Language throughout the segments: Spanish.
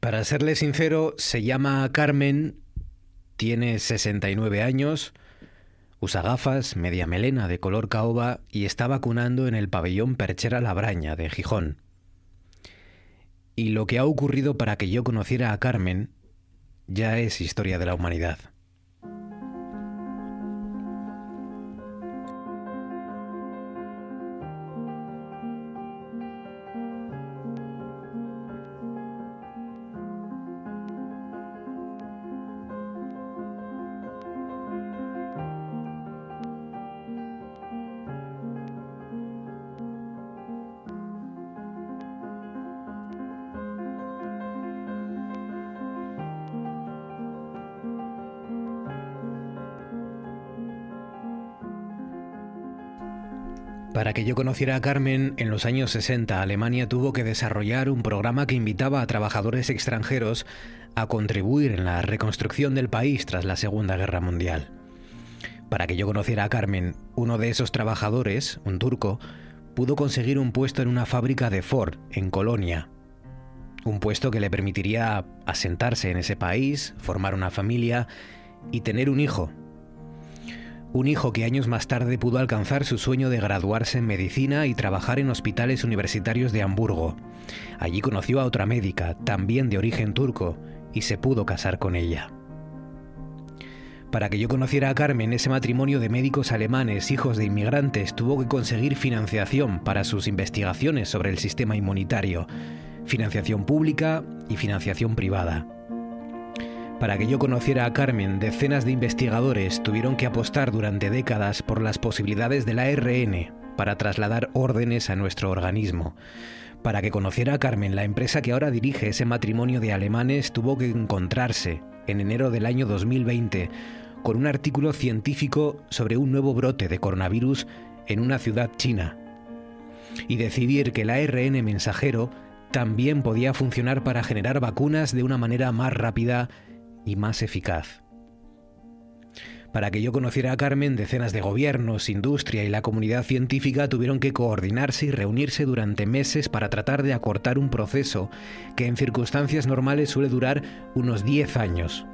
Para serle sincero, se llama Carmen, tiene 69 años, usa gafas, media melena de color caoba y está vacunando en el pabellón Perchera Labraña de Gijón. Y lo que ha ocurrido para que yo conociera a Carmen ya es historia de la humanidad. Para que yo conociera a Carmen, en los años 60 Alemania tuvo que desarrollar un programa que invitaba a trabajadores extranjeros a contribuir en la reconstrucción del país tras la Segunda Guerra Mundial. Para que yo conociera a Carmen, uno de esos trabajadores, un turco, pudo conseguir un puesto en una fábrica de Ford, en Colonia. Un puesto que le permitiría asentarse en ese país, formar una familia y tener un hijo, un hijo que años más tarde pudo alcanzar su sueño de graduarse en medicina y trabajar en hospitales universitarios de Hamburgo. Allí conoció a otra médica, también de origen turco, y se pudo casar con ella. Para que yo conociera a Carmen, ese matrimonio de médicos alemanes, hijos de inmigrantes, tuvo que conseguir financiación para sus investigaciones sobre el sistema inmunitario, financiación pública y financiación privada. Para que yo conociera a Carmen, decenas de investigadores tuvieron que apostar durante décadas por las posibilidades del ARN para trasladar órdenes a nuestro organismo. Para que conociera a Carmen, la empresa que ahora dirige ese matrimonio de alemanes tuvo que encontrarse, en enero del año 2020, con un artículo científico sobre un nuevo brote de coronavirus en una ciudad china. Y decidir que el ARN mensajero también podía funcionar para generar vacunas de una manera más rápida y más eficaz. Para que yo conociera a Carmen, decenas de gobiernos, industria y la comunidad científica tuvieron que coordinarse y reunirse durante meses para tratar de acortar un proceso que en circunstancias normales suele durar unos 10 años.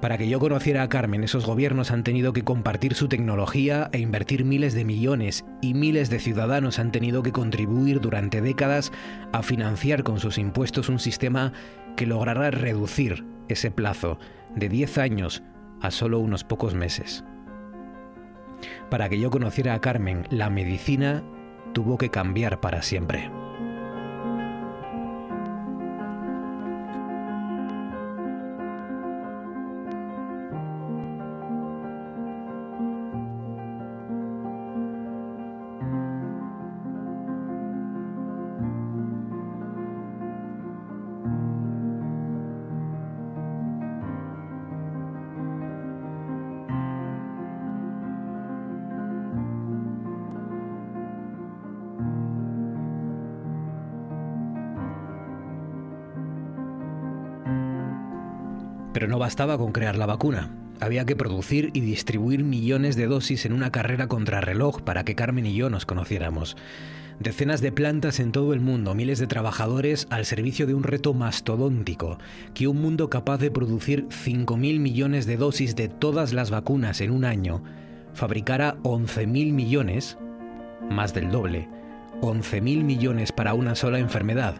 Para que yo conociera a Carmen, esos gobiernos han tenido que compartir su tecnología e invertir miles de millones y miles de ciudadanos han tenido que contribuir durante décadas a financiar con sus impuestos un sistema que logrará reducir ese plazo de 10 años a solo unos pocos meses. Para que yo conociera a Carmen, la medicina tuvo que cambiar para siempre. No bastaba con crear la vacuna. Había que producir y distribuir millones de dosis en una carrera contrarreloj para que Carmen y yo nos conociéramos. Decenas de plantas en todo el mundo, miles de trabajadores al servicio de un reto mastodóntico, que un mundo capaz de producir 5.000 millones de dosis de todas las vacunas en un año, fabricara 11.000 millones, más del doble, 11.000 millones para una sola enfermedad.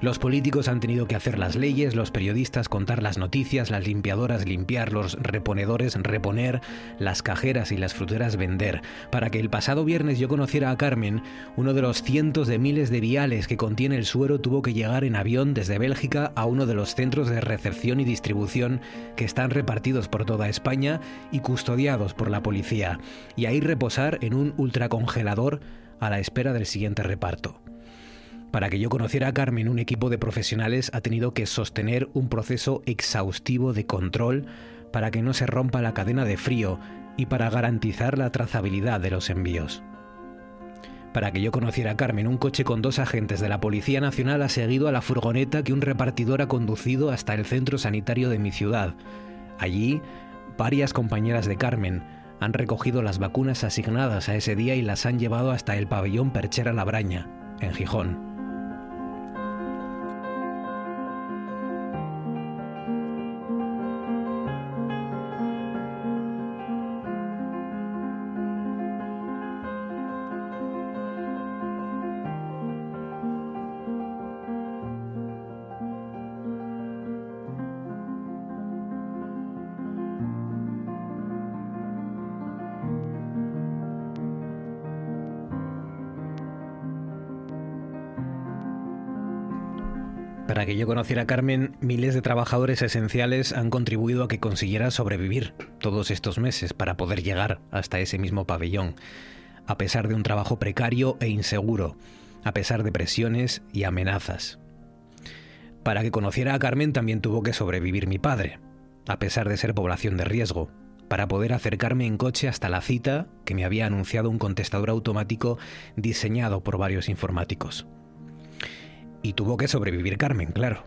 Los políticos han tenido que hacer las leyes, los periodistas contar las noticias, las limpiadoras limpiar, los reponedores reponer, las cajeras y las fruteras vender. Para que el pasado viernes yo conociera a Carmen, uno de los cientos de miles de viales que contiene el suero tuvo que llegar en avión desde Bélgica a uno de los centros de recepción y distribución que están repartidos por toda España y custodiados por la policía, y ahí reposar en un ultracongelador a la espera del siguiente reparto. Para que yo conociera a Carmen, un equipo de profesionales ha tenido que sostener un proceso exhaustivo de control para que no se rompa la cadena de frío y para garantizar la trazabilidad de los envíos. Para que yo conociera a Carmen, un coche con dos agentes de la Policía Nacional ha seguido a la furgoneta que un repartidor ha conducido hasta el centro sanitario de mi ciudad. Allí, varias compañeras de Carmen han recogido las vacunas asignadas a ese día y las han llevado hasta el pabellón Perchera Labraña, en Gijón. Para que yo conociera a Carmen, miles de trabajadores esenciales han contribuido a que consiguiera sobrevivir todos estos meses para poder llegar hasta ese mismo pabellón, a pesar de un trabajo precario e inseguro, a pesar de presiones y amenazas. Para que conociera a Carmen también tuvo que sobrevivir mi padre, a pesar de ser población de riesgo, para poder acercarme en coche hasta la cita que me había anunciado un contestador automático diseñado por varios informáticos. Y tuvo que sobrevivir Carmen, claro.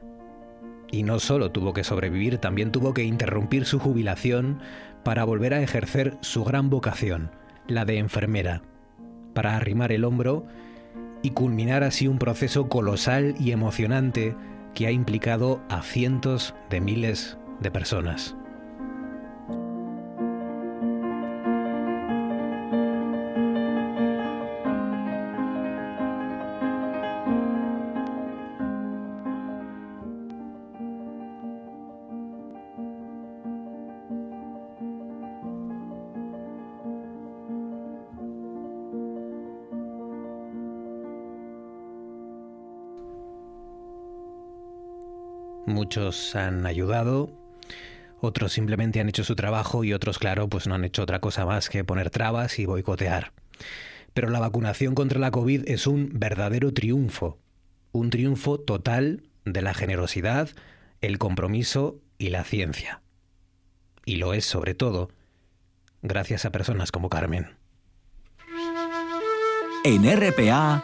Y no solo tuvo que sobrevivir, también tuvo que interrumpir su jubilación para volver a ejercer su gran vocación, la de enfermera, para arrimar el hombro y culminar así un proceso colosal y emocionante que ha implicado a cientos de miles de personas. Muchos han ayudado, otros simplemente han hecho su trabajo y otros, claro, pues no han hecho otra cosa más que poner trabas y boicotear. Pero la vacunación contra la COVID es un verdadero triunfo, un triunfo total de la generosidad, el compromiso y la ciencia. Y lo es sobre todo gracias a personas como Carmen. En RPA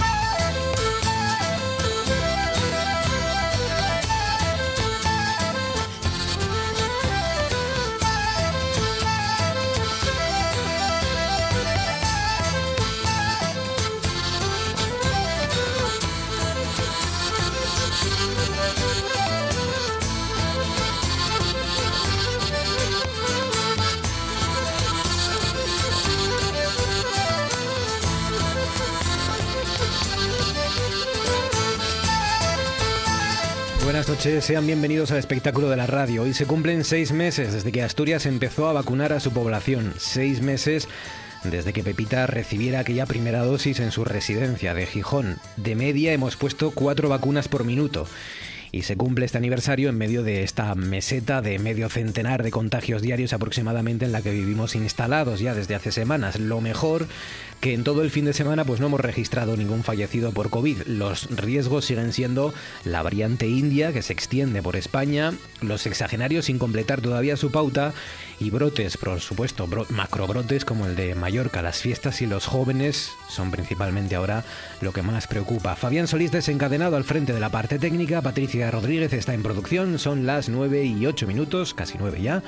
Buenas noches, sean bienvenidos al espectáculo de la radio. Hoy se cumplen seis meses desde que Asturias empezó a vacunar a su población. Seis meses desde que Pepita recibiera aquella primera dosis en su residencia de Gijón. De media hemos puesto cuatro vacunas por minuto y se cumple este aniversario en medio de esta meseta de medio centenar de contagios diarios aproximadamente en la que vivimos instalados ya desde hace semanas. Lo mejor que en todo el fin de semana pues no hemos registrado ningún fallecido por COVID. Los riesgos siguen siendo la variante india que se extiende por España, los exagenarios sin completar todavía su pauta y brotes, por supuesto, macrobrotes como el de Mallorca. Las fiestas y los jóvenes son principalmente ahora lo que más preocupa. Fabián Solís desencadenado al frente de la parte técnica, Patricia Rodríguez está en producción, son las 9 y 8 minutos, casi 9 ya.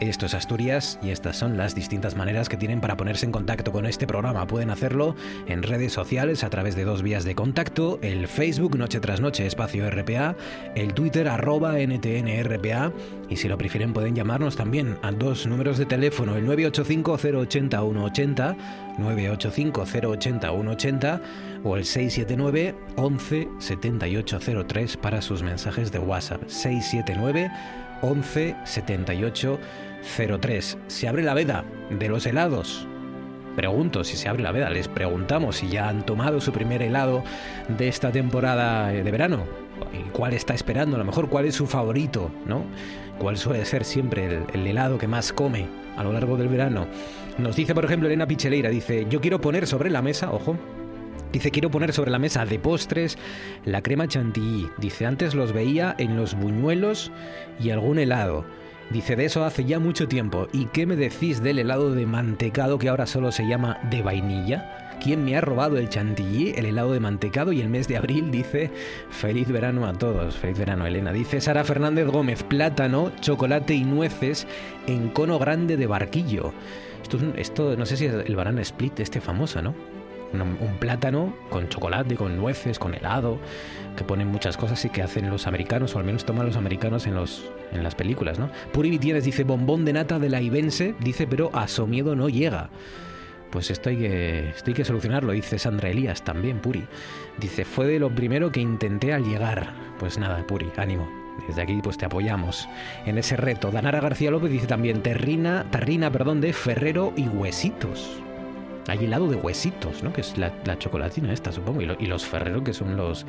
Esto es Asturias y estas son las distintas maneras que tienen para ponerse en contacto con este programa. Pueden hacerlo en redes sociales a través de dos vías de contacto, el Facebook Noche tras Noche Espacio RPA, el Twitter NTNRPA y si lo prefieren pueden llamarnos también a dos números de teléfono, el 985-080-180, 985-080-180 o el 679 11 7803 para sus mensajes de WhatsApp. 679 11 7803. Se abre la veda de los helados. Pregunto si se abre la veda, les preguntamos si ya han tomado su primer helado de esta temporada de verano. ¿Y cuál está esperando? A lo mejor cuál es su favorito, ¿no? cuál suele ser siempre el, helado que más come a lo largo del verano. Nos dice, por ejemplo, Elena Picheleira, dice, yo quiero poner sobre la mesa, ojo, Dice, quiero poner sobre la mesa de postres la crema chantilly. Dice, antes los veía en los buñuelos y algún helado. Dice, de eso hace ya mucho tiempo. ¿Y qué me decís del helado de mantecado que ahora solo se llama de vainilla? ¿Quién me ha robado el chantilly, el helado de mantecado y el mes de abril? Dice, feliz verano a todos. Feliz verano, Elena. Dice Sara Fernández Gómez, plátano, chocolate y nueces en cono grande de barquillo. Esto, esto no sé si es el banana split este famoso, ¿no? Un, plátano con chocolate, con nueces, con helado, que ponen muchas cosas y que hacen los americanos, o al menos toman los americanos en, los, en las películas, ¿no? Puri Vitienes dice bombón de nata de la Ibense, dice, pero a su miedo no llega. Pues esto hay que, esto hay que solucionarlo, dice Sandra Elías también, Puri. Dice, fue de lo primero que intenté al llegar. Pues nada, Puri, ánimo. Desde aquí pues te apoyamos en ese reto. Danara García López dice también terrina, tarrina, perdón, de Ferrero y huesitos. Hay helado de huesitos, ¿no? Que es la, chocolatina esta, supongo. Y, los ferreros, que son los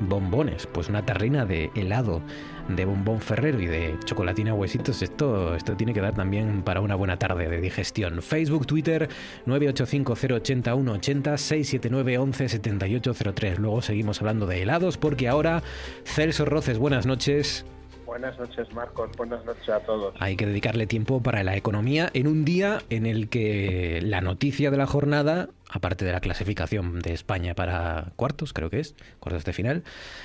bombones. Pues una tarrina de helado de bombón ferrero y de chocolatina huesitos. Esto, esto tiene que dar también para una buena tarde de digestión. Facebook, Twitter, 985080180, 679117803. Luego seguimos hablando de helados porque ahora Celso Roces, buenas noches. Buenas noches, Marcos. Buenas noches a todos. Hay que dedicarle tiempo para la economía en un día en el que la noticia de la jornada, aparte de la clasificación de España para cuartos, creo que es, cuartos de final,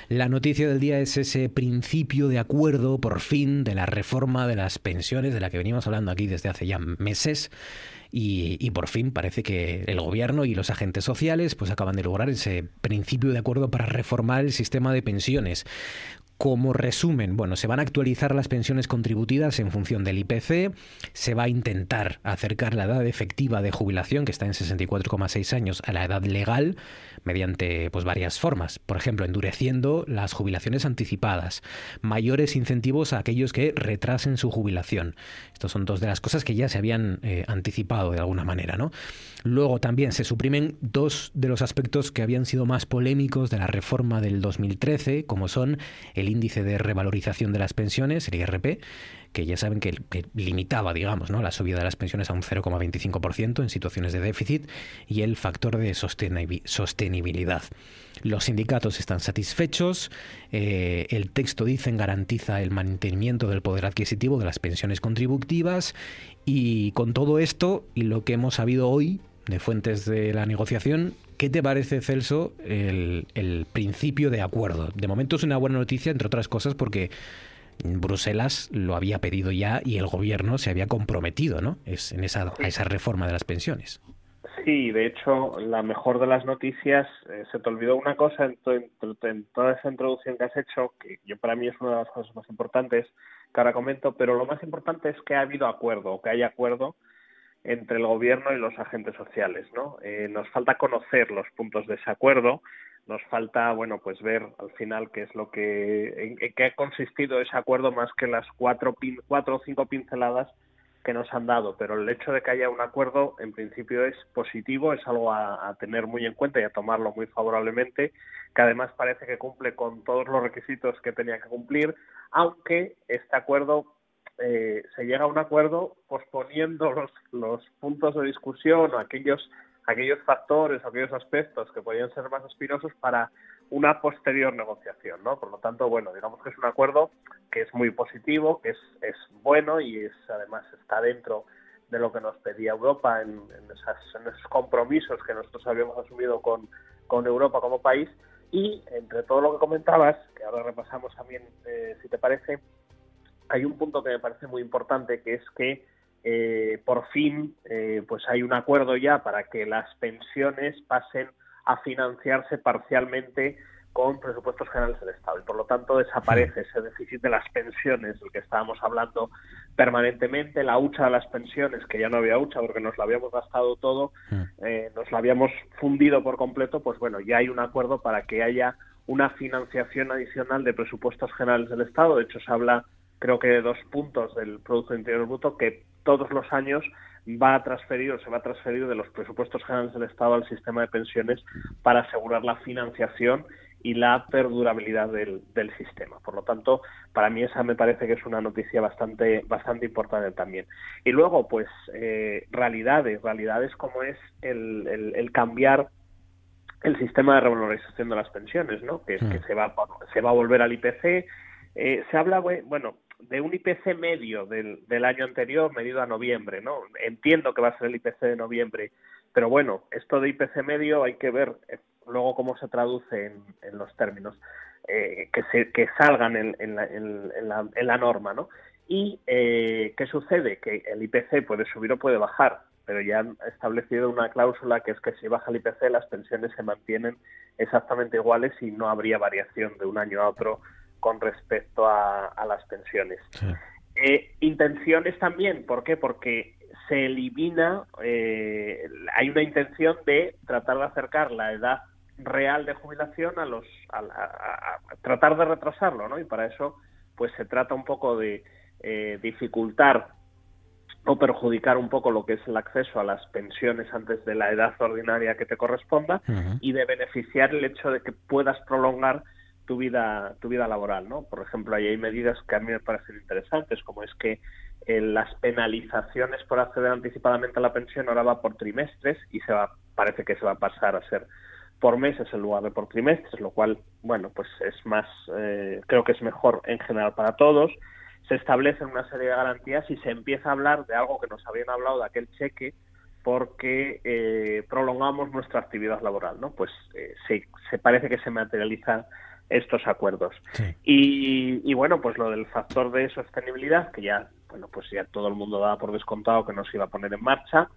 la noticia del día es ese principio de acuerdo, por fin, de la reforma de las pensiones, de la que venimos hablando aquí desde hace ya meses. Y, y, por fin parece que el gobierno y los agentes sociales pues acaban de lograr ese principio de acuerdo para reformar el sistema de pensiones. Como resumen, bueno, se van a actualizar las pensiones contributivas en función del IPC, se va a intentar acercar la edad efectiva de jubilación, que está en 64,6 años, a la edad legal, mediante pues, varias formas. Por ejemplo, endureciendo las jubilaciones anticipadas, mayores incentivos a aquellos que retrasen su jubilación. Estas son dos de las cosas que ya se habían eh, anticipado de alguna manera, ¿no? Luego también se suprimen dos de los aspectos que habían sido más polémicos de la reforma del 2013, como son el índice de revalorización de las pensiones, el IRP, que ya saben que, limitaba, digamos, ¿no? la subida de las pensiones a un 0,25% en situaciones de déficit y el factor de sostenibilidad. Los sindicatos están satisfechos, eh, el texto dicen garantiza el mantenimiento del poder adquisitivo de las pensiones contributivas y con todo esto y lo que hemos sabido hoy de fuentes de la negociación, ¿qué te parece, Celso, el, el principio de acuerdo? De momento es una buena noticia, entre otras cosas, porque Bruselas lo había pedido ya y el gobierno se había comprometido ¿no? es, en esa, a esa reforma de las pensiones. Sí, de hecho, la mejor de las noticias, eh, se te olvidó una cosa en, en, toda esa introducción que has hecho, que yo para mí es una de las cosas más importantes que ahora comento, pero lo más importante es que ha habido acuerdo, o que hay acuerdo entre el gobierno y los agentes sociales, ¿no? Eh, nos falta conocer los puntos de ese acuerdo, nos falta bueno pues ver al final qué es lo que en, qué ha consistido ese acuerdo más que las cuatro cuatro o cinco pinceladas que nos han dado. Pero el hecho de que haya un acuerdo en principio es positivo es algo a, tener muy en cuenta y a tomarlo muy favorablemente que además parece que cumple con todos los requisitos que tenía que cumplir aunque este acuerdo eh, se llega a un acuerdo posponiendo los, los puntos de discusión o aquellos aquellos factores aquellos aspectos que podrían ser más espinosos para una posterior negociación, ¿no? Por lo tanto, bueno, digamos que es un acuerdo que es muy positivo, que es, es bueno y es además está dentro de lo que nos pedía Europa en, esas, en esos compromisos que nosotros habíamos asumido con, con Europa como país y entre todo lo que comentabas, que ahora repasamos también, eh, si te parece, hay un punto que me parece muy importante, que es que eh, por fin eh, pues hay un acuerdo ya para que las pensiones pasen a financiarse parcialmente con presupuestos generales del Estado. Y por lo tanto desaparece ese déficit de las pensiones del que estábamos hablando permanentemente, la hucha de las pensiones, que ya no había hucha porque nos la habíamos gastado todo, eh, nos la habíamos fundido por completo, pues bueno, ya hay un acuerdo para que haya una financiación adicional de presupuestos generales del Estado, de hecho se habla creo que de dos puntos del Producto Interior Bruto que todos los años va a transferir o se va a transferir de los presupuestos generales del Estado al sistema de pensiones para asegurar la financiación y la perdurabilidad del, sistema. Por lo tanto, para mí esa me parece que es una noticia bastante bastante importante también. Y luego, pues, eh, realidades, realidades como es el, cambiar el sistema de revalorización de las pensiones, ¿no? Que, que se va se va a volver al IPC. Eh, se habla, bueno, de un IPC medio del, del año anterior medido a noviembre, ¿no? Entiendo que va a ser el IPC de noviembre, pero bueno, esto de IPC medio hay que ver eh, luego cómo se traduce en, en los términos eh, que, se, que salgan en, en, la, la, en, la, norma, ¿no? Y eh, ¿qué sucede? Que el IPC puede subir o puede bajar, pero ya han establecido una cláusula que es que si baja el IPC las pensiones se mantienen exactamente iguales y no habría variación de un año a otro con respecto a, las pensiones. Eh, intenciones también, ¿por qué? Porque se elimina, eh, hay una intención de tratar de acercar la edad real de jubilación a los, a, tratar de retrasarlo, ¿no? Y para eso, pues se trata un poco de eh, dificultar o perjudicar un poco lo que es el acceso a las pensiones antes de la edad ordinaria que te corresponda y de beneficiar el hecho de que puedas prolongar tu vida tu vida laboral, ¿no? Por ejemplo, ahí hay medidas que a mí me parecen interesantes, como es que eh, las penalizaciones por acceder anticipadamente a la pensión ahora va por trimestres y se va parece que se va a pasar a ser por meses en lugar de por trimestres, lo cual, bueno, pues es más, eh, creo que es mejor en general para todos. Se establecen una serie de garantías y se empieza a hablar de algo que nos habían hablado de aquel cheque porque eh, prolongamos nuestra actividad laboral, ¿no? Pues eh, se, parece que se materializan estos acuerdos. Y, y, bueno, pues lo del factor de sostenibilidad, que ya, bueno, pues ya todo el mundo daba por descontado que no se iba a poner en marcha,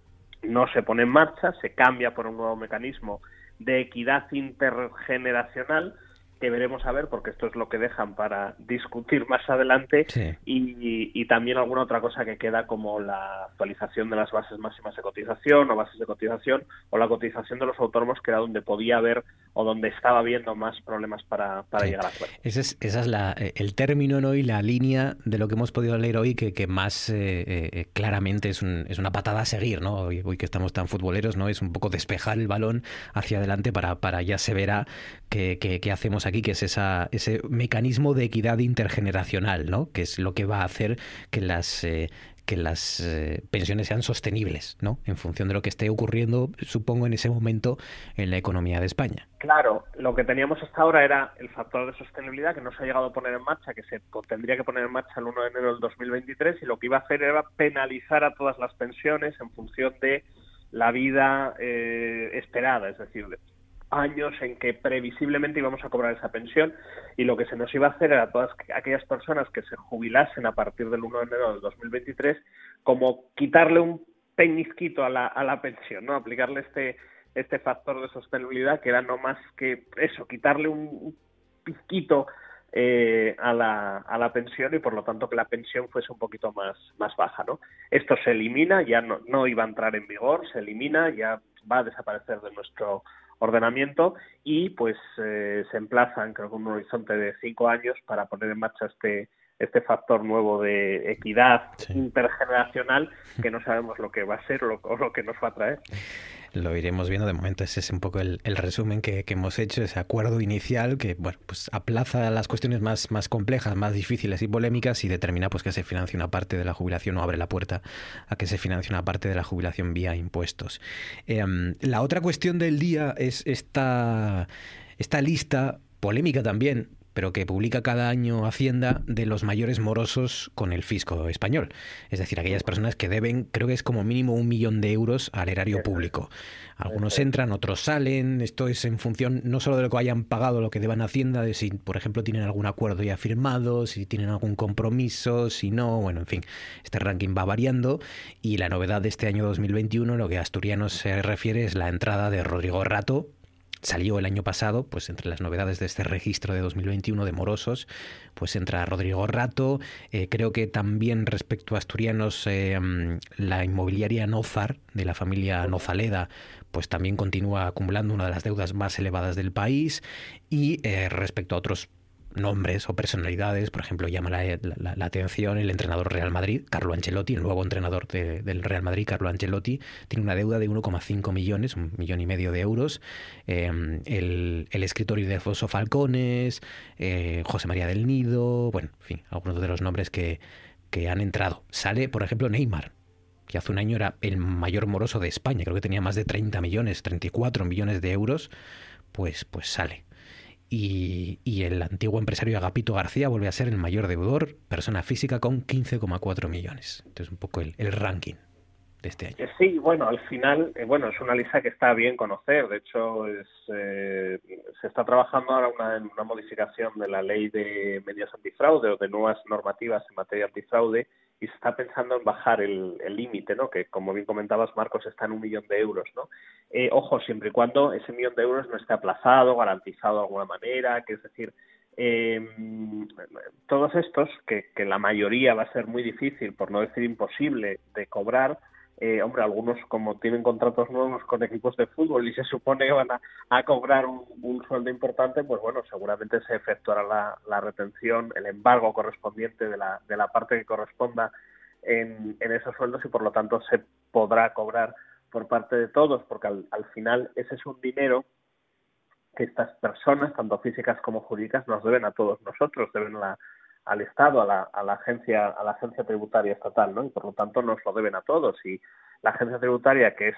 no se pone en marcha, se cambia por un nuevo mecanismo de equidad intergeneracional que veremos a ver, porque esto es lo que dejan para discutir más adelante, y, también alguna otra cosa que queda como la actualización de las bases máximas de cotización o bases de cotización, o la cotización de los autónomos, que era donde podía haber o donde estaba habiendo más problemas para, llegar a acuerdo. Ese es, esa es la, eh, el término ¿no? y la línea de lo que hemos podido leer hoy, que, que más eh, eh, claramente es, un, es una patada a seguir, ¿no? Hoy, hoy, que estamos tan futboleros, ¿no? Es un poco despejar el balón hacia adelante para, para ya se verá qué, qué hacemos aquí aquí, que es esa, ese mecanismo de equidad intergeneracional, ¿no? que es lo que va a hacer que las, eh, que las eh, pensiones sean sostenibles, ¿no? En función de lo que esté ocurriendo, supongo, en ese momento en la economía de España. Claro, lo que teníamos hasta ahora era el factor de sostenibilidad que no se ha llegado a poner en marcha, que se tendría que poner en marcha el 1 de enero del 2023 y lo que iba a hacer era penalizar a todas las pensiones en función de la vida eh, esperada, es decir, años en que previsiblemente íbamos a cobrar esa pensión y lo que se nos iba a hacer era todas aquellas personas que se jubilasen a partir del 1 de enero del 2023 como quitarle un peñisquito a la, a la pensión, ¿no? Aplicarle este este factor de sostenibilidad que era no más que eso, quitarle un pizquito eh, a, la, a la pensión y por lo tanto que la pensión fuese un poquito más, más baja. ¿no? Esto se elimina, ya no, no iba a entrar en vigor, se elimina, ya va a desaparecer de nuestro ordenamiento y pues eh, se emplazan creo con un horizonte de cinco años para poner en marcha este este factor nuevo de equidad intergeneracional que no sabemos lo que va a ser o lo, que nos va a traer lo iremos viendo de momento. Ese es un poco el, resumen que, hemos hecho, ese acuerdo inicial que bueno, pues aplaza las cuestiones más, más complejas, más difíciles y polémicas y determina pues que se financie una parte de la jubilación o abre la puerta a que se financie una parte de la jubilación vía impuestos. Em, la otra cuestión del día es esta, esta lista polémica también pero que publica cada año Hacienda de los mayores morosos con el fisco español. Es decir, aquellas personas que deben, creo que es como mínimo un millón de euros al erario público. Algunos entran, otros salen. Esto es en función no solo de lo que hayan pagado, lo que deban Hacienda, de si, por ejemplo, tienen algún acuerdo ya firmado, si tienen algún compromiso, si no. Bueno, en fin, este ranking va variando. Y la novedad de este año 2021, lo que a Asturianos se refiere, es la entrada de Rodrigo Rato, Salió el año pasado, pues entre las novedades de este registro de 2021 de morosos, pues entra Rodrigo Rato. Eh, creo que también respecto a asturianos, eh, la inmobiliaria Nozar, de la familia Nozaleda, pues también continúa acumulando una de las deudas más elevadas del país. Y eh, respecto a otros nombres o personalidades. Por ejemplo, llama la, atención el entrenador Real Madrid, Carlo Ancelotti, el nuevo entrenador del Real Madrid, Carlo Ancelotti, tiene una deuda de 1,5 millones, un millón y medio de euros. Em, el, el, escritor Ildefonso Falcones, eh, José María del Nido, bueno, en fin, algunos de los nombres que, que han entrado. Sale, por ejemplo, Neymar, que hace un año era el mayor moroso de España, creo que tenía más de 30 millones, 34 millones de euros, pues, pues sale y, el antiguo empresario Agapito García vuelve a ser el mayor deudor, persona física con 15,4 millones. Entonces, un poco el, ranking de este año. Eh, sí, bueno, al final, eh, bueno, es una lista que está bien conocer. De hecho, es, eh, se está trabajando ahora una, una modificación de la ley de medidas antifraude o de nuevas normativas en materia antifraude y se está pensando en bajar el límite, ¿no? Que como bien comentabas, Marcos, está en un millón de euros, ¿no? Eh, ojo, siempre y cuando ese millón de euros no esté aplazado, garantizado de alguna manera, que es decir, eh, todos estos, que, que la mayoría va a ser muy difícil, por no decir imposible, de cobrar, eh, hombre, algunos como tienen contratos nuevos con equipos de fútbol y se supone que van a, cobrar un, sueldo importante, pues bueno, seguramente se efectuará la, retención, el embargo correspondiente de la, de la parte que corresponda en, en esos sueldos y por lo tanto se podrá cobrar por parte de todos, porque al, al final ese es un dinero que estas personas, tanto físicas como jurídicas, nos deben a todos nosotros, deben la, al Estado, a la, a la agencia, a la agencia tributaria estatal, ¿no? Y por lo tanto nos lo deben a todos. Y la agencia tributaria, que es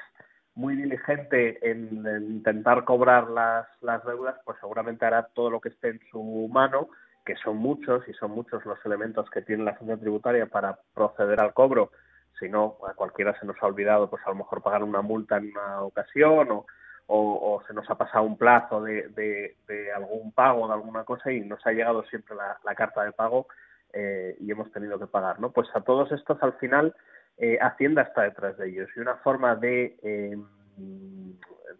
muy diligente en, intentar cobrar las, las deudas, pues seguramente hará todo lo que esté en su mano, que son muchos y son muchos los elementos que tiene la agencia tributaria para proceder al cobro si no, a cualquiera se nos ha olvidado, pues a lo mejor pagar una multa en una ocasión o, o, se nos ha pasado un plazo de, de, algún pago de alguna cosa y nos ha llegado siempre la, carta de pago eh, y hemos tenido que pagar, ¿no? Pues a todos estos al final eh, Hacienda está detrás de ellos y una forma de, eh,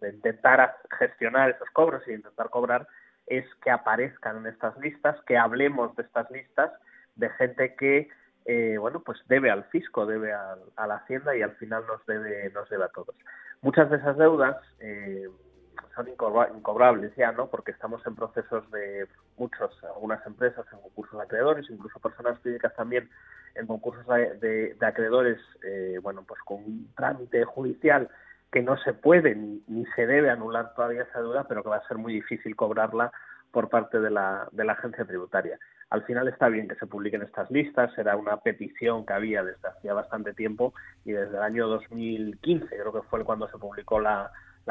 de intentar gestionar esos cobros y intentar cobrar es que aparezcan en estas listas, que hablemos de estas listas de gente que eh, bueno, pues debe al fisco, debe a, la hacienda y al final nos debe, nos debe a todos. Muchas de esas deudas eh, son incobrables ya, ¿no? Porque estamos en procesos de muchos, algunas empresas en concursos de acreedores, incluso personas físicas también en concursos de, acreedores, eh, bueno, pues con un trámite judicial que no se puede ni, ni, se debe anular todavía esa deuda, pero que va a ser muy difícil cobrarla por parte de la, de la agencia tributaria. Al final está bien que se publiquen estas listas, era una petición que había desde hacía bastante tiempo y desde el año 2015 creo que fue cuando se publicó la,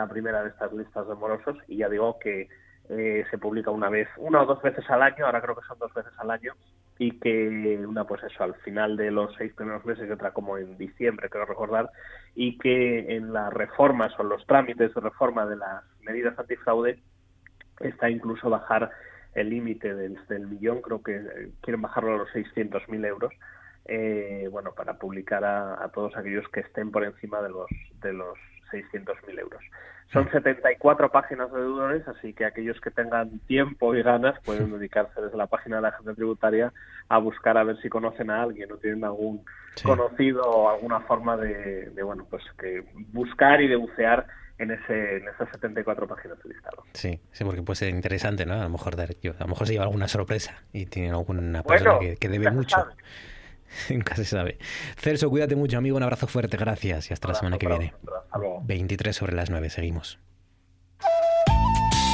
primera de estas listas de morosos y ya digo que eh, se publica una vez, una o dos veces al año, ahora creo que son dos veces al año y que una pues eso al final de los seis primeros meses y otra como en diciembre creo recordar y que en las reformas o los trámites de reforma de las medidas antifraude está incluso bajar el límite del, del, millón, creo que eh, quieren bajarlo a los 600.000 euros, eh, bueno, para publicar a, todos aquellos que estén por encima de los, de los 600.000 euros. Son 74 páginas de deudores, así que aquellos que tengan tiempo y ganas pueden dedicarse desde la página de la agencia tributaria a buscar a ver si conocen a alguien o tienen algún conocido o alguna forma de, de, bueno, pues que buscar y de bucear en, ese, en esas 74 páginas de listado. Sí, sí, porque puede ser interesante, ¿no? A lo mejor, a lo mejor se lleva alguna sorpresa y tiene alguna persona que, debe mucho. Nunca se sabe. Celso, cuídate mucho, amigo. Un abrazo fuerte, gracias y hasta la semana que viene. 23 sobre las 9, seguimos.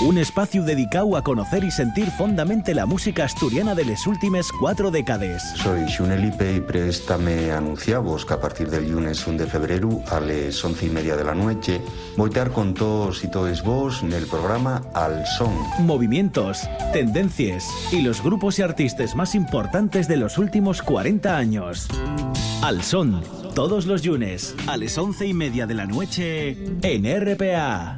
Un espacio dedicado a conocer y sentir fondamente la música asturiana de las últimas cuatro décadas. Soy Xunelipe y préstame anunciamos que a partir del lunes 1 de febrero a las once y media de la noche voy a estar con todos y todos vos en el programa Al Son. Movimientos, tendencias y los grupos y artistas más importantes de los últimos 40 años. Al Son, todos los lunes a las once y media de la noche en RPA.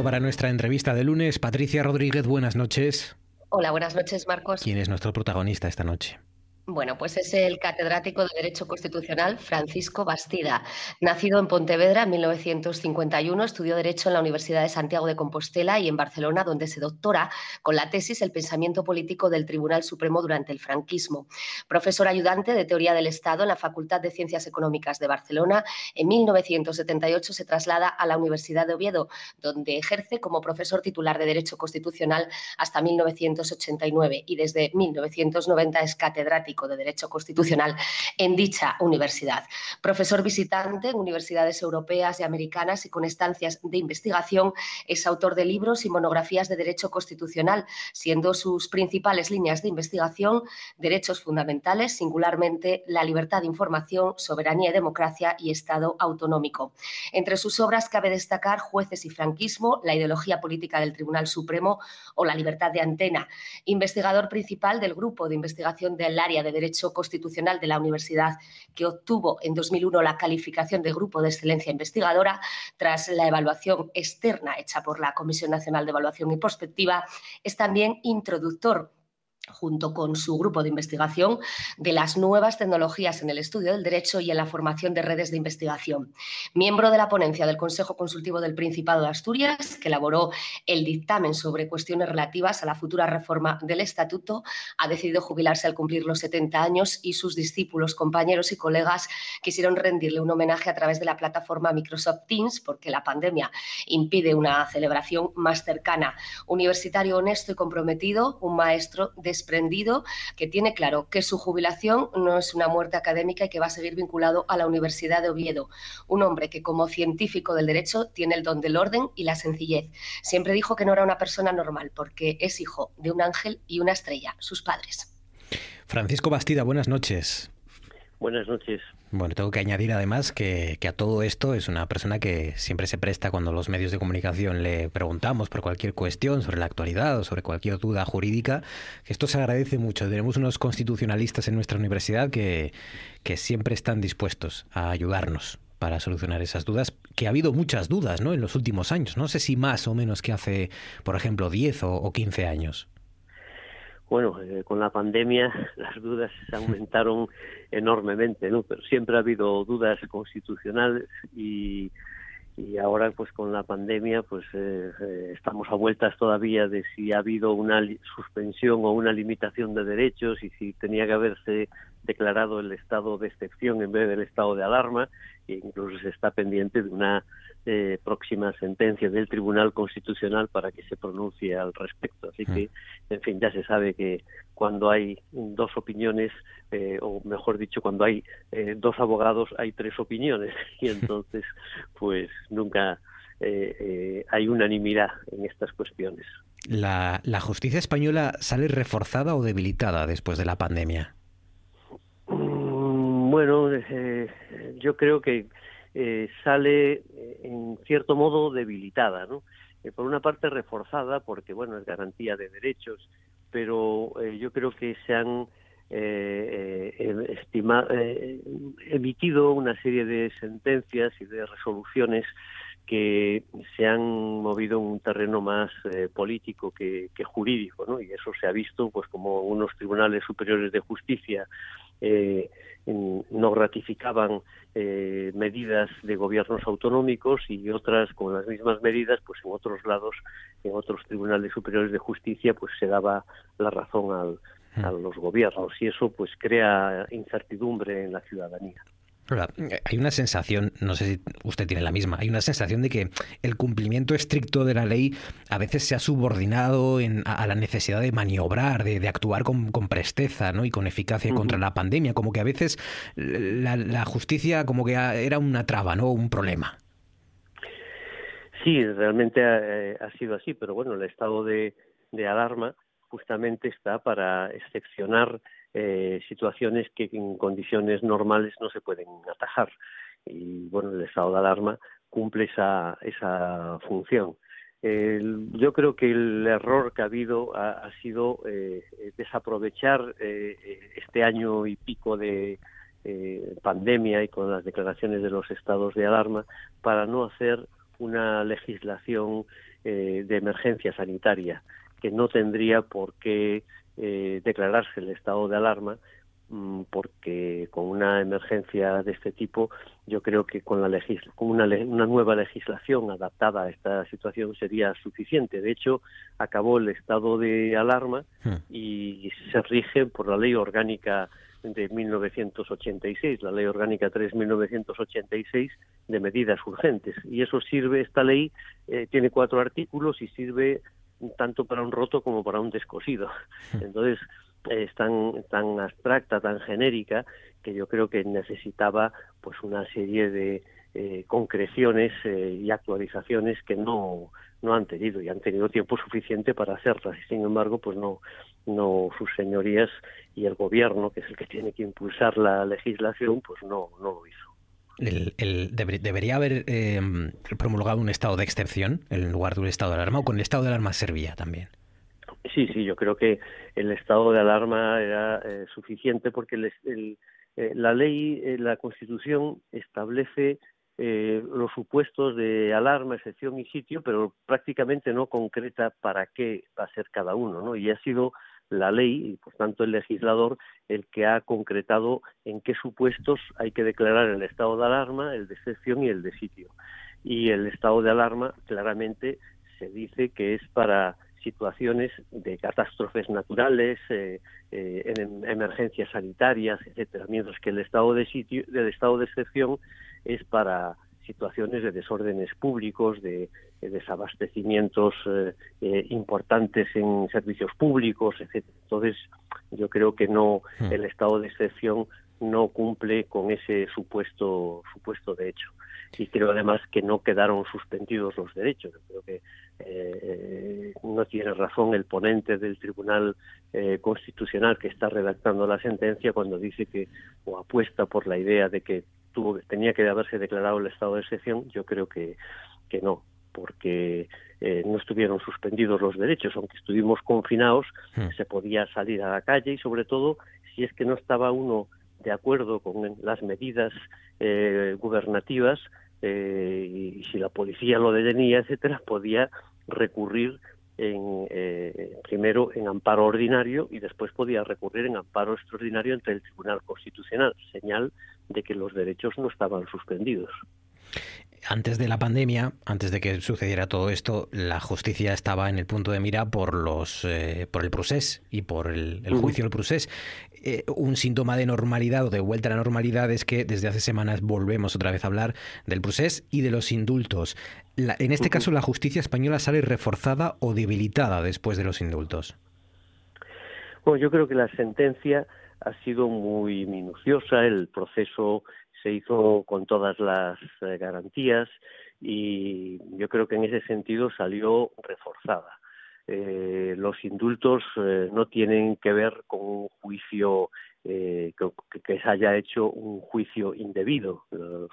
Tiempo para nuestra entrevista de lunes. Patricia Rodríguez, buenas noches. Hola, buenas noches, Marcos. ¿Quién es nuestro protagonista esta noche? Bueno, pues es el catedrático de Derecho Constitucional Francisco Bastida. Nacido en Pontevedra en 1951, estudió Derecho en la Universidad de Santiago de Compostela y en Barcelona, donde se doctora con la tesis El pensamiento político del Tribunal Supremo durante el franquismo. Profesor ayudante de Teoría del Estado en la Facultad de Ciencias Económicas de Barcelona, en 1978 se traslada a la Universidad de Oviedo, donde ejerce como profesor titular de Derecho Constitucional hasta 1989 y desde 1990 es catedrático de Derecho Constitucional en dicha universidad. Profesor visitante en universidades europeas y americanas y con estancias de investigación, es autor de libros y monografías de Derecho Constitucional, siendo sus principales líneas de investigación derechos fundamentales, singularmente la libertad de información, soberanía y democracia y Estado autonómico. Entre sus obras cabe destacar Jueces y franquismo, la ideología política del Tribunal Supremo o la libertad de antena. Investigador principal del grupo de investigación del área de Derecho Constitucional de la Universidad, que obtuvo en 2001 la calificación de Grupo de Excelencia Investigadora tras la evaluación externa hecha por la Comisión Nacional de Evaluación y Prospectiva, es también introductor junto con su grupo de investigación, de las nuevas tecnologías en el estudio del derecho y en la formación de redes de investigación. Miembro de la ponencia del Consejo Consultivo del Principado de Asturias, que elaboró el dictamen sobre cuestiones relativas a la futura reforma del Estatuto, ha decidido jubilarse al cumplir los 70 años y sus discípulos, compañeros y colegas quisieron rendirle un homenaje a través de la plataforma Microsoft Teams, porque la pandemia impide una celebración más cercana. Universitario honesto y comprometido, un maestro de desprendido, que tiene claro que su jubilación no es una muerte académica y que va a seguir vinculado a la Universidad de Oviedo. Un hombre que como científico del derecho tiene el don del orden y la sencillez. Siempre dijo que no era una persona normal porque es hijo de un ángel y una estrella, sus padres. Francisco Bastida, buenas noches. Buenas noches. Bueno, tengo que añadir además que, a todo esto es una persona que siempre se presta cuando los medios de comunicación le preguntamos por cualquier cuestión sobre la actualidad o sobre cualquier duda jurídica, esto se agradece mucho. Tenemos unos constitucionalistas en nuestra universidad que, que siempre están dispuestos a ayudarnos para solucionar esas dudas, que ha habido muchas dudas ¿no? en los últimos años. No sé si más o menos que hace, por ejemplo, 10 o, o 15 años. Bueno, eh, con la pandemia las dudas se aumentaron enormemente, ¿no? Pero siempre ha habido dudas constitucionales y, y ahora, pues con la pandemia, pues eh, eh, estamos a vueltas todavía de si ha habido una suspensión o una limitación de derechos y si tenía que haberse declarado el estado de excepción en vez del estado de alarma e incluso se está pendiente de una eh, próxima sentencia del Tribunal Constitucional para que se pronuncie al respecto. Así que, en fin, ya se sabe que cuando hay dos opiniones, eh, o mejor dicho, cuando hay eh, dos abogados, hay tres opiniones. Y entonces, pues nunca hay unanimidad en estas cuestiones. La, ¿La justicia española sale reforzada o debilitada después de la pandemia? Mm, bueno, yo creo que eh, sale eh, en cierto modo debilitada, ¿no? Eh, por una parte reforzada porque bueno es garantía de derechos, pero yo creo que se han emitido una serie de sentencias y de resoluciones que se han movido en un terreno más político que, jurídico. Y eso se ha visto, pues, como unos tribunales superiores de justicia eh, no ratificaban eh, medidas de gobiernos autonómicos y otras con las mismas medidas, pues en otros lados, en otros tribunales superiores de justicia, pues se daba la razón a los gobiernos y eso pues crea incertidumbre en la ciudadanía. Hay una sensación, no sé si usted tiene la misma, hay una sensación de que el cumplimiento estricto de la ley a veces se ha subordinado a, la necesidad de maniobrar, de, actuar con, presteza ¿no? y con eficacia contra la pandemia, como que a veces la, justicia como que era una traba, ¿no? un problema. Sí, realmente ha, sido así, pero bueno, el estado de alarma justamente está para excepcionar eh, situaciones que en condiciones normales no se pueden atajar. Y bueno, el estado de alarma cumple esa, esa función. yo creo que el error que ha habido ha, sido eh, desaprovechar eh, este año y pico de pandemia y con las declaraciones de los estados de alarma para no hacer una legislación de emergencia sanitaria que no tendría por qué eh, declararse el estado de alarma mm, porque con una emergencia de este tipo yo creo que con, la con una, una, nueva legislación adaptada a esta situación sería suficiente. De hecho, acabó el estado de alarma hmm. y se rige por la ley orgánica de 1986, la Ley Orgánica 3-1986 de medidas urgentes. Y eso sirve, esta ley eh, tiene cuatro artículos y sirve tanto para un roto como para un descosido. Entonces, es tan, tan abstracta, tan genérica, que yo creo que necesitaba pues una serie de eh, concreciones eh, y actualizaciones que no, no han tenido y han tenido tiempo suficiente para hacerlas y sin embargo pues no no sus señorías y el gobierno que es el que tiene que impulsar la legislación pues no no lo hizo el, debería haber eh, promulgado un estado de excepción en lugar de un estado de alarma o con el estado de alarma servía también sí sí yo creo que el estado de alarma era eh, suficiente porque el, eh, la ley la constitución establece eh, los supuestos de alarma, excepción y sitio, pero prácticamente no concreta para qué va a ser cada uno, ¿no? Y ha sido la ley y por tanto el legislador el que ha concretado en qué supuestos hay que declarar el estado de alarma, el de excepción y el de sitio. Y el estado de alarma claramente se dice que es para situaciones de catástrofes naturales, eh, eh, en emergencias sanitarias, etcétera, mientras que el estado de sitio, del estado de excepción es para situaciones de desórdenes públicos, de, desabastecimientos eh, eh, importantes en servicios públicos, etc. Entonces, yo creo que no hmm. el estado de excepción no cumple con ese supuesto supuesto de hecho y creo además que no quedaron suspendidos los derechos. Creo que eh, no tiene razón el ponente del Tribunal Constitucional que está redactando la sentencia cuando dice que o apuesta por la idea de que tuvo, tenía que haberse declarado el estado de excepción, yo creo que, que no, porque eh, no estuvieron suspendidos los derechos, aunque estuvimos confinados, hmm. se podía salir a la calle y sobre todo si es que no estaba uno de acuerdo con las medidas eh, gubernativas eh, y, si la policía lo detenía, etcétera, podía recurrir en, eh, primero en amparo ordinario y después podía recurrir en amparo extraordinario ante el Tribunal Constitucional, señal de que los derechos no estaban suspendidos. Antes de la pandemia, antes de que sucediera todo esto, la justicia estaba en el punto de mira por los eh, por el procés y por el, juicio del procés. Eh, un síntoma de normalidad o de vuelta a la normalidad es que desde hace semanas volvemos otra vez a hablar del procés y de los indultos. en este caso, la justicia española sale reforzada o debilitada después de los indultos. Bueno, yo creo que la sentencia ha sido muy minuciosa, el proceso se hizo con todas las eh, garantías y yo creo que en ese sentido salió reforzada. Eh, los indultos eh, no tienen que ver con un juicio que, que, se haya hecho un juicio indebido.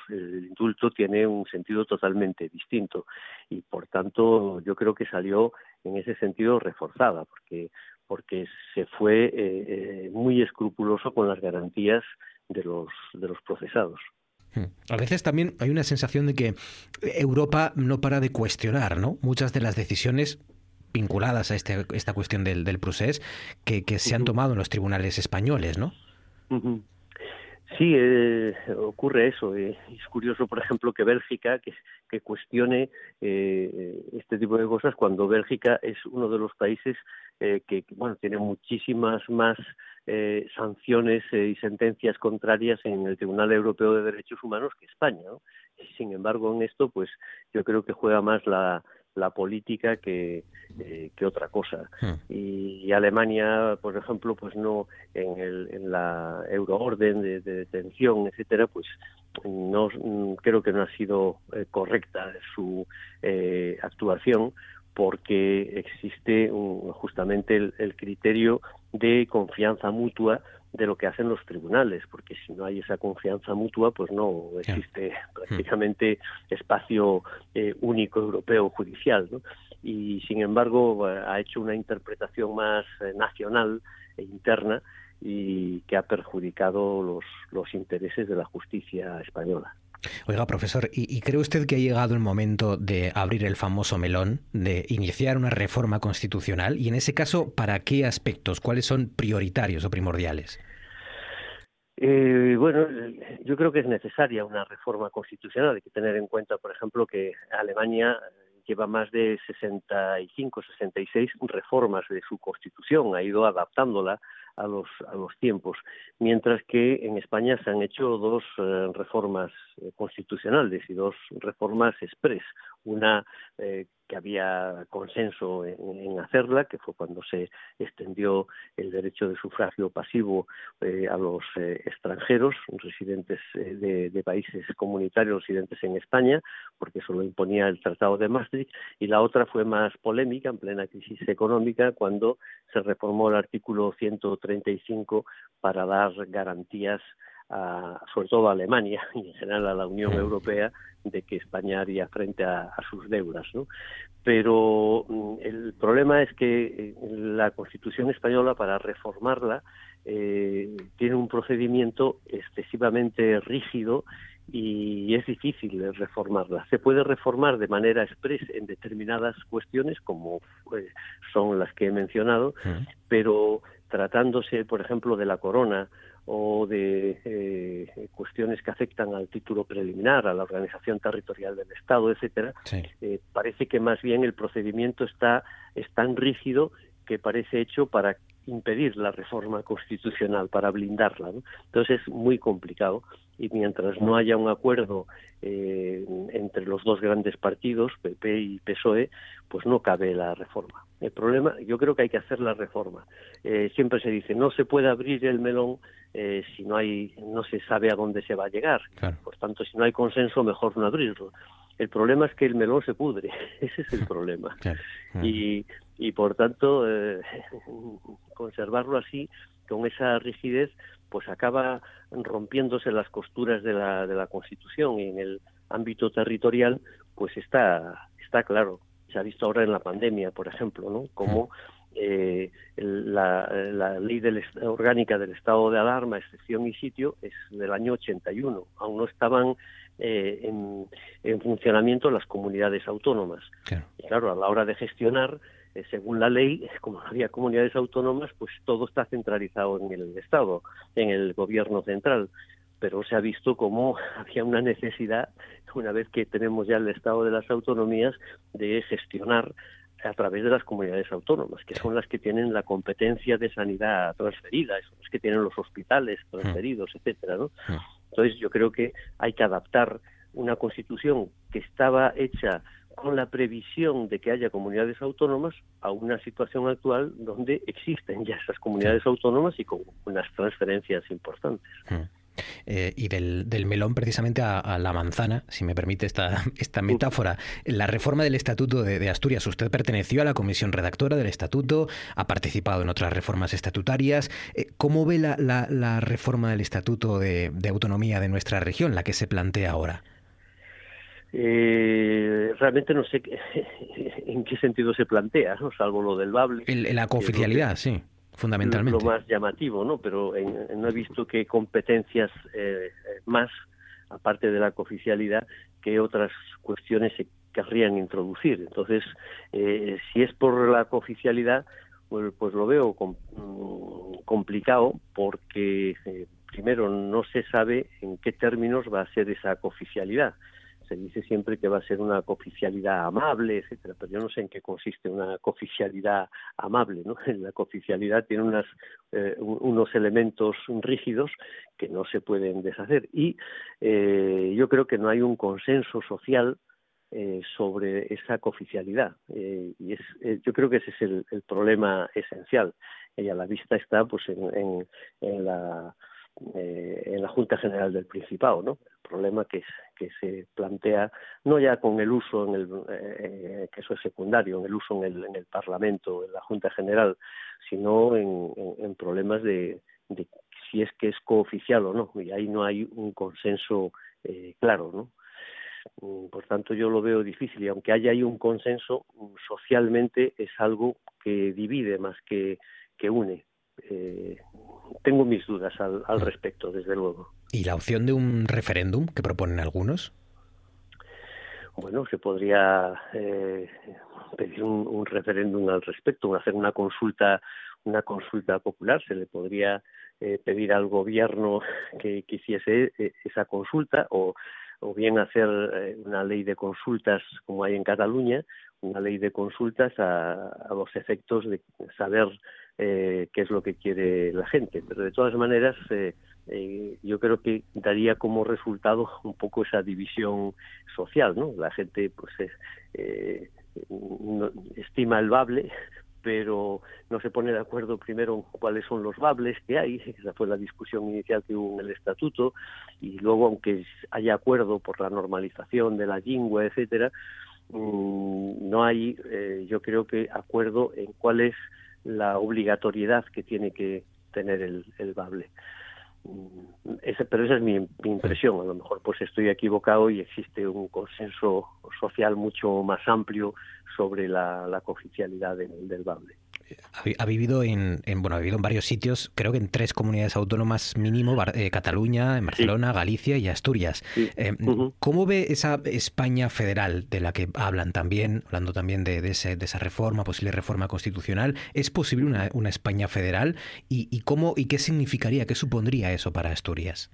El indulto tiene un sentido totalmente distinto y, por tanto, yo creo que salió en ese sentido reforzada, porque porque se fue eh, eh, muy escrupuloso con las garantías de los, de los procesados. Hmm. A veces también hay una sensación de que Europa no para de cuestionar ¿no? muchas de las decisiones vinculadas a este, esta cuestión del, del procés que, se han tomado en los tribunales españoles, ¿no? Sí, eh, ocurre eso. Eh, es curioso, por ejemplo, que Bélgica que, que cuestione eh, este tipo de cosas cuando Bélgica es uno de los países eh, que, bueno, tiene muchísimas más eh, sanciones y sentencias contrarias en el Tribunal Europeo de Derechos Humanos que España. Sin embargo, en esto, pues yo creo que juega más la, la política que, eh, que otra cosa. Hmm. Y, Alemania, por ejemplo, pues no en, el, en la euroorden de, detención, etcétera, pues no creo que no ha sido eh, correcta su eh, actuación porque existe justamente el, criterio de confianza mutua de lo que hacen los tribunales, porque si no hay esa confianza mutua, pues no existe prácticamente espacio eh, único europeo judicial. ¿no? Y sin embargo ha hecho una interpretación más eh, nacional e interna y que ha perjudicado los, los intereses de la justicia española. Oiga, profesor, ¿y, cree usted que ha llegado el momento de abrir el famoso melón, de iniciar una reforma constitucional? Y en ese caso, ¿para qué aspectos? ¿Cuáles son prioritarios o primordiales? Eh, bueno, yo creo que es necesaria una reforma constitucional. Hay que tener en cuenta, por ejemplo, que Alemania lleva más de 65, 66 reformas de su constitución, ha ido adaptándola a los, a los tiempos, mientras que en España se han hecho dos eh, reformas eh, constitucionales y dos reformas express, una eh, que había consenso en, hacerla, que fue cuando se extendió el derecho de sufragio pasivo eh, a los eh, extranjeros residentes de, de, países comunitarios residentes en España, porque eso lo imponía el Tratado de Maastricht, y la otra fue más polémica, en plena crisis económica, cuando se reformó el artículo 135 para dar garantías sobre todo a Alemania y en general a la Unión Europea de que España haría frente a, sus deudas. ¿no? Pero mm, el problema es que eh, la Constitución española, para reformarla, eh, tiene un procedimiento excesivamente rígido y es difícil reformarla. Se puede reformar de manera express en determinadas cuestiones, como eh, son las que he mencionado, pero tratándose, por ejemplo, de la corona o de eh, cuestiones que afectan al título preliminar, a la organización territorial del Estado, etcétera, eh, parece que más bien el procedimiento está es tan rígido que parece hecho para impedir la reforma constitucional, para blindarla. Entonces es muy complicado y mientras no haya un acuerdo eh, entre los dos grandes partidos, PP y PSOE, pues no cabe la reforma. El problema, yo creo que hay que hacer la reforma. Eh, siempre se dice, no se puede abrir el melón eh, si no hay, no se sabe a dónde se va a llegar. Por tanto, si no hay consenso, mejor no abrirlo. El problema es que el melón se pudre, ese es el problema. Y, y por tanto, eh, conservarlo así, con esa rigidez, pues acaba rompiéndose las costuras de la, de la Constitución y en el ámbito territorial, pues está, está claro. Se ha visto ahora en la pandemia, por ejemplo, ¿no? Como eh, la, la, ley orgánica del estado de alarma, excepción y sitio, es del año 81. Aún no estaban eh, en, funcionamiento las comunidades autónomas. Y claro, a la hora de gestionar, eh, según la ley, como había comunidades autónomas, pues todo está centralizado en el Estado, en el gobierno central. Pero se ha visto como había una necesidad, una vez que tenemos ya el Estado de las autonomías, de gestionar a través de las comunidades autónomas, que son las que tienen la competencia de sanidad transferida, son las que tienen los hospitales transferidos, etcétera, ¿no? Entonces yo creo que hay que adaptar una constitución que estaba hecha con la previsión de que haya comunidades autónomas a una situación actual donde existen ya esas comunidades autónomas y con unas transferencias importantes. Eh, y del, del, melón precisamente a, la manzana, si me permite esta, esta metáfora. La reforma del Estatuto de, Asturias, usted perteneció a la comisión redactora del Estatuto, ha participado en otras reformas estatutarias. Eh, ¿Cómo ve la, la, reforma del Estatuto de, Autonomía de nuestra región, la que se plantea ahora? Eh, realmente no sé en qué sentido se plantea, ¿no? salvo lo del Bable. la cooficialidad, sí fundamentalmente. Lo más llamativo, ¿no? Pero no he visto que competencias eh, más, aparte de la cooficialidad, que otras cuestiones se querrían introducir. Entonces, eh, si es por la cooficialidad, pues, pues lo veo mm, complicado porque, eh, primero, no se sabe en qué términos va a ser esa cooficialidad se dice siempre que va a ser una cooficialidad amable, etcétera, pero yo no sé en qué consiste una cooficialidad amable, ¿no? La cooficialidad tiene unas, eh, unos elementos rígidos que no se pueden deshacer y eh, yo creo que no hay un consenso social eh, sobre esa cooficialidad y es, yo creo que ese es el, problema esencial y a la vista está pues en, en la eh, en la Junta General del Principado, ¿no? Problema que, se plantea no ya con el uso en el eh, que eso es secundario, en el uso en el, en el Parlamento, en la Junta General, sino en, problemas de, de, si es que es cooficial o no, y ahí no hay un consenso eh, claro, ¿no? Mm, por tanto, yo lo veo difícil y aunque haya ahí un consenso, mm, socialmente es algo que divide más que, que une. Eh, tengo mis dudas al, al, respecto, desde luego. ¿Y la opción de un referéndum que proponen algunos? Bueno, se podría eh, pedir un, referéndum al respecto, hacer una consulta una consulta popular, se le podría eh, pedir al gobierno que, quisiese hiciese esa consulta o, o bien hacer una ley de consultas como hay en Cataluña, una ley de consultas a, a los efectos de saber eh, qué es lo que quiere la gente. Pero de todas maneras, eh, eh, yo creo que daría como resultado un poco esa división social, ¿no? La gente, pues, eh, estima el bable, pero no se pone de acuerdo primero en cuáles son los bables que hay, esa fue la discusión inicial que hubo en el estatuto, y luego, aunque haya acuerdo por la normalización de la lengua, etcétera, mm, no hay, yo creo que acuerdo en cuál es la obligatoriedad que tiene que tener el, el bable. Mm, ese, pero esa es mi, impresión. A lo mejor pues estoy equivocado y existe un consenso social mucho más amplio sobre la, la cooficialidad del, del bable ha, vivido en, bueno, ha vivido en varios sitios, creo que en tres comunidades autónomas mínimo, eh, Cataluña, en Barcelona, Galicia y Asturias. Eh, ¿Cómo ve esa España federal de la que hablan también, hablando también de, de, esa reforma, posible reforma constitucional? ¿Es posible una, una España federal? ¿Y, y, cómo, ¿Y qué significaría, qué supondría eso para Asturias?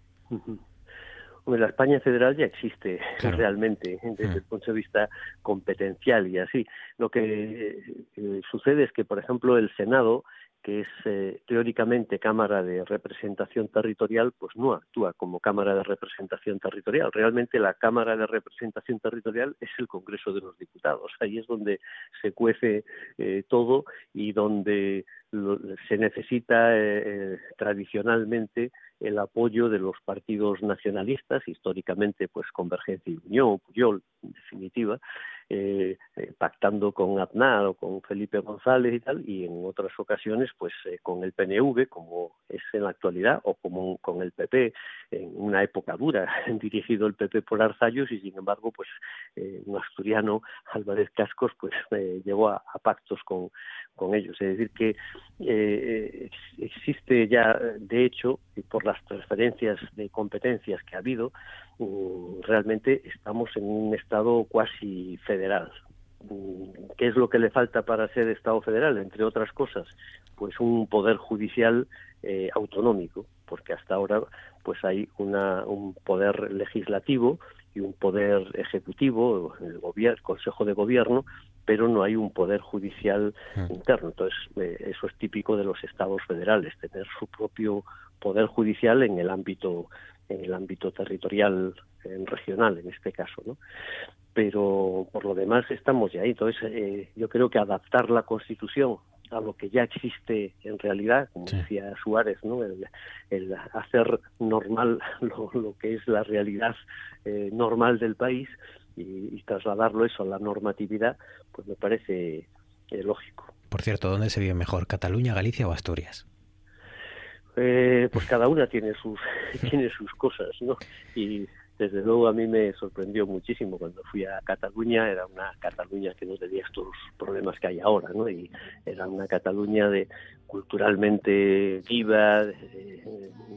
La España federal ya existe realmente desde el punto de vista competencial y así. Lo que eh, sucede es que, por ejemplo, el Senado que es eh, teóricamente Cámara de Representación Territorial, pues no actúa como Cámara de Representación Territorial. Realmente la Cámara de Representación Territorial es el Congreso de los Diputados. Ahí es donde se cuece eh, todo y donde se necesita eh, tradicionalmente el apoyo de los partidos nacionalistas, históricamente pues Convergencia y Unión, Puyol, en definitiva, eh, eh, pactando con Aznar o con Felipe González y tal, y en otras ocasiones pues eh, con el PNV, como es en la actualidad, o como con el PP en una época dura, dirigido el PP por Arzayus y sin embargo pues un asturiano, Álvarez Cascos, pues llegó a, pactos con, con ellos. Es decir, que existe ya, de hecho, y por las transferencias de competencias que ha habido, mm, realmente estamos en un estado cuasi federal. Mm, ¿Qué es lo que le falta para ser Estado federal? Entre otras cosas, pues un poder judicial eh, autonómico, porque hasta ahora pues hay una, un poder legislativo y un poder ejecutivo, el, gobierno, Consejo de Gobierno, pero no hay un poder judicial hmm. interno. Entonces, eh, eso es típico de los estados federales, tener su propio poder judicial en el ámbito en el ámbito territorial en regional en este caso no pero por lo demás estamos ya ahí entonces eh, yo creo que adaptar la constitución a lo que ya existe en realidad como decía Suárez no el, hacer normal lo, que es la realidad eh, normal del país y, trasladarlo eso a la normatividad pues me parece eh, lógico. Por cierto dónde se vive mejor Cataluña Galicia o Asturias eh, pues cada una tiene sus tiene sus cosas, ¿no? Y desde luego a mí me sorprendió muchísimo cuando fui a Cataluña, era una Cataluña que no tenía estos problemas que hay ahora, ¿no? Y era una Cataluña de culturalmente viva,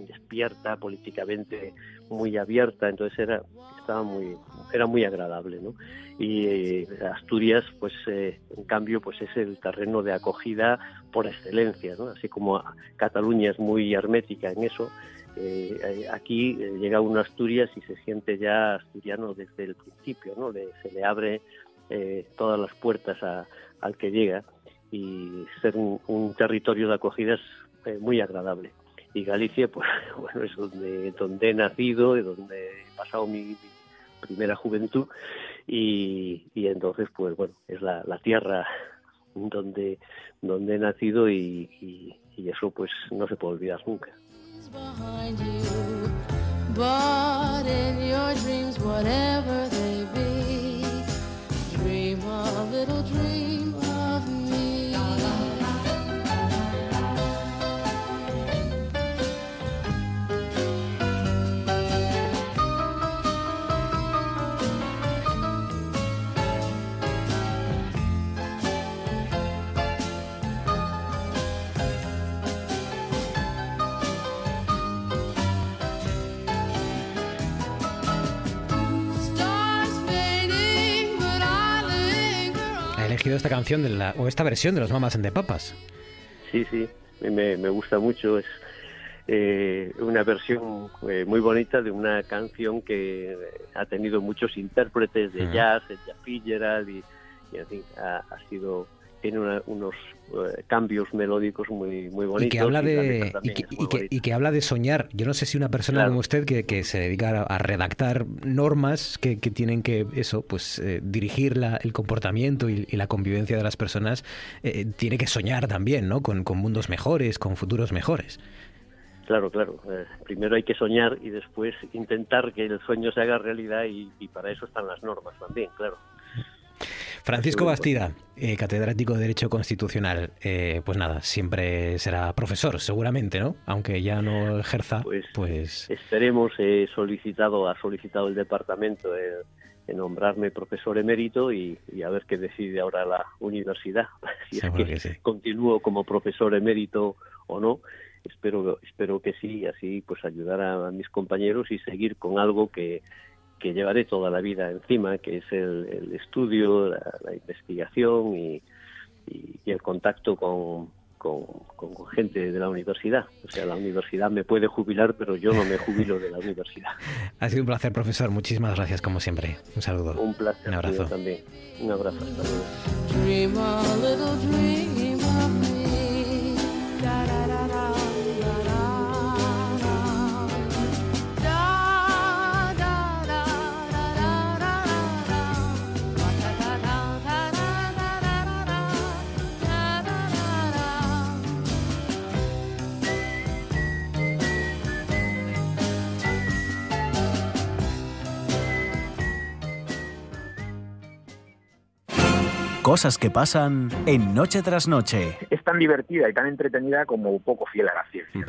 despierta, políticamente muy abierta, entonces era estaba muy era muy agradable, ¿no? Y eh, Asturias, pues eh, en cambio, pues es el terreno de acogida por excelencia, ¿no? Así como Cataluña es muy hermética en eso, eh, aquí llega uno a Asturias y se siente ya asturiano desde el principio, ¿no? se le abre todas las puertas al que llega y ser un, territorio de acogida es muy agradable y Galicia pues bueno es donde donde he nacido y donde he pasado mi, primera juventud y, y, entonces pues bueno es la, la tierra donde donde he nacido y, y, eso pues no se puede olvidar nunca Behind you, but in your dreams, whatever they be, dream a little dream esta canción de la, o esta versión de los Mamas en de Papas. Sí, sí. me, me gusta mucho, es eh, una versión eh, muy bonita de una canción que ha tenido muchos intérpretes de jazz, de Fitzgerald y, y ha, ha, sido tiene unos eh, cambios melódicos muy, muy bonitos. Y que habla de, y que, habla de soñar. Yo no sé si una persona como usted que, se dedica a, redactar normas que, tienen que, eso, pues eh, dirigir la, el comportamiento y, la convivencia de las personas, eh, tiene que soñar también, ¿no? Con, con mundos mejores, con futuros mejores. Claro, claro. primero hay que soñar y después intentar que el sueño se haga realidad y, y para eso están las normas también, claro. Francisco Bastida, eh, catedrático de Derecho Constitucional, eh, pues nada, siempre será profesor, seguramente, ¿no? Aunque ya no ejerza, pues... pues... Esperemos, he solicitado, ha solicitado el departamento eh, nombrarme profesor emérito y, a ver qué decide ahora la universidad, si es que, continúo como profesor emérito o no. Espero, espero que sí, así pues ayudar a mis compañeros y seguir con algo que, que llevaré toda la vida encima, que es el, estudio, la, investigación y, el contacto con, con, gente de la universidad. O sea, la universidad me puede jubilar, pero yo no me jubilo de la universidad. Ha sido un placer, profesor. Muchísimas gracias, como siempre. Un saludo. Un placer. Un abrazo. también. Un abrazo. Cosas que pasan en Noche tras Noche. Es tan divertida y tan entretenida como poco fiel a la ciencia.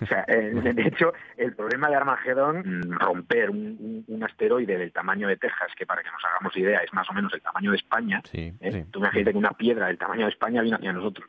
O sea, eh, de hecho, el problema de Armagedón, mm, romper un, asteroide del tamaño de Texas, que para que nos hagamos idea es más o menos el tamaño de España, sí, ¿eh? tú imagínate que una piedra del tamaño de España viene hacia nosotros.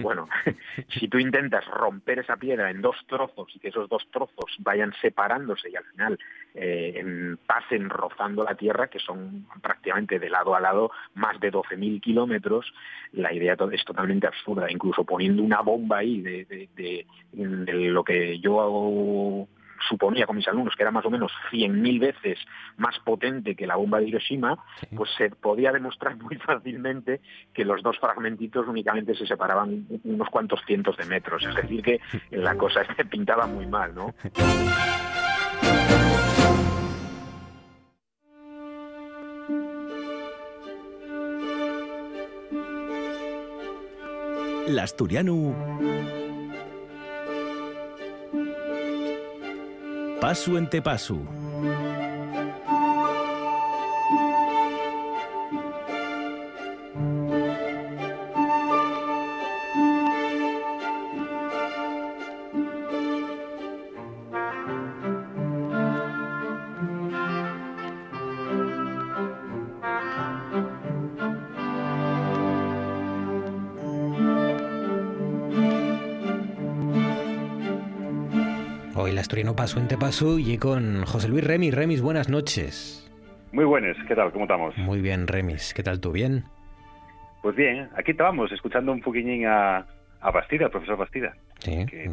Bueno, si tú intentas romper esa piedra en dos trozos y que esos dos trozos vayan separándose y al final eh, pasen rozando la Tierra, que son prácticamente de lado a lado más de 12.000 kilómetros, la idea es totalmente absurda. Incluso poniendo una bomba ahí de, de lo que yo hago suponía con mis alumnos que era más o menos 100.000 veces más potente que la bomba de Hiroshima, pues se podía demostrar muy fácilmente que los dos fragmentitos únicamente se separaban unos cuantos cientos de metros. Es decir, que la cosa se pintaba muy mal, ¿no? El asturiano Paso ante paso en paso y con José Luis Remis. Remis, buenas noches. Muy buenas, ¿qué tal? ¿Cómo estamos? Muy bien, Remis. ¿Qué tal tú? ¿Bien? Pues bien, aquí estábamos escuchando un poquillín a, a Bastida, al profesor Bastida. Sí. Que,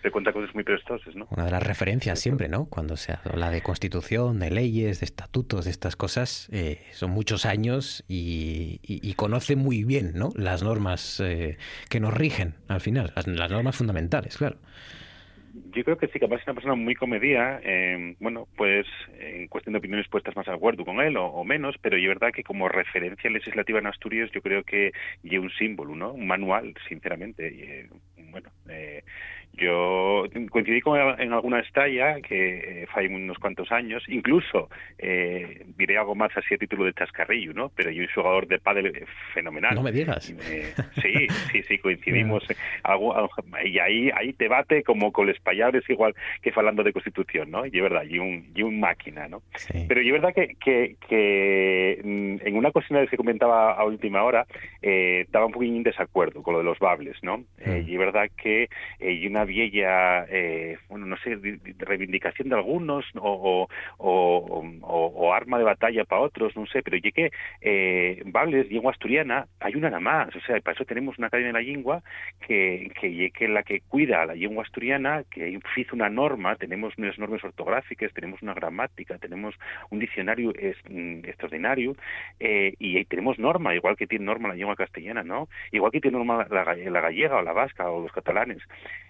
se cuenta cosas muy prestosas, ¿no? Una de las referencias siempre, ¿no? Cuando se habla de constitución, de leyes, de estatutos, de estas cosas, eh, son muchos años y, conoce muy bien, ¿no? Las normas eh, que nos rigen, al final, las normas fundamentales, claro yo creo que sí, que es una persona muy comedida, eh, bueno, pues en cuestión de opiniones puestas más de acuerdo con él o, menos, pero es verdad que como referencia legislativa en Asturias yo creo que lleva un símbolo, ¿no? Un manual, sinceramente. Y, eh, bueno, eh, yo coincidí con en alguna estalla que eh, fue unos cuantos años, incluso eh, diré algo más así a título de chascarrillo, ¿no? Pero yo un jugador de pádel fenomenal. No me digas. Eh, sí, sí, sí, coincidimos. algo, y ahí ahí te bate como con los payares igual que hablando de constitución, ¿no? Y es verdad, y un, y un máquina, ¿no? Pero y es verdad que, que, que mm, en una cuestión que comentaba a última hora, eh, estaba un poquito en desacuerdo con lo de los bables, ¿no? Mm. y es verdad que y una vieja, eh, bueno, no sé, reivindicación de algunos o, o, arma de batalla para otros, no sé, pero ya que eh, lengua asturiana, hay una nada más, o sea, para eso tenemos una academia de la lengua que, que, que la que cuida a la lengua asturiana, que hizo una norma, tenemos unas normas ortográficas, tenemos una gramática, tenemos un diccionario mm, extraordinario eh, y tenemos norma, igual que tiene norma la lengua castellana, ¿no? Igual que tiene norma la gallega o la vasca o los catalanes.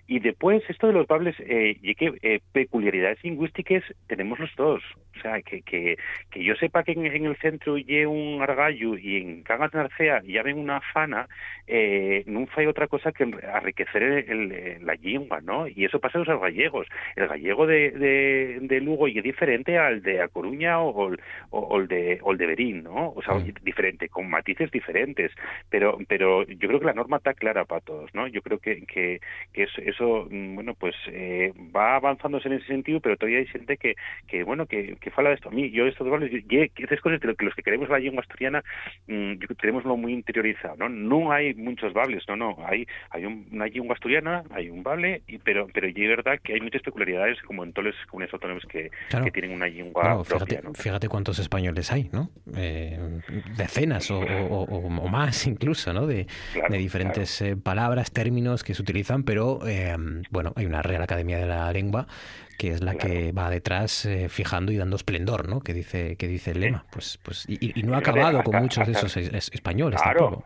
Y después, esto de los bables, eh, y que eh, peculiaridades lingüísticas tenemos los dos. O sea, que, que, que yo sepa que en, el centro y un argallo y en Cangas Narcea ya ven una fana, eh, nunca hay otra cosa que enriquecer el, la lengua, ¿no? Y eso pasa en los gallegos. El gallego de, de, de Lugo y es diferente al de A Coruña o, o, el de, o el de Berín, ¿no? O sea, mm. diferente, con matices diferentes. Pero, pero yo creo que la norma está clara para todos, ¿no? Yo creo que, que, que es eso, mm, bueno, pues eh, va avanzándose en ese sentido, pero todavía hay gente que, que bueno, que, que fala de esto. A mí, yo estos valores, esas cosas que los que queremos la lengua asturiana, mmm, tenemos lo muy interiorizado, ¿no? No hay muchos bables, no, no, hay, hay una lengua asturiana, hay un bable, y, pero, pero es verdad que hay muchas peculiaridades, como en todas las comunidades autónomas que, que tienen una lengua propia. Fíjate, fíjate, cuántos españoles hay, ¿no? Eh, decenas o, o, o, más incluso, ¿no? De, de diferentes eh, palabras, términos que se utilizan, pero eh, bueno, hay una Real Academia de la Lengua que es la que va detrás eh, fijando y dando esplendor, ¿no? Que dice que dice el lema. Pues, pues y, no ha acabado con muchos de esos españoles tampoco.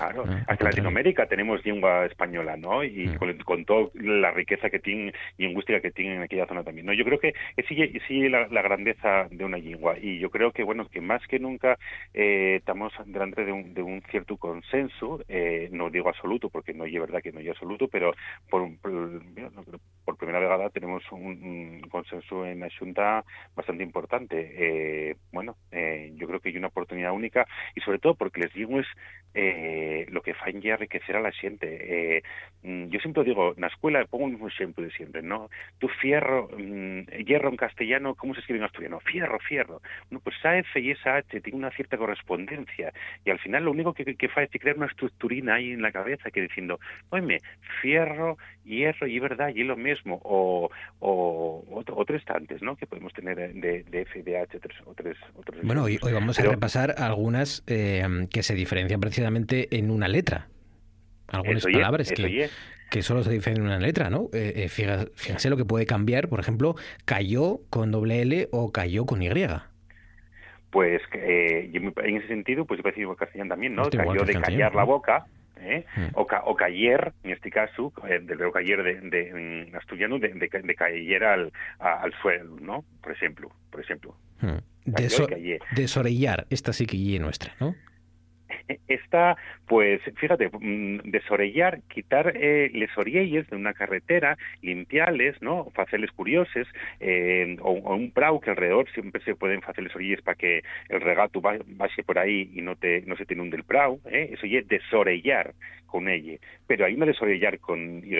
Claro, ah, hasta Latinoamérica tenemos lengua española, ¿no? Y mm. con, toda la riqueza que tiene lingüística que tiene en aquella zona también, ¿no? Yo creo que sigue, sigue la, grandeza de una lengua y yo creo que, bueno, que más que nunca eh, estamos delante de un, de un cierto consenso, eh, no digo absoluto porque no es verdad que no es absoluto, pero por, por, primera vez tenemos un, consenso en la Junta bastante importante. Eh, bueno, yo creo que hay una oportunidad única y sobre todo porque les digo es eh, lo que fan ya enriquecer a la gente. Eh, mm, yo siempre digo, en la escuela pongo un ejemplo de siempre, ¿no? Tu fierro, mm, hierro en castellano, ¿cómo se escribe en asturiano? Fierro, fierro. Bueno, pues esa F y esa H tienen una cierta correspondencia y al final lo único que, que, que es crear una estructurina ahí en la cabeza que diciendo, oye, fierro, hierro y verdad, y lo mismo, o, o, o, tres tantes, ¿no? Que podemos tener de, de F y de H, tres, o tres, otros Bueno, hoy, hoy vamos a repasar algunas eh, que se diferencian precisamente en una letra. Algunas palabras que, que solo se dicen en una letra, ¿no? Eh, eh, fíjese, lo que puede cambiar, por ejemplo, cayó con doble L o cayó con Y. Pues eh, en ese sentido, pues decir en castellano también, ¿no? cayó de callar la boca, ¿eh? Mm. o, o cayer, en este caso, del verbo cayer de, de, en asturiano, de, de, de caer al, al suelo, ¿no? Por ejemplo, por ejemplo. Mm. desorellar, esta sí que es nuestra, ¿no? Está, pues, fíjate, mm, desorellar, quitar eh, les orielles de una carretera, limpiarles, ¿no? Faceles curiosos, eh, o, un prau que alrededor siempre se pueden faceles orielles para que el regato vaya por ahí y no te no se te inunde el prau, ¿eh? Eso es desorellar con ella. Pero hay una desorellar con Y,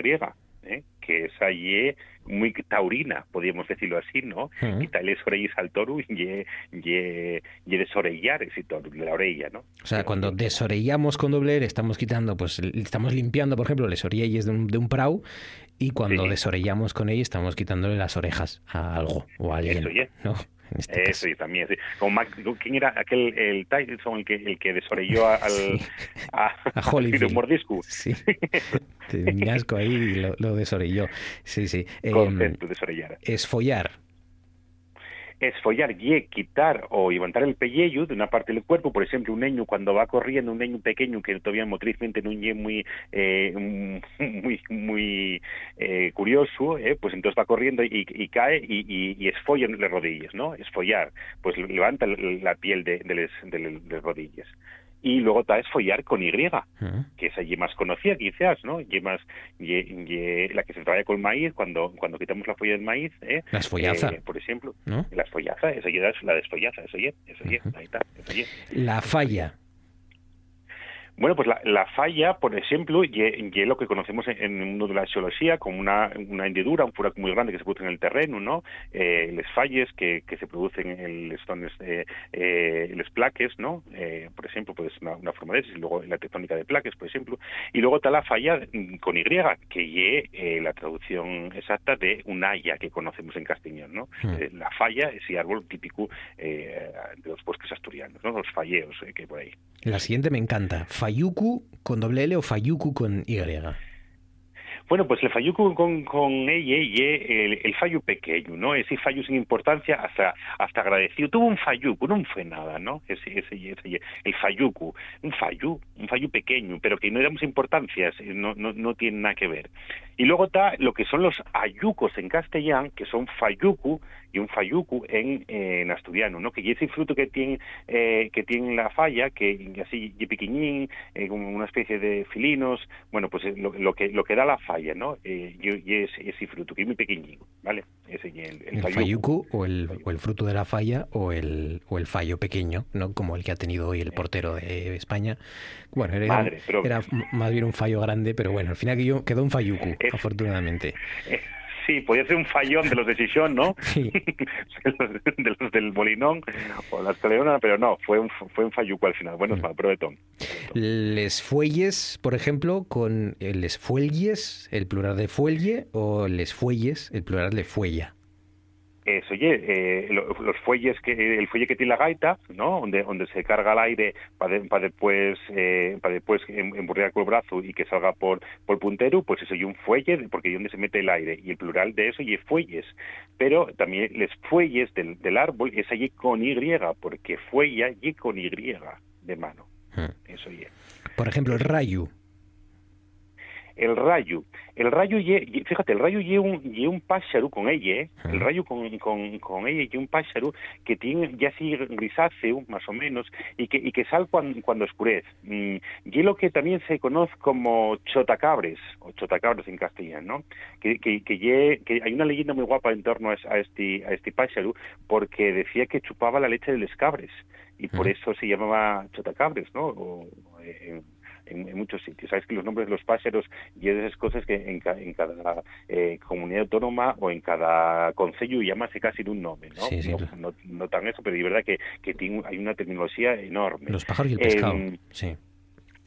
¿eh? Que es allí muy taurina, podríamos decirlo así, ¿no? Y tal es orellas al toro y, y, y desorellar ese toro, la orella, ¿no? O sea, cuando desorellamos con doble R estamos quitando, pues estamos limpiando, por ejemplo, las orellas de un, de un prau y cuando desorellamos con ella estamos quitándole las orejas a algo o a alguien, ¿no? Este Eso y también, sí. Como ¿Quién era aquel, el Tyson, el que, el que desorelló al, a, a, Holyfield? un mordisco? Sí. Tenía asco ahí y lo, lo desorelló. Sí, sí. Concepto, eh, desorellar. Esfollar esfollar y quitar o levantar el pellejo de una parte del cuerpo, por ejemplo, un niño cuando va corriendo, un niño pequeño que todavía motrizmente no es muy eh, muy muy eh, curioso, eh, pues entonces va corriendo y, y cae y, y, y, esfolla las rodillas, ¿no? Esfollar, pues levanta la piel de, de las rodillas y luego está es follar con Y, que es allí más conocida quizás, ¿no? Y más y, la que se trae con maíz cuando cuando quitamos la folla del maíz, ¿eh? La esfollaza. Eh, por ejemplo, ¿no? La esfollaza, esa es la desfollaza, eso ya, eso ya, ahí está, eso La falla. Bueno, pues la, falla, por ejemplo, y lo que conocemos en, el mundo de la geología como una, una hendidura, un furaco muy grande que se produce en el terreno, ¿no? Eh, les falles que, que se producen en los stones, eh, eh, les plaques, ¿no? Eh, por ejemplo, pues una, una forma de y luego la tectónica de plaques, por ejemplo. Y luego está la falla mm, con Y, que y eh, la traducción exacta de un haya que conocemos en Castiñón, ¿no? Hmm. Eh, la falla, ese árbol típico de los bosques asturianos, ¿no? Los falleos que hay por ahí. La siguiente me encanta. Fayuku con doble L o Fayuku con Y. Bueno, pues el fallo con, con ella y el, el, fallo pequeño, ¿no? Ese fallo sin importancia hasta hasta agradecido. Tuvo un falluco, no fue nada, ¿no? Ese, ese, ese el falluco, un fallo, un fallo pequeño, pero que no damos importancia, no, no, no tiene nada que ver. Y luego está lo que son los ayucos en castellano, que son falluco, y un fayuku en, en asturiano, ¿no? Que ese fruto que tiene eh, que tiene la falla, que así y pequeñín, eh, como una especie de filinos, bueno, pues eh, lo, lo, que lo que da la falla, ¿no? Eh, y, ese, ese fruto que es muy pequeñín, ¿vale? Ese el, el, o el, o el fruto de la falla o el o el fallo pequeño, ¿no? Como el que ha tenido hoy el portero de España. Bueno, era, era más bien un fallo grande, pero bueno, al final quedó un fayuku, afortunadamente. Sí, podía ser un fallón de los de Sison, ¿no? Sí. de los del Molinón o las Caleona, pero no, fue un, fue un falluco al final. Bueno, es mal, pero Les fuelles, por ejemplo, con les fuelles, el plural de fuelle, o les fuelles, el plural de fuella eso, oye, eh, los fuelles que el fuelle que tiene la gaita, ¿no? Donde donde se carga el aire para después eh, para después em, emburrear con el brazo y que salga por por puntero, pues eso y un fuelle porque es donde se mete el aire y el plural de eso y fuelles, pero también les fuelles del, del árbol es allí con y porque fuella y con y de mano. Hmm. Eso y Por ejemplo, el rayo el rayo. El rayo, fíjate, el rayo lleva un, un pájaro con ella, ¿eh? el rayo con, con, con ella y un pájaro que tiene ya así grisáceo, más o menos, y que, y que sale cuando, cuando oscurece. Mm, y lo que también se conoce como chotacabres, o chotacabres en castellano, ¿no? Que, que, que, hay una leyenda muy guapa en torno a, este, a este pájaro, porque decía que chupaba la leche de los cabres, y por eso se llamaba chotacabres, ¿no? O, eh, en, muchos sitios. Sabes que los nombres de los pájaros y esas cosas que en, en cada eh, comunidad autónoma o en cada concello llamase casi de un nombre, ¿no? no, no, tan eso, pero de verdad que, que tiene, hay una terminología enorme. Los pájaros y el pescado, em, sí.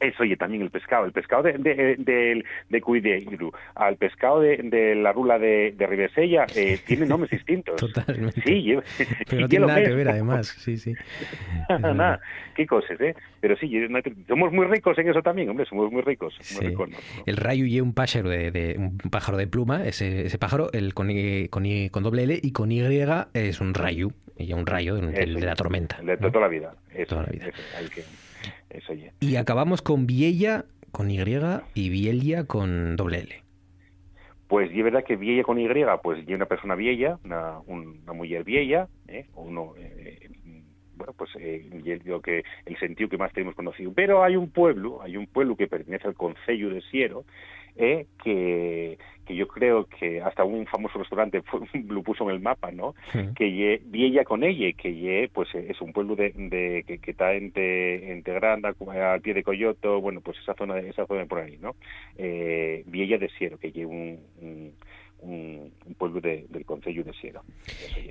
Eso, oye, también el pescado. El pescado de, de, de, de Cuideiru al pescado de, de la rula de, de Ribesella eh, tiene nombres distintos. Totalmente. Sí, pero no tiene nada que ver, además. Sí, sí. nada, qué cosas, ¿eh? Pero sí, somos muy ricos en eso también, hombre, somos muy ricos. Muy ricos El rayo y un pájaro de, de, un pájaro de pluma, ese, ese pájaro, el con, con, con doble L y con Y es un rayo, y un rayo de, la tormenta. De, toda la vida. toda la vida. hay que... Y acabamos con Viella con Y y Vielia con doble L. Pues y es verdad que Viella con Y, pues y una persona vieja, una, una mujer vieja, ¿eh? uno, eh, bueno, pues eh, yo que el sentido que más tenemos conocido. Pero hay un pueblo, hay un pueblo que pertenece al Concello de Siero, eh, que, que yo creo que hasta un famoso restaurante lo puso en el mapa, ¿no? Que ye, Viella con ella, que ye, pues es un pueblo de, de que, que, está entre, entre Granda, al pie de Coyoto, bueno, pues esa zona, esa zona por ahí, ¿no? Eh, Viella de Siero, que un, un un, pueblo del Concello de Sierra.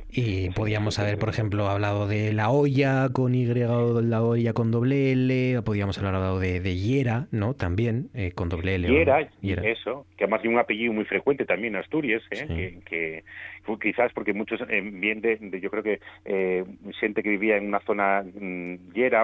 Y podíamos haber, por ejemplo, hablado de la olla con Y la olla con doble L, podíamos haber hablado de, de Hiera, ¿no? También, eh, con doble L. Hiera, eso, que además tiene un apellido muy frecuente también en Asturias, ¿eh? que, quizás porque muchos eh, bien de, yo creo que eh, gente que vivía en una zona mm,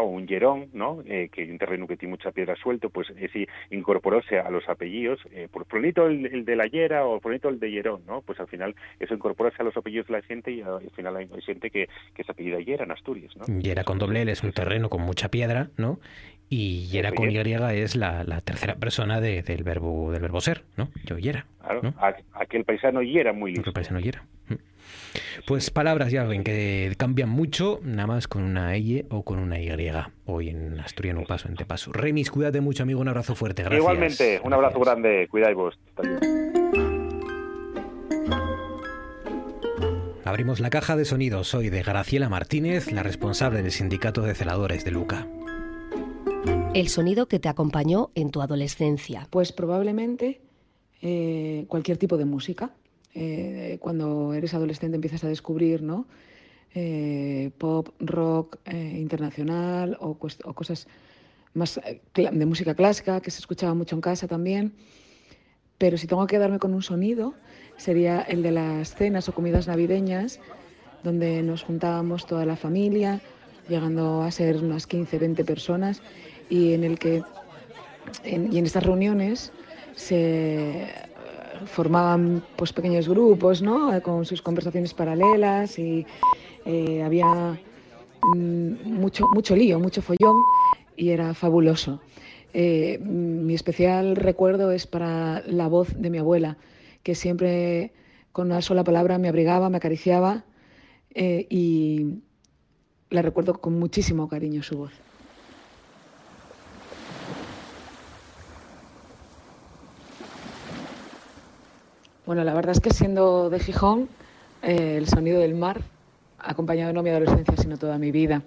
o un hierón, ¿no? Eh, que hay un terreno que tiene mucha piedra suelto, pues ese incorporóse a los apellidos, eh, por bonito el, de la hiera o bonito el de hierón, ¿no? Pues al final eso incorporarse a los apellidos de la gente y al final hay, gente que, que se apellida hiera en Asturias, ¿no? Hiera con doble L es un terreno con mucha piedra, ¿no? Y Yera con Y es la, la tercera persona de, del verbo del verbo ser, ¿no? Yo Yera. Claro, aquel paisano Yera muy listo. Aquel paisano Yera. Mm. Pues palabras, ya ven, que cambian mucho, nada más con una Y o con una Y. Hoy en Asturiano paso, en Te paso. Remis, cuídate mucho, amigo, un abrazo fuerte. Gracias. Igualmente, un abrazo grande, cuidáis vos. Abrimos la caja de sonidos. Soy de Graciela Martínez, la responsable del sindicato de celadores de Luca. El sonido que te acompañó en tu adolescencia. Pues probablemente eh, cualquier tipo de música. Eh, cuando eres adolescente empiezas a descubrir, ¿no? Eh, pop, rock internacional o, o, cosas más de música clásica que se escuchaba mucho en casa también. Pero si tengo que quedarme con un sonido, sería el de las cenas o comidas navideñas, donde nos juntábamos toda la familia, llegando a ser unas 15, 20 personas, y en el que y en estas reuniones se formaban pues pequeños grupos, ¿no? Con sus conversaciones paralelas y eh, había mm, mucho, mucho lío, mucho follón y era fabuloso. Eh, mi especial recuerdo es para la voz de mi abuela, que siempre con una sola palabra me abrigaba, me acariciaba eh, y la recuerdo con muchísimo cariño su voz. Bueno, la verdad es que siendo de Gijón, eh, el sonido del mar ha acompañado no mi adolescencia, sino toda mi vida.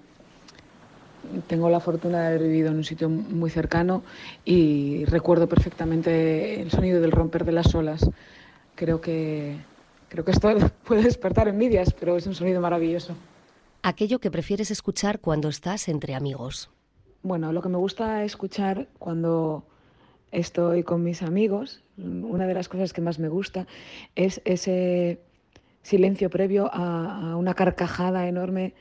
Tengo la fortuna de haber vivido en un sitio muy cercano y recuerdo perfectamente el sonido del romper de las olas. Creo que, creo que esto puede despertar envidias, pero es un sonido maravilloso. Aquello que prefieres escuchar cuando estás entre amigos. Bueno, lo que me gusta escuchar cuando estoy con mis amigos, una de las cosas que más me gusta es ese silencio previo a, una carcajada enorme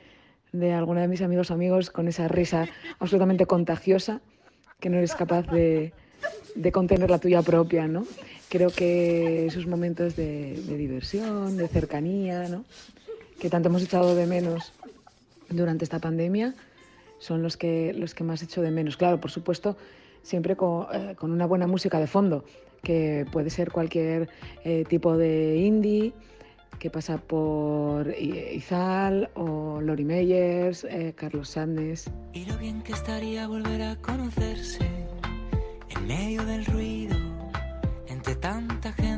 de alguno de mis amigos amigos con esa risa absolutamente contagiosa que no eres capaz de, contener la tuya propia, ¿no? Creo que esos momentos de, de diversión, de cercanía, ¿no? que tanto hemos echado de menos durante esta pandemia, son los que, los que más echo de menos. Claro, por supuesto, siempre eh, con, una buena música de fondo, que puede ser cualquier eh, tipo de indie, que pasa por Izal o Lori Meyers, eh, Carlos Sandes. Y lo bien que estaría volver a conocerse en medio del ruido, entre tanta gente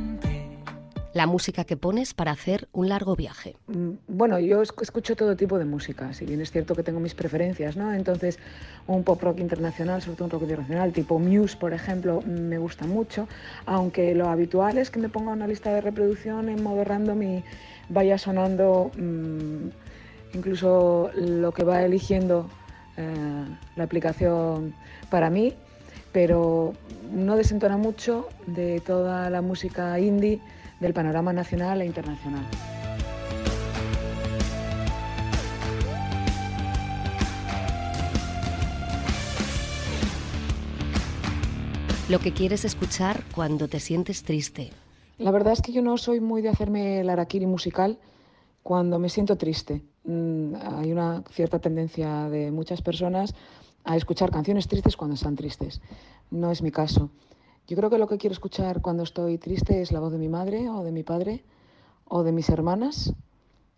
la música que pones para hacer un largo viaje? Mm, bueno, yo escucho todo tipo de música, si bien es cierto que tengo mis preferencias, ¿no? Entonces, un pop rock internacional, sobre todo un rock internacional, tipo Muse, por ejemplo, me gusta mucho, aunque lo habitual es que me ponga una lista de reproducción en modo random y vaya sonando mm, incluso lo que va eligiendo eh, la aplicación para mí, pero no desentona mucho de toda la música indie del panorama nacional e internacional. Lo que quieres escuchar cuando te sientes triste. La verdad es que yo no soy muy de hacerme el araquiri musical cuando me siento triste. Mm, hay una cierta tendencia de muchas personas a escuchar canciones tristes cuando están tristes. No es mi caso. Yo creo que lo que quiero escuchar cuando estoy triste es la voz de mi madre o de mi padre o de mis hermanas,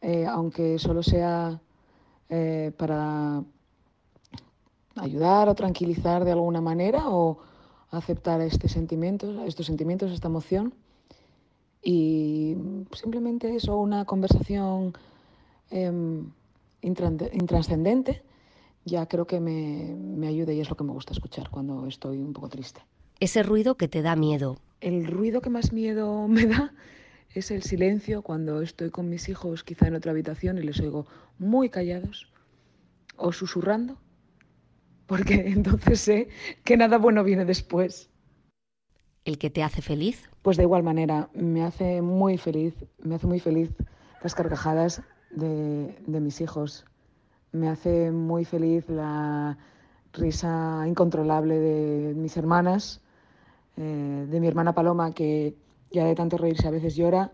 eh, aunque solo sea eh, para ayudar o tranquilizar de alguna manera o aceptar este sentimiento, estos sentimientos, esta emoción. Y simplemente eso, una conversación em, intranscendente, ya creo que me, me ayuda y es lo que me gusta escuchar cuando estoy un poco triste. Ese ruido que te da miedo. El ruido que más miedo me da es el silencio cuando estoy con mis hijos quizá en otra habitación y les oigo muy callados o susurrando, porque entonces sé que nada bueno viene después. ¿El que te hace feliz? Pues de igual manera, me hace muy feliz, me hace muy feliz las carcajadas de, de mis hijos. Me hace muy feliz la risa incontrolable de mis hermanas eh, de mi hermana Paloma, que ya de tanto reírse a veces llora,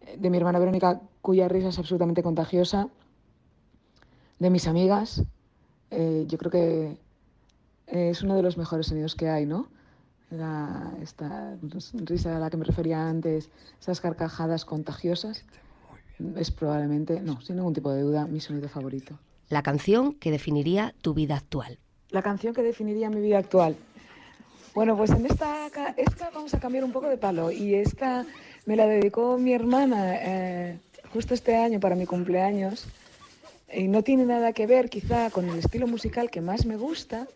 eh, de mi hermana Verónica, cuya risa es absolutamente contagiosa, de mis amigas. Eh, yo creo que es uno de los mejores sonidos que hay, ¿no? esta risa a la que me refería antes, esas carcajadas contagiosas, es probablemente, no, sin ningún tipo de duda, mi sonido favorito. La canción que definiría tu vida actual. La canción que definiría mi vida actual. Bueno, pues en esta, esta vamos a cambiar un poco de palo y esta me la dedicó mi hermana eh, justo este año para mi cumpleaños y no tiene nada que ver quizá con el estilo musical que más me gusta,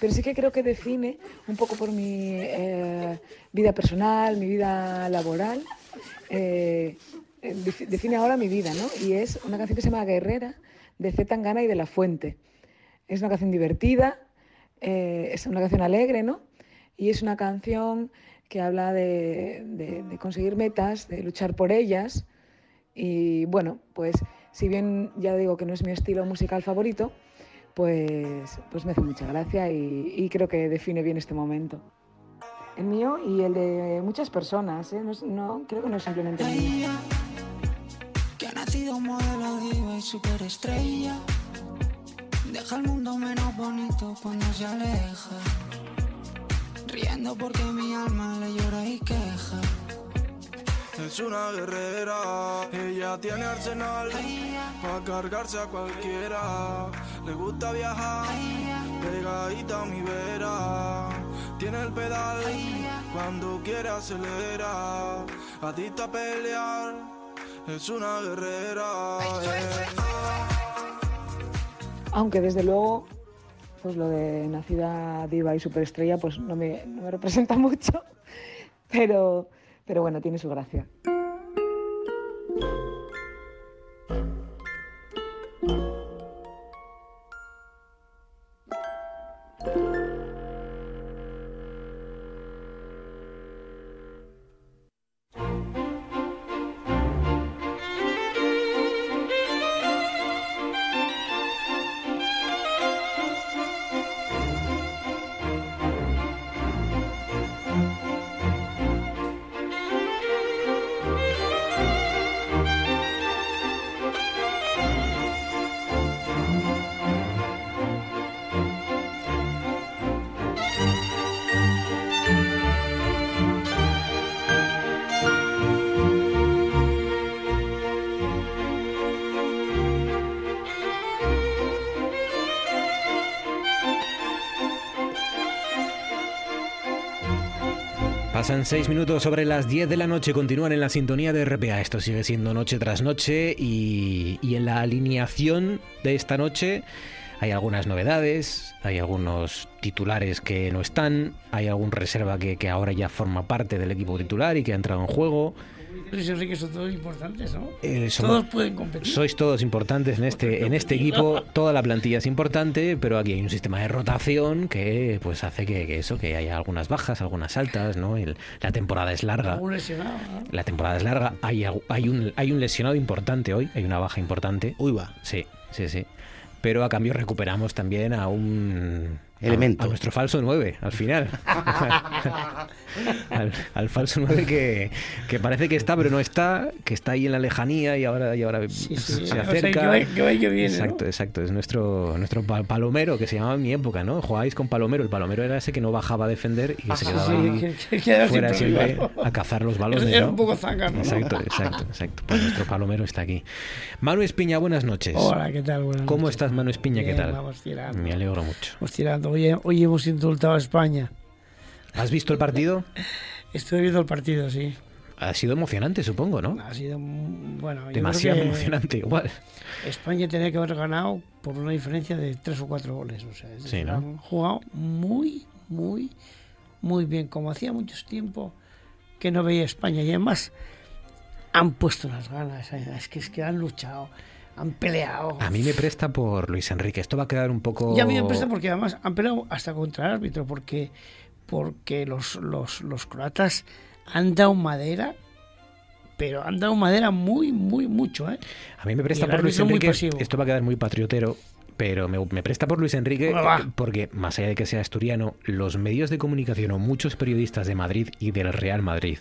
pero sí que creo que define un poco por mi eh, vida personal, mi vida laboral, eh, define ahora mi vida, ¿no? Y es una canción que se llama Guerrera, de Z Tangana y de La Fuente. Es una canción divertida, es una canción alegre, ¿no? Y es una canción que habla de, conseguir metas, de luchar por ellas. Y bueno, pues si bien ya digo que no es mi estilo musical favorito, pues, pues me hace mucha gracia y, creo que define bien este momento. El mío y el de muchas personas, ¿eh? no, creo que no es simplemente el mío. Que ha nacido modelo diva y superestrella, deja el mundo menos bonito cuando se aleja, riendo porque mi alma le llora y queja. Es una guerrera, ella tiene arsenal para cargarse a cualquiera. Le gusta viajar, pegadita a mi vera. Tiene el pedal, cuando quiere acelera. Adicta a pelear, es una guerrera. Eh. Aunque desde luego, pues lo de nacida diva y superestrella, pues no me, no me representa mucho. Pero pero bueno, tiene su gracia. Pasan seis minutos sobre las 10 de la noche, continúan en la sintonía de RPA. Esto sigue siendo noche tras noche y, en la alineación de esta noche hay algunas novedades, hay algunos titulares que no están, hay algún reserva que, que ahora ya forma parte del equipo titular y que ha entrado en juego. Luis Enrique son todos importantes, ¿no? Eh, todos pueden competir. Sois todos importantes en este, en este equipo. Toda la plantilla es importante, pero aquí hay un sistema de rotación que pues hace que, eso, que haya algunas bajas, algunas altas, ¿no? la temporada es larga. La temporada es larga. Hay, hay, un, hay un lesionado importante hoy, hay una baja importante. Uy, va. Sí, sí, sí. Pero a cambio recuperamos también a un elemento. A, nuestro falso 9, al final. al, falso 9 que, que, parece que está, pero no está, que está ahí en la lejanía y ahora, y ahora se acerca. exacto, exacto. Es nuestro, nuestro palomero, que se llamaba en mi época, ¿no? Jugáis con palomero. El palomero era ese que no bajaba a defender y que se quedaba ahí fuera siempre, a cazar los balones. Era un poco zanga, Exacto, exacto, exacto. Pues nuestro palomero está aquí. Manu Espiña, buenas noches. Hola, ¿qué tal? Buenas ¿Cómo estás, Manu Espiña? ¿Qué tal? Vamos tirando. Me alegro mucho. Vamos tirando. Hoy, hemos indultado a España. ¿Has visto el partido? Estoy viendo el partido, sí. Ha sido emocionante, supongo, ¿no? Ha sido, bueno... Demasiado emocionante, igual. España tenía que haber ganado por una diferencia de tres o cuatro goles. O sea, sí, ¿no? Han jugado muy, muy, muy bien. Como hacía mucho tiempo que no veía España. Y además han puesto las ganas. Es que, es que han luchado han peleado. A mí me presta por Luis Enrique. Esto va a quedar un poco. Y a mí me presta porque además han peleado hasta contra el árbitro, porque, porque los, los, los croatas han dado madera pero han dado madera muy, muy, mucho. ¿eh? A mí me presta por Luis Enrique. Esto va a quedar muy patriotero, pero me, me presta por Luis Enrique porque, más allá de que sea asturiano, los medios de comunicación o muchos periodistas de Madrid y del Real Madrid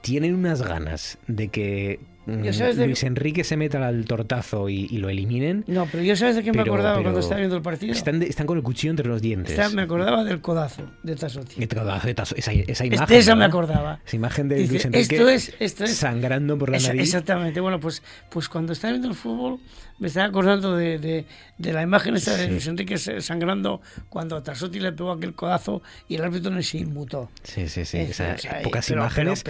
tienen unas ganas de que mm, Luis Enrique se meta al tortazo y, lo eliminen. No, pero yo sabes de qué me acordaba cuando estaba viendo el partido. Están, están con el cuchillo entre los dientes. me acordaba del codazo de Tasotti. esa, esa imagen. De esa me acordaba. Esa imagen de Luis Enrique esto es, sangrando por la nariz. Exactamente. Bueno, pues, pues cuando estaba viendo el fútbol me estaba acordando de, de, la imagen esa de Luis Enrique sangrando cuando Tasotti le pegó aquel codazo y el árbitro no se inmutó. Sí, sí, sí. pocas imágenes.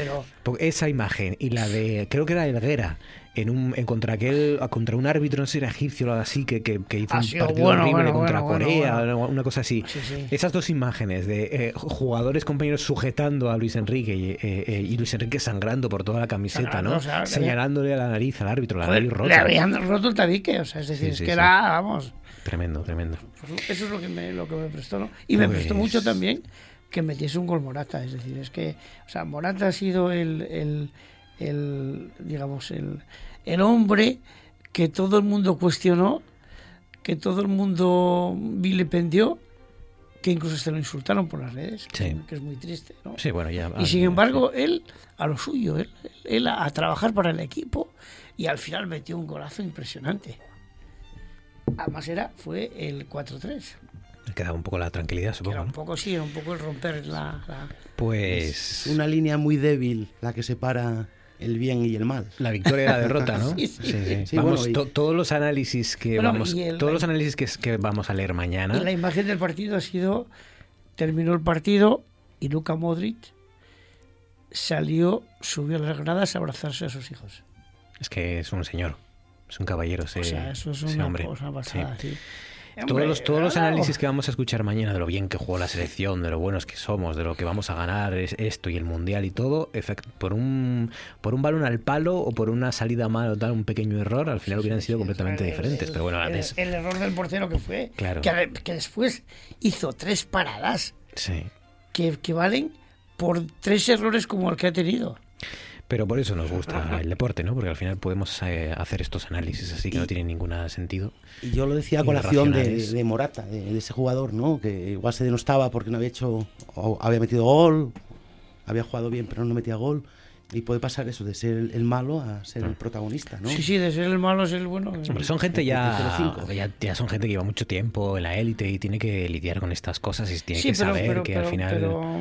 esa imagen y la de, creo que era Elguera, en un en contra aquel contra un árbitro no sé era egipcio o algo así que, que, hizo un partido horrible contra Corea una cosa así. Esas dos imágenes de eh, jugadores compañeros sujetando a Luis Enrique y, eh, eh, y, Luis Enrique sangrando por toda la camiseta no señalándole a la nariz al árbitro la nariz rota. le habían roto el tabique o sea es decir es que era vamos. Tremendo tremendo. Pues eso es lo que me lo que me prestó no y me prestó mucho pues también que metiese un gol Morata es decir es que o sea Morata ha sido el, el, el digamos el el hombre que todo el mundo cuestionó, que todo el mundo vilipendió, que incluso se lo insultaron por las redes, que es muy triste. ¿no? Sí, bueno, ya, y sin embargo, él a lo suyo, él, él, a, trabajar para el equipo y al final metió un golazo impresionante. Además era, fue el 4-3. Quedaba un poco la tranquilidad, supongo. Era un poco, sí, era un poco el romper la... la... Pues... Es una línea muy débil la que separa el bien y el mal. La victoria y la derrota, ¿no? sí, sí. vamos, todos los análisis que vamos, todos los análisis que, que, vamos a leer mañana. Y la imagen del partido ha sido terminó el partido y Luka Modric salió, subió a las gradas a abrazarse a sus hijos. Es que es un señor, es un caballero ese, o sea, eso es una hombre. cosa pasada, sí todos los, todos los análisis que vamos a escuchar mañana de lo bien que jugó la selección, de lo buenos que somos, de lo que vamos a ganar es esto y el mundial y todo, por un por un balón al palo o por una salida mal o tal, un pequeño error, al final hubieran sido completamente diferentes. pero bueno, el, el, error del portero que fue, que, que, después hizo tres paradas que, que valen por tres errores como el que ha tenido. Pero por eso nos gusta el deporte, ¿no? Porque al final podemos eh, hacer estos análisis así que no tienen ningún sentido. Y yo lo decía con la acción de, Morata, de, ese jugador, ¿no? Que igual se denostaba porque no había hecho, o había metido gol, había jugado bien pero no metía gol. Y puede pasar eso, de ser el malo a ser el protagonista, ¿no? Sí, sí, de ser el malo a ser el bueno. Hombre, son gente ya, ya, son gente que lleva mucho tiempo en la élite y tiene que lidiar con estas cosas y tiene que saber que al final... Pero,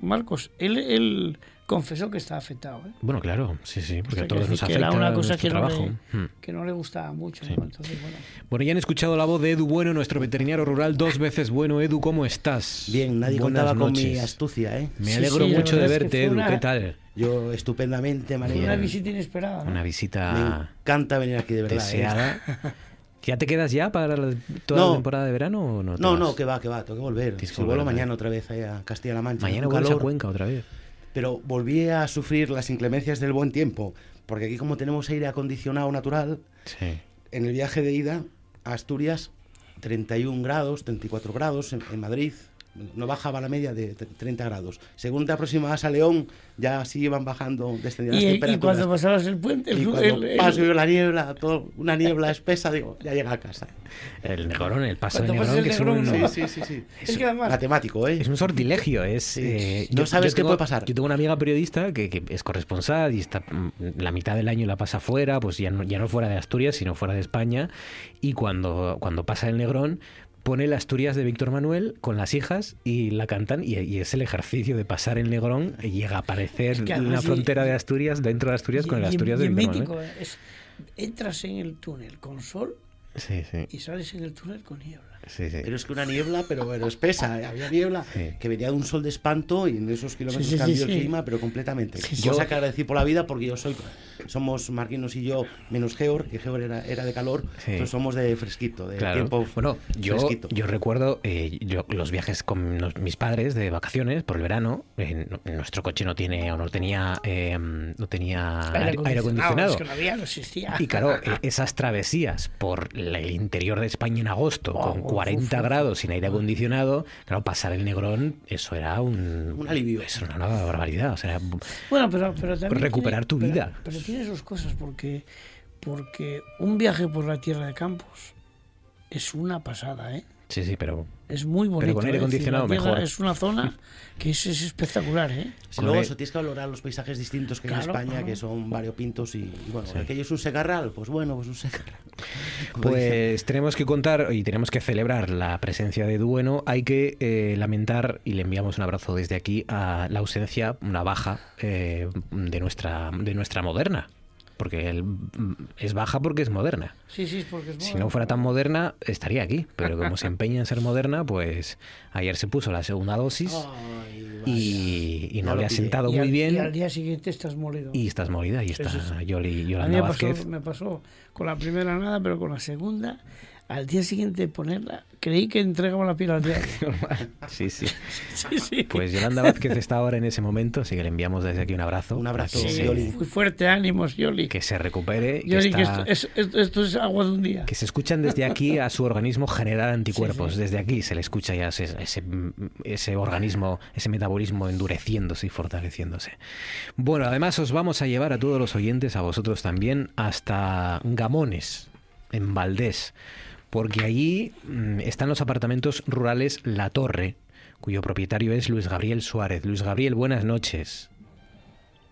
Marcos, él, él confesó que está afectado. ¿eh? Bueno, claro, sí, sí, porque a todos nos afecta era una cosa que trabajo. No le, hmm. que no le gustaba mucho. bueno. bueno. ya han escuchado la voz de Edu Bueno, nuestro veterinario rural, dos veces bueno. Edu, ¿cómo estás? Bien, nadie contaba con mi astucia, ¿eh? Me alegro mucho de verte, Edu, ¿qué tal? Yo estupendamente, María. Una visita inesperada. Una visita... Me encanta venir aquí, de verdad. ¿eh? Deseada. ¿Ya te quedas ya para toda la temporada de verano o no? no, no, que va, que va, tengo que volver. Si vuelvo mañana otra vez a Castilla-La Mancha. Mañana vuelves a Cuenca otra vez pero volví a sufrir las inclemencias del buen tiempo, porque aquí como tenemos aire acondicionado natural, en el viaje de ida a Asturias, 31 grados, 34 grados en Madrid, no bajaba la media de 30 grados. Según te aproximabas a León, ya así iban bajando, descendiendo las temperaturas. Y cuando pasabas el puente, y cuando paso yo la niebla, todo, una niebla espesa, digo, ya llega a casa. El Negrón, el paso de Negrón, que es un... Sí, sí, sí. Es, matemático, ¿eh? Es un sortilegio, es... Eh, no sabes qué puede pasar. Yo tengo una amiga periodista que, que, es corresponsal y está mm, la mitad del año la pasa fuera, pues ya no, ya no fuera de Asturias, sino fuera de España, y cuando, cuando pasa el Negrón, pone las Asturias de Víctor Manuel con las hijas y la cantan y, es el ejercicio de pasar el Negrón y llega a aparecer en la frontera de Asturias, dentro de Asturias, con el Asturias de Víctor Manuel. entras en el túnel con sol y sales en el túnel con niebla. Pero es que una niebla, pero bueno, espesa. ¿eh? Había niebla que venía de un sol de espanto y en esos kilómetros cambió el clima, pero completamente. yo que agradecí por la vida porque yo soy, somos Marquinos y yo, menos Georg, que Georg era, era de calor, entonces somos de fresquito, de tiempo Bueno, yo, yo recuerdo eh, yo, los viajes con mis padres de vacaciones por el verano. nuestro coche no tiene o no tenía, eh, no tenía aire acondicionado. Y claro, esas travesías por el interior de España en agosto, con 40 grados sin aire acondicionado, claro, pasar el Negrón, eso era un, un alivio. Eso era una barbaridad. O sea, bueno, pero, pero también recuperar tu vida. Pero, tiene sus cosas, porque, porque un viaje por la tierra de Campos es una pasada, ¿eh? Sí, sí, pero es muy bonito. Pero con aire ¿eh? acondicionado mejor. Es una zona que es, espectacular, ¿eh? luego eso, tienes que valorar los paisajes distintos que hay en España, que son variopintos y, y bueno, aquello es un segarral, pues bueno, pues un segarral. Pues tenemos que contar y tenemos que celebrar la presencia de Dueno. Hay que eh, lamentar, y le enviamos un abrazo desde aquí, a la ausencia, una baja eh, de, nuestra, de nuestra moderna porque él mm, es baja porque es moderna. Sí, sí, porque es moderna. Si no fuera tan moderna, estaría aquí, pero como se empeña en ser moderna, pues ayer se puso la segunda dosis y, no le ha sentado muy bien. Y al día siguiente estás molido. Y estás molida y está Yoli, Yolanda A mí me pasó, me pasó con la primera nada, pero con la segunda al día siguiente ponerla, creí que entregaba la piel al día. sí, sí. sí, Pues Yolanda Vázquez está ahora en ese momento, así que le enviamos desde aquí un abrazo. Un abrazo, Yoli. Muy fuerte, ánimos, Yoli. Que se recupere. Yoli, que, esto, es, agua de un día. Que se escuchan desde aquí a su organismo generar anticuerpos. Desde aquí se le escucha ya ese, ese, organismo, ese metabolismo endureciéndose y fortaleciéndose. Bueno, además os vamos a llevar a todos los oyentes, a vosotros también, hasta Gamones, en Valdés porque allí mm, están los apartamentos rurales La Torre, cuyo propietario es Luis Gabriel Suárez. Luis Gabriel, buenas noches.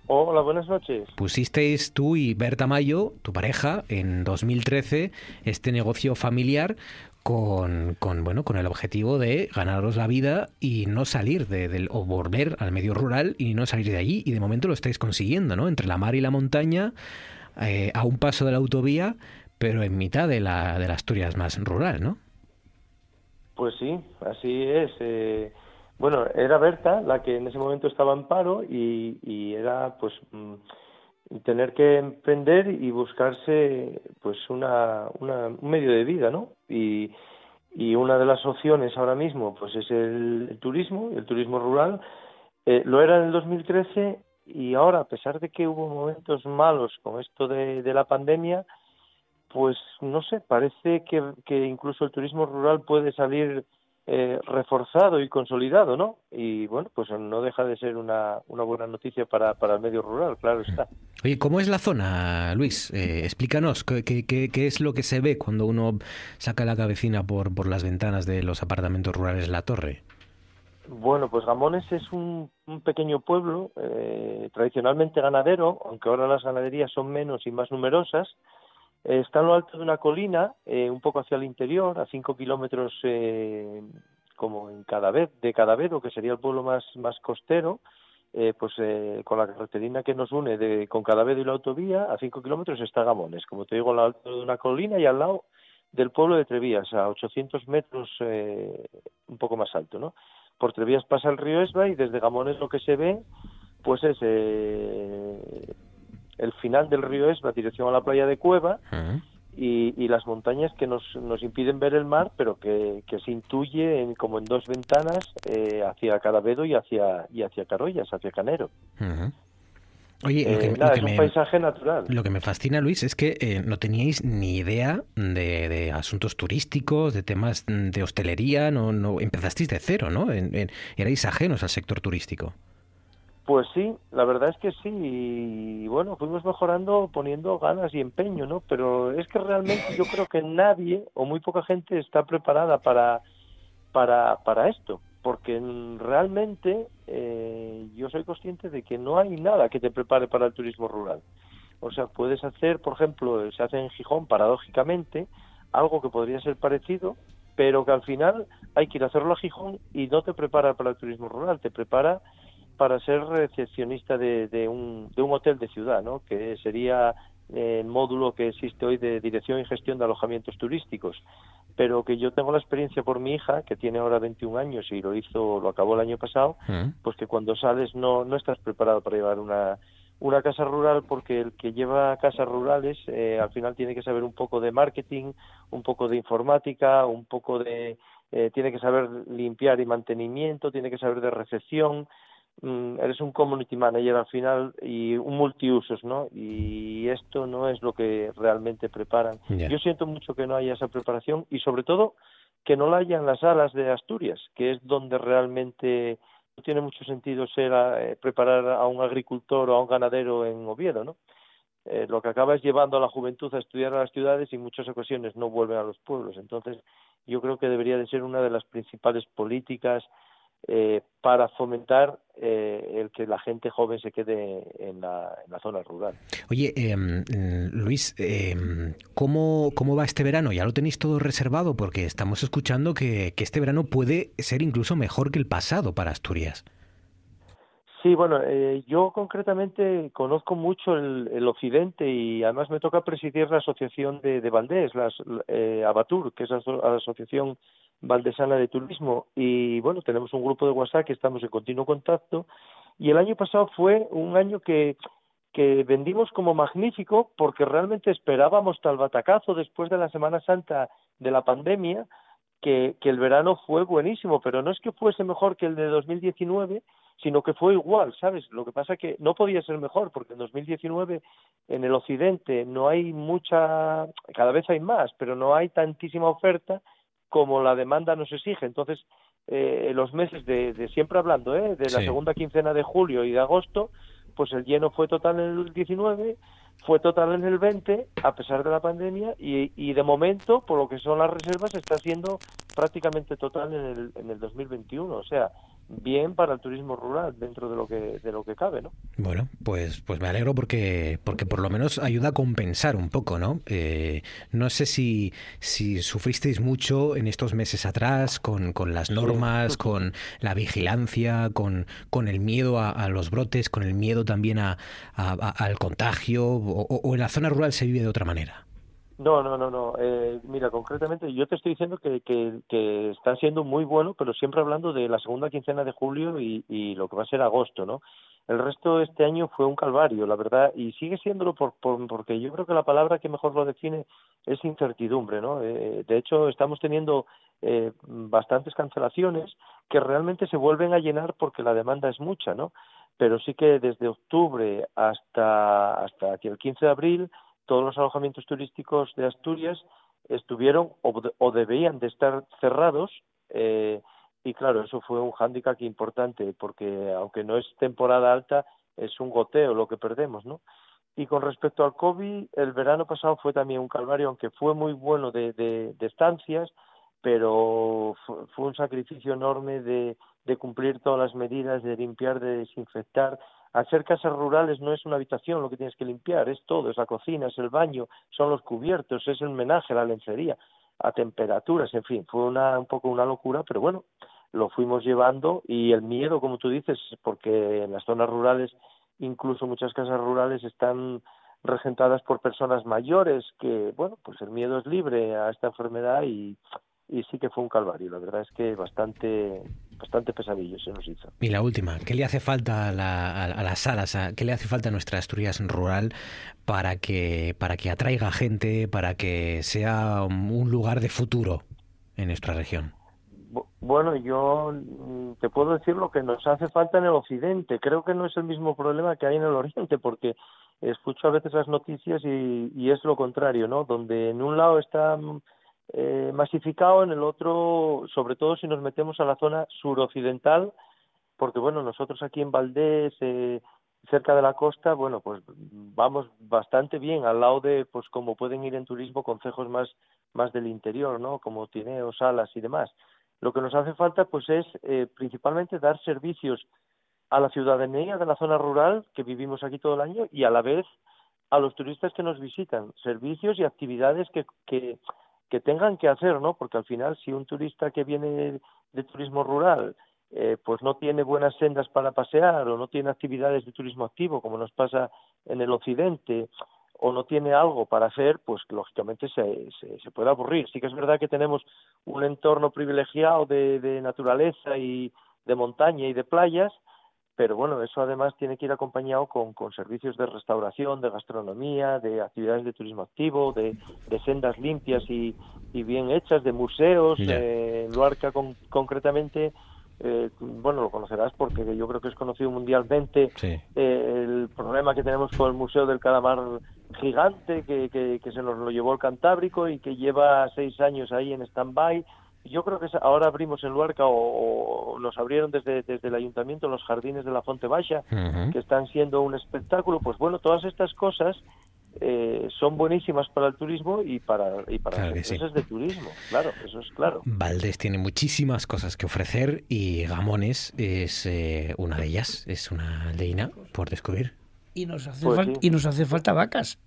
Hola, buenas noches. Pusisteis tú y Berta Mayo, tu pareja, en 2013 este negocio familiar con, bueno, con el objetivo de ganaros la vida y no salir de, del, o volver al medio rural y no salir de allí. Y de momento lo estáis consiguiendo, ¿no? Entre la mar y la montaña, eh, a un paso de la autovía pero en mitad de la, de la Asturias más rural, ¿no? Pues sí, así es. Eh, bueno, era Berta la que en ese momento estaba en paro y, era pues mm, tener que emprender y buscarse pues una, un medio de vida, ¿no? Y, una de las opciones ahora mismo pues es el, turismo, el turismo rural. Eh, lo era en el 2013 y ahora, a pesar de que hubo momentos malos con esto de la pandemia, pues no sé, parece que, que incluso el turismo rural puede salir eh, reforzado y consolidado, ¿no? Y bueno, pues no deja de ser una, una buena noticia para, para el medio rural, claro está. Oye, ¿cómo es la zona, Luis? Eh, explícanos, ¿qué, qué, qué, es lo que se ve cuando uno saca la cabecina por, por las ventanas de los apartamentos rurales La Torre? Bueno, pues Gamones es un, un pequeño pueblo eh, tradicionalmente ganadero, aunque ahora las ganaderías son menos y más numerosas, está en lo alto de una colina, eh, un poco hacia el interior, a cinco kilómetros eh, como en Cadavid, de Cadavedo, que sería el pueblo más, más costero, eh, pues eh, con la carreterina que nos une de, con Cadavedo y la autovía, a cinco kilómetros está Gamones, como te digo, en lo alto de una colina y al lado del pueblo de Trevías, a 800 metros, eh, un poco más alto, ¿no? Por Trevías pasa el río Esba y desde Gamones lo que se ve, pues es el final del río es la dirección a la playa de Cueva y, las montañas que nos, nos impiden ver el mar, pero que, se intuye en, como en dos ventanas eh, hacia Cadavedo y hacia, y hacia Carollas, hacia Canero. Oye, lo que, es un paisaje natural. Lo que me fascina, Luis, es que eh, no teníais ni idea de, asuntos turísticos, de temas de hostelería, no, no empezasteis de cero, ¿no? erais ajenos al sector turístico. Pues sí, la verdad es que sí. Y bueno, fuimos mejorando poniendo ganas y empeño, ¿no? Pero es que realmente yo creo que nadie o muy poca gente está preparada para, para, para esto. Porque realmente eh, yo soy consciente de que no hay nada que te prepare para el turismo rural. O sea, puedes hacer, por ejemplo, se hace en Gijón, paradójicamente, algo que podría ser parecido, pero que al final hay que ir a hacerlo a Gijón y no te prepara para el turismo rural, te prepara para ser recepcionista de, de, un, de un hotel de ciudad, ¿no? que sería el módulo que existe hoy de dirección y gestión de alojamientos turísticos, pero que yo tengo la experiencia por mi hija, que tiene ahora 21 años y lo hizo, lo acabó el año pasado, mm. pues que cuando sales no, no estás preparado para llevar una, una casa rural porque el que lleva casas rurales eh, al final tiene que saber un poco de marketing, un poco de informática, un poco de... Eh, tiene que saber limpiar y mantenimiento, tiene que saber de recepción, eres un community manager al final y un multiusos, ¿no? Y esto no es lo que realmente preparan. Yo siento mucho que no haya esa preparación y sobre todo que no la haya en las alas de Asturias, que es donde realmente no tiene mucho sentido ser eh, preparar a un agricultor o a un ganadero en Oviedo, ¿no? Eh, lo que acaba es llevando a la juventud a estudiar a las ciudades y en muchas ocasiones no vuelven a los pueblos. Entonces, yo creo que debería de ser una de las principales políticas eh, para fomentar eh, el que la gente joven se quede en la, zona rural. Oye, em, Luis, em, ¿cómo, ¿cómo va este verano? ¿Ya lo tenéis todo reservado? Porque estamos escuchando que, este verano puede ser incluso mejor que el pasado para Asturias. Sí, bueno, eh, yo concretamente conozco mucho el, occidente y además me toca presidir la asociación de, de Valdés, la, Abatur, que es la, asociación Valdesana de Turismo. Y bueno, tenemos un grupo de WhatsApp que estamos en continuo contacto. Y el año pasado fue un año que, vendimos como magnífico porque realmente esperábamos tal batacazo después de la Semana Santa de la pandemia que, que el verano fue buenísimo, pero no es que fuese mejor que el de 2019, sino que fue igual, ¿sabes? Lo que pasa que no podía ser mejor, porque en 2019 en el occidente no hay mucha, cada vez hay más, pero no hay tantísima oferta como la demanda nos exige. Entonces, eh, los meses de, de, siempre hablando, ¿eh? de la segunda quincena de julio y de agosto, pues el lleno fue total en el 19, fue total en el 20, a pesar de la pandemia, y, y de momento, por lo que son las reservas, está siendo prácticamente total en el, en el 2021. O sea, bien para el turismo rural dentro de lo que de lo que cabe, ¿no? Bueno, pues pues me alegro porque porque por lo menos ayuda a compensar un poco, ¿no? Eh, no sé si si sufristeis mucho en estos meses atrás con, con las normas, con la vigilancia, con con el miedo a, los brotes, con el miedo también a, al contagio o en la zona rural se vive de otra manera. No, no, no, no. Eh, mira, concretamente yo te estoy diciendo que, que, siendo muy bueno, pero siempre hablando de la segunda quincena de julio y, y lo que va a ser agosto, ¿no? El resto de este año fue un calvario, la verdad, y sigue siéndolo por, por, porque yo creo que la palabra que mejor lo define es incertidumbre, ¿no? Eh, de hecho, estamos teniendo eh, bastantes cancelaciones que realmente se vuelven a llenar porque la demanda es mucha, ¿no? Pero sí que desde octubre hasta, hasta el 15 de abril todos los alojamientos turísticos de Asturias estuvieron o, debían de estar cerrados eh, y claro, eso fue un hándicap importante porque aunque no es temporada alta, es un goteo lo que perdemos, ¿no? Y con respecto al COVID, el verano pasado fue también un calvario, aunque fue muy bueno de, de, estancias, pero fue, un sacrificio enorme de, de cumplir todas las medidas, de limpiar, de desinfectar, Hacer casas rurales no es una habitación lo que tienes que limpiar, es todo, es la cocina, es el baño, son los cubiertos, es el menaje, la lencería, a temperaturas, en fin, fue una, un poco una locura, pero bueno, lo fuimos llevando y el miedo, como tú dices, porque en las zonas rurales, incluso muchas casas rurales están regentadas por personas mayores que, bueno, pues el miedo es libre a esta enfermedad y, y sí que fue un calvario. La verdad es que bastante bastante pesadillo se nos hizo. Y la última, ¿qué le hace falta a, las salas, qué le hace falta a nuestra Asturias rural para que, para que atraiga gente, para que sea un lugar de futuro en nuestra región? Bueno, yo mm, te puedo decir lo que nos hace falta en el occidente. Creo que no es el mismo problema que hay en el oriente, porque escucho a veces las noticias y, y es lo contrario, ¿no? Donde en un lado están eh, masificado, en el otro, sobre todo si nos metemos a la zona suroccidental, porque bueno, nosotros aquí en Valdés, eh, cerca de la costa, bueno, pues vamos bastante bien al lado de, pues como pueden ir en turismo concejos más, más del interior, ¿no? Como Tineo, Salas y demás. Lo que nos hace falta, pues es eh, principalmente dar servicios a la ciudadanía de la zona rural que vivimos aquí todo el año y a la vez a los turistas que nos visitan, servicios y actividades que, que que tengan que hacer, ¿no? Porque al final, si un turista que viene de turismo rural, eh, pues no tiene buenas sendas para pasear o no tiene actividades de turismo activo, como nos pasa en el occidente, o no tiene algo para hacer, pues lógicamente se, se, puede aburrir. Sí que es verdad que tenemos un entorno privilegiado de, de naturaleza y de montaña y de playas, pero bueno, eso además tiene que ir acompañado con, con servicios de restauración, de gastronomía, de actividades de turismo activo, de, sendas limpias y, y, bien hechas, de museos. Eh, Luarca concretamente, eh, bueno, lo conocerás porque yo creo que es conocido mundialmente eh, el problema que tenemos con el Museo del Calamar Gigante, que, que, que se nos lo llevó el Cantábrico y que lleva seis años ahí en stand-by yo creo que ahora abrimos en Luarca o, nos abrieron desde, desde el ayuntamiento los jardines de la Fonte Baixa, que están siendo un espectáculo. Pues bueno, todas estas cosas eh, son buenísimas para el turismo y para, y para las empresas de turismo. Claro, eso es claro. Valdés tiene muchísimas cosas que ofrecer y Gamones es eh, una de ellas, es una aldeína por descubrir. Y nos hace, pues y nos hace falta vacas.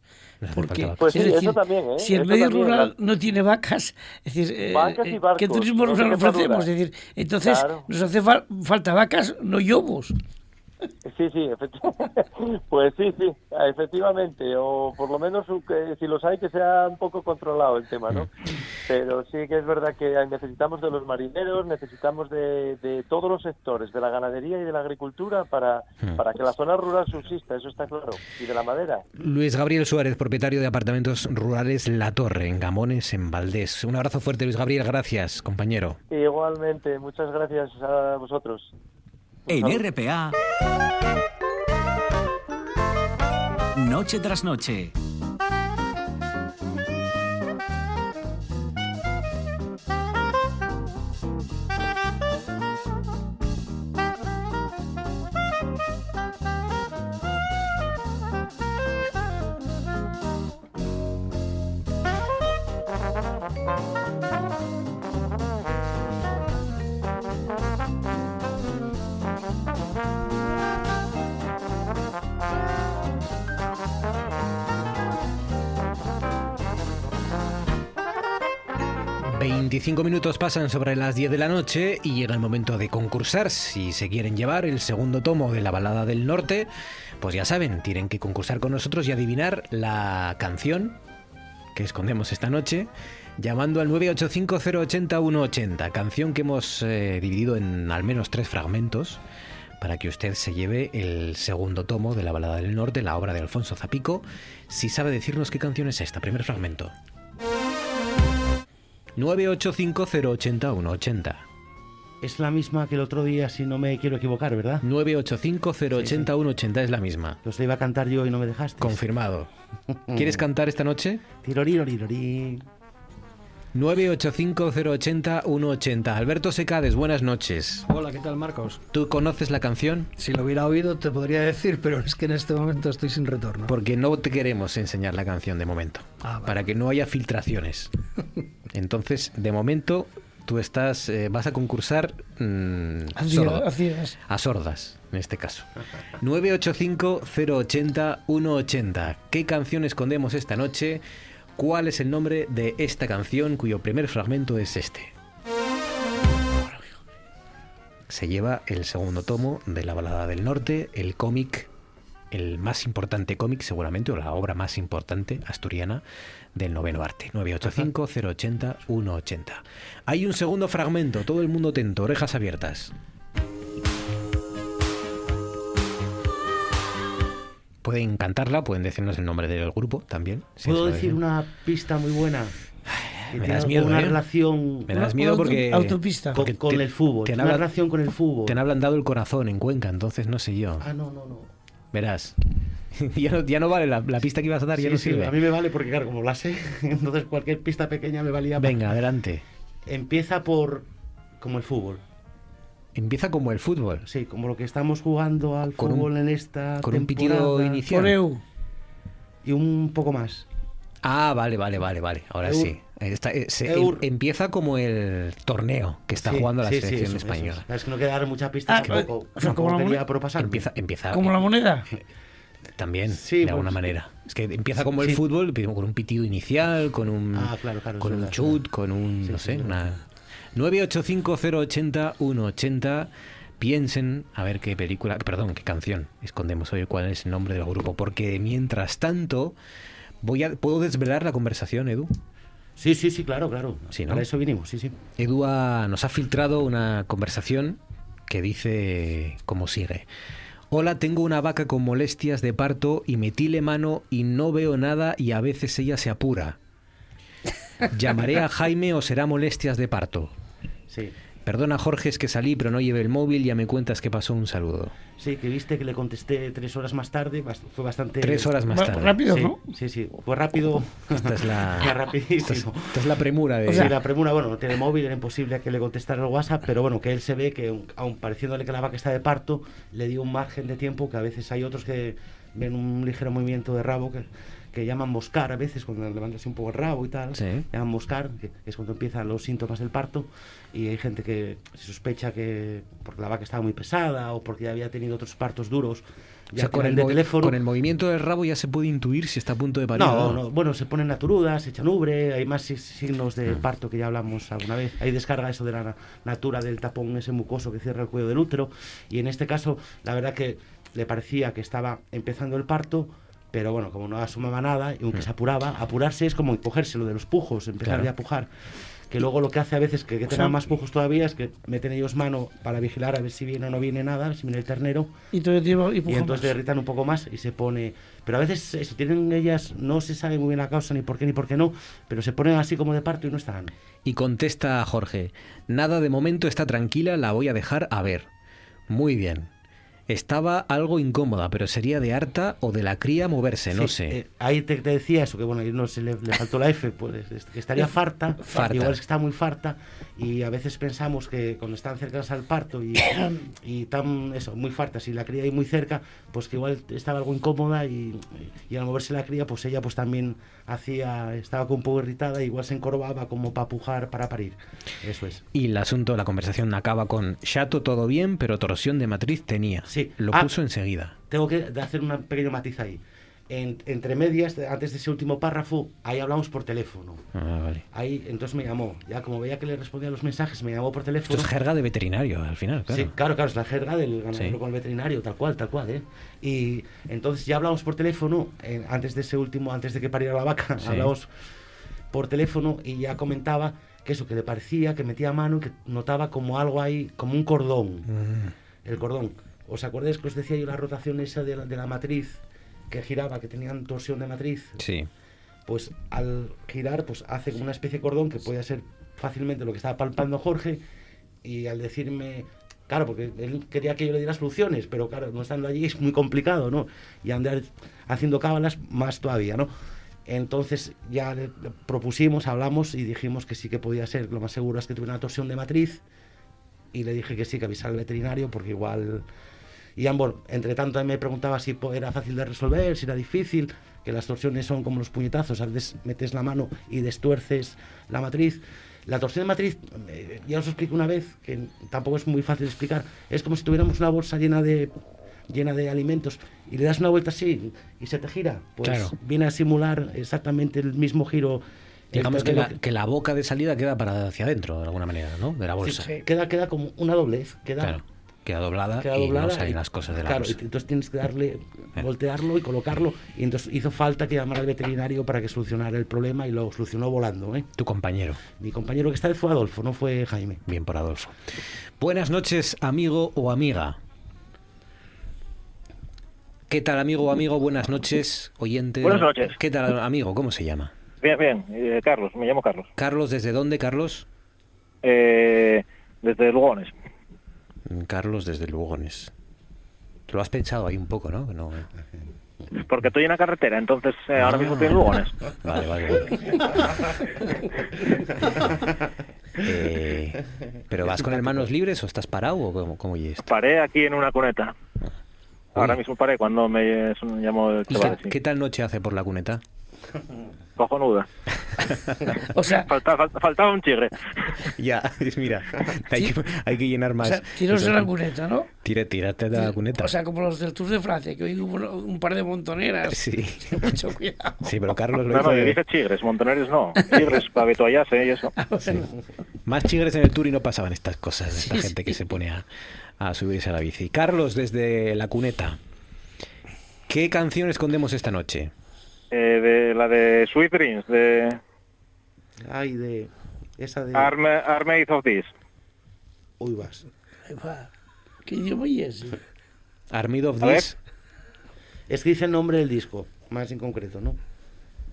Porque, pues eso también, ¿eh? si el medio rural no tiene vacas, es decir, eh, eh, ¿qué turismo rural ofrecemos? Es decir, entonces nos hace falta vacas, no yobos. Sí, sí, pues sí, sí, efectivamente, o por lo menos si los hay que sea un poco controlado el tema, ¿no? Pero sí que es verdad que necesitamos de los marineros, necesitamos de, de todos los sectores, de la ganadería y de la agricultura para, hmm. para que la zona rural subsista, eso está claro, y de la madera. Luis Gabriel Suárez, propietario de apartamentos rurales La Torre, en Gamones, en Valdés. Un abrazo fuerte, Luis Gabriel, gracias, compañero. Igualmente, muchas gracias a vosotros. En RPA, noche tras noche. 25 minutos pasan sobre las 10 de la noche y llega el momento de concursar. Si se quieren llevar el segundo tomo de la Balada del Norte, pues ya saben, tienen que concursar con nosotros y adivinar la canción que escondemos esta noche llamando al 985-080-180, canción que hemos eh, dividido en al menos tres fragmentos para que usted se lleve el segundo tomo de la Balada del Norte, la obra de Alfonso Zapico, si sabe decirnos qué canción es esta, primer fragmento. 985-080-180. Es la misma que el otro día, si no me quiero equivocar, ¿verdad? 985-080-180 es la misma. Pues la iba a cantar yo y no me dejaste. Confirmado. ¿Quieres cantar esta noche? Tirorirorirori. 985-080-180. Alberto Secades, buenas noches. Hola, ¿qué tal, Marcos? ¿Tú conoces la canción? Si lo hubiera oído, te podría decir, pero es que en este momento estoy sin retorno. Porque no te queremos enseñar la canción de momento. Ah, para que no haya filtraciones. Entonces, de momento, tú estás, eh, vas a concursar mm, a sordas, en este caso. 985-080-180. ¿Qué canción escondemos esta noche? ¿Cuál es el nombre de esta canción cuyo primer fragmento es este? Se lleva el segundo tomo de La Balada del Norte, el cómic, el más importante cómic seguramente, o la obra más importante asturiana del noveno arte. 985-080-180. Hay un segundo fragmento, todo el mundo atento, orejas abiertas. Pueden cantarla, pueden decirnos el nombre del grupo también. ¿Puedo decir una pista muy buena? me das miedo. Una ¿eh? relación. Me das miedo porque. Autopista. Con, el fútbol. una relación con el fútbol. Te han ablandado el corazón en Cuenca, entonces no sé yo. Ah, no, no, no. Verás. ya, no, vale la, pista que ibas a dar, ya no sirve. a mí me vale porque, claro, como la sé, entonces cualquier pista pequeña me valía. Venga, adelante. Empieza por. como el fútbol. Empieza como el fútbol. Sí, como lo que estamos jugando al fútbol en esta Con un pitido inicial. Y un poco más. Ah, vale, vale, vale, vale. Ahora sí. Eh, em, empieza como el torneo que está jugando la selección española. es que no queda dar muchas pistas. Ah, que poco, como la moneda. Empieza, empieza, como la moneda. También, de alguna pues, manera. Es que empieza como el fútbol, con un pitido inicial, con un, ah, con un chut, con un, no sé, una, 985-080-180. Piensen a ver qué película, perdón, qué canción escondemos hoy, cuál es el nombre del grupo, porque mientras tanto, voy a, ¿puedo desvelar la conversación, Edu? Sí, sí, sí, claro, claro. Sí, Para eso vinimos, sí, sí. Edu nos ha filtrado una conversación que dice como sigue. Hola, tengo una vaca con molestias de parto y metile mano y no veo nada y a veces ella se apura. Llamaré a Jaime o será molestias de parto. Sí. Perdona Jorge, es que salí, pero no llevé el móvil, ya me cuentas que pasó un saludo. Sí, que viste que le contesté tres horas más tarde, fue bastante... Tres horas más tarde. Rápido, sí, ¿no? Sí, sí, fue rápido. Esta es la... rapidísimo. Esta es, la premura de... sí, la premura, bueno, no tiene móvil, era imposible que le contestara el WhatsApp, pero bueno, que él se ve que, aun pareciéndole que la vaca está de parto, le dio un margen de tiempo que a veces hay otros que ven un ligero movimiento de rabo que que llaman moscar a veces, cuando levantas un poco el rabo y tal, Sí. llaman moscar, que es cuando empiezan los síntomas del parto, y hay gente que se sospecha que porque la vaca estaba muy pesada o porque ya había tenido otros partos duros, O ya sea, con el, de teléfono. con el movimiento del rabo ya se puede intuir si está a punto de parir. o No, no, bueno, se ponen naturudas, se echan ubre, hay más si- signos de parto que ya hablamos alguna vez. Hay descarga eso de la na- natura del tapón ese mucoso que cierra el cuello del útero. Y en este caso, la verdad que le parecía que estaba empezando el parto, pero bueno, como no asomaba nada, y aunque se apuraba, apurarse es como cogérselo de los pujos, empezar Claro. a pujar. Que luego lo que hace a veces que, que tengan sea- más pujos todavía es que meten ellos mano para vigilar a ver si viene o no viene nada, si viene el ternero. Y todo el tiempo y Y entonces más. derritan un poco más y se pone. Pero a veces eso, tienen ellas, no se sabe muy bien la causa ni por qué ni por qué no, pero se ponen así como de parto y no están. Y contesta Jorge, nada de momento está tranquila, la voy a dejar a ver. Muy bien. Estaba algo incómoda, pero sería de harta o de la cría moverse, no Sí, sé. eh, ahí te, te decía eso, que bueno, ahí no se le, le faltó la F, pues es- que estaría farta, Farta. igual es que está muy farta, y a veces pensamos que cuando están cercanas al parto y, y tan, eso, muy fartas y la cría ahí muy cerca, pues que igual estaba algo incómoda y, y al moverse la cría, pues ella pues también hacía, estaba un poco irritada, igual se encorvaba como para pujar, para parir. Eso es. Y el asunto, la conversación acaba con Chato todo bien, pero torsión de matriz tenía. Sí. Lo Ah. puso enseguida. tengo que hacer un pequeño matiz ahí. En- entre medias, antes de ese último párrafo, ahí hablamos por teléfono. Ah, vale. Ahí, entonces me llamó. Ya como veía que le respondía los mensajes, me llamó por Esto teléfono. es jerga de veterinario, al final, claro. Sí, claro, claro, es la jerga del ganadero Sí. con el veterinario, tal cual, tal cual, ¿eh? Y entonces ya hablamos por teléfono, eh, antes de ese último, antes de que pariera la vaca, Sí. hablamos por teléfono y ya comentaba que eso, que le parecía, que metía mano y que notaba como algo ahí, como un cordón. Mm. El cordón. ¿Os acordáis que os decía yo la rotación esa de la, de la matriz que giraba, que tenían torsión de matriz? Sí. Pues al girar, pues hace como una especie de cordón que puede ser fácilmente lo que estaba palpando Jorge y al decirme, claro, porque él quería que yo le diera soluciones, pero claro, no estando allí es muy complicado, ¿no? Y andar haciendo cábalas más todavía, ¿no? Entonces ya le propusimos, hablamos y dijimos que sí que podía ser, lo más seguro es que tuviera una torsión de matriz y le dije que sí, que avisara al veterinario porque igual... Y bueno, entre tanto me preguntaba si era fácil de resolver, si era difícil, que las torsiones son como los puñetazos, a veces metes la mano y destuerces la matriz. La torsión de matriz, eh, ya os explico una vez, que tampoco es muy fácil de explicar, es como si tuviéramos una bolsa llena de llena de alimentos y le das una vuelta así y se te gira, pues Claro. viene a simular exactamente el mismo giro. Digamos que la, que la boca de salida queda para hacia adentro, de alguna manera, ¿no? De la Sí, bolsa. queda, queda como una doblez, queda, Claro. Queda doblada queda y doblada no salen y- las cosas de la claro, y entonces tienes que darle, voltearlo y colocarlo. Y entonces hizo falta que llamara al veterinario para que solucionara el problema y lo solucionó volando. ¿eh? Tu compañero. Mi compañero que esta vez fue Adolfo, no fue Jaime. Bien por Adolfo. Buenas noches, amigo o amiga. ¿Qué tal, amigo o amigo? Buenas noches, oyente. Buenas noches. ¿Qué tal, amigo? ¿Cómo se llama? Bien, bien. Eh, Carlos, me llamo Carlos. Carlos, ¿desde dónde, Carlos? Eh, desde Lugones. Carlos, desde Lugones. Lo has pensado ahí un poco, ¿no? no Porque estoy en la carretera, entonces eh, ahora mismo estoy en Lugones. Vale, vale, vale. Eh, ¿Pero vas con el manos libres o estás parado o cómo, cómo y esto? Paré aquí en una cuneta. Ahora mismo paré cuando me eh, llamó el ¿Y chaval. qué, qué tal noche hace por la cuneta? Cojonuda. O sea, Falta- fal- faltaba un chigre. Ya, mira, hay que, hay que llenar o más. sea, tiros de la cuneta, ¿no? Tira, tírate de la cuneta. O sea, como los del Tour de Francia, que hoy hubo un par de montoneras. Sí. Mucho cuidado. Sí, pero Carlos lo No, hizo no, de- dije chigres, montoneres no. Chigres para betuallarse y eso. Más chigres en el tour y no pasaban estas cosas de esta Sí, gente sí. que se pone a, a subirse a la bici. Carlos, desde la cuneta, ¿qué canción escondemos esta noche? Eh, de la de Sweet Dreams, de Ay, de esa de... Arme, Armade of This. Uy, vas. Va. ¿Qué idioma es ese? Armid of. This, Es que dice el nombre del disco, más en concreto, ¿no?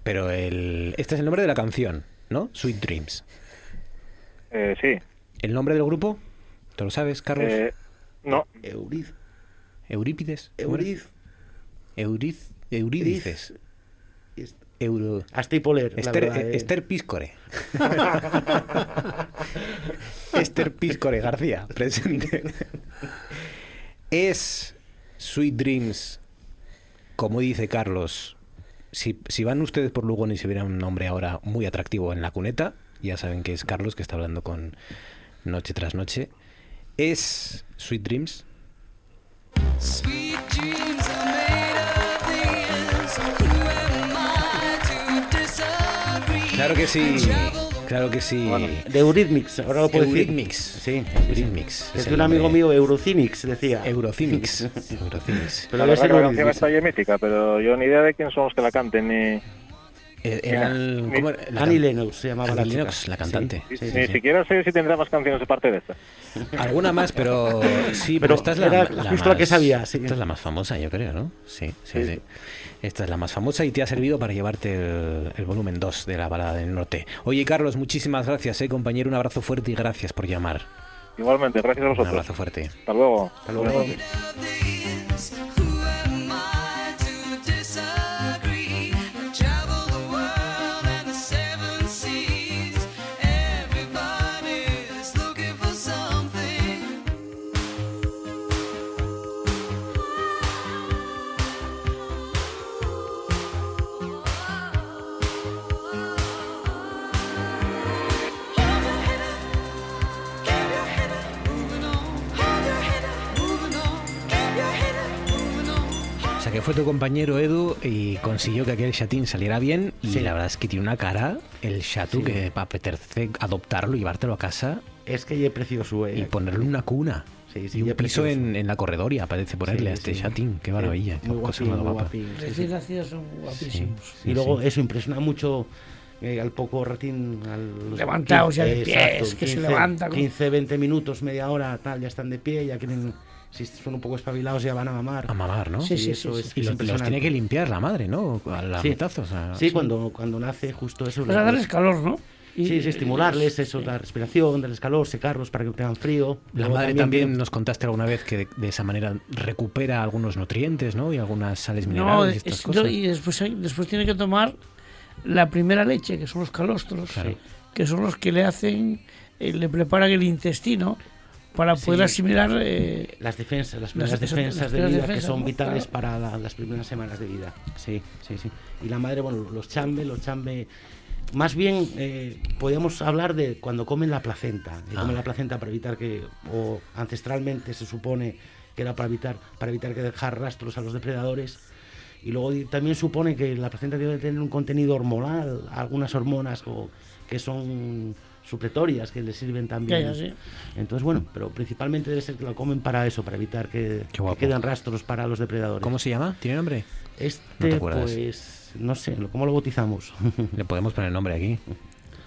pero el, este es el nombre de la canción, ¿no? Sweet Dreams. Eh, sí. ¿El nombre del grupo? ¿Te lo sabes, Carlos? Eh, no. Euriz. ¿Eurípides? Euriz. Euriz, Eurídices. Euro... Hasta Esther, verdad, eh. Esther Píscore. Esther Píscore García, presente. Es Sweet Dreams, como dice Carlos, si, si van ustedes por Lugo y se viera un hombre ahora muy atractivo en la cuneta, ya saben que es Carlos que está hablando con Noche tras Noche, es Sweet Dreams. Claro que sí. Claro que sí. de Eurythmics, ahora lo puedo Eurythmics. decir. Sí, Eurythmics. Es de un amigo mío, Eurocinics, decía. Eurocinics. Eurocinics. Pero la verdad que la canción está ahí mítica, pero yo ni idea de quién son los que la canten ni... Eh, Era el, ¿cómo era? La Annie Lennox se llamaba Annie la. Lennox, la cantante. Ni Sí, sí, sí. siquiera sé si tendrá más canciones aparte de esta. Alguna más, pero sí, Pero pero, esta es la, era la justo la que más- sabía, sí. Esta es la más famosa, yo creo, ¿no? Sí, sí, sí. Esta es la más famosa y te ha servido para llevarte el, el volumen 2 de la balada del norte. Oye, Carlos, muchísimas gracias, eh, compañero. Un abrazo fuerte y gracias por llamar. Igualmente, gracias a Un vosotros. abrazo fuerte. Hasta luego. Hasta luego. Que fue tu compañero Edu y consiguió que aquel chatín saliera bien y Sí. la verdad es que tiene una cara, el chatu, Sí. que para apetece adoptarlo, llevártelo a casa Es que es precioso, eh. y ponerle una cuna. Sí, sí, y un piso precioso. en, en la corredoria, parece ponerle Sí, a este sí. chatín. Qué maravilla, muy cosa guapín, más muy guapa. guapín, sí, sí. Recién nacidos son guapísimos. Y luego eso impresiona mucho eh, al poco ratín. Al, Levantaos ya de 15, pies, que se levanta con- 15, 20 minutos, media hora, tal, ya están de pie, ya quieren. Si son un poco espabilados, ya van a mamar. A mamar, ¿no? Sí, Sí, sí, eso sí, es, Y los, tiene que limpiar la madre, ¿no? A la Sí. mitad, o sea, Sí, Cuando, cuando nace justo eso. Pues a darles calor, ¿no? Y- sí, sí, estimularles eso, la respiración, darles calor, secarlos para que tengan frío. La Luego madre también, nos contaste alguna vez que de, de esa manera recupera algunos nutrientes, ¿no? Y algunas sales No, minerales y estas es- cosas. no, y después, hay- después tiene que tomar la primera leche, que son los calostros, Claro. que son los que le hacen, eh, le preparan el intestino para Sí. poder asimilar eh, Las defensas, las Las- primeras eso- defensas las de primeras vida defensas, que son ¿no? vitales Claro. para la- las primeras semanas de vida. Sí, sí, sí. Y la madre, bueno, los chambe, los chambe. Más bien, eh, podríamos hablar de cuando comen la placenta. Que Ah. comen la placenta para evitar que, o ancestralmente se supone que era para evitar, para evitar que dejar rastros a los depredadores. Y luego también supone que la placenta debe tener un contenido hormonal, algunas hormonas o, que son supletorias que le sirven también. Sí. Entonces, bueno, pero principalmente debe ser que lo comen para eso, para evitar que, que queden rastros para los depredadores. ¿Cómo se llama? ¿Tiene nombre? ¿No Este, te acuerdas? pues, no sé, ¿cómo lo bautizamos? Le podemos poner nombre aquí.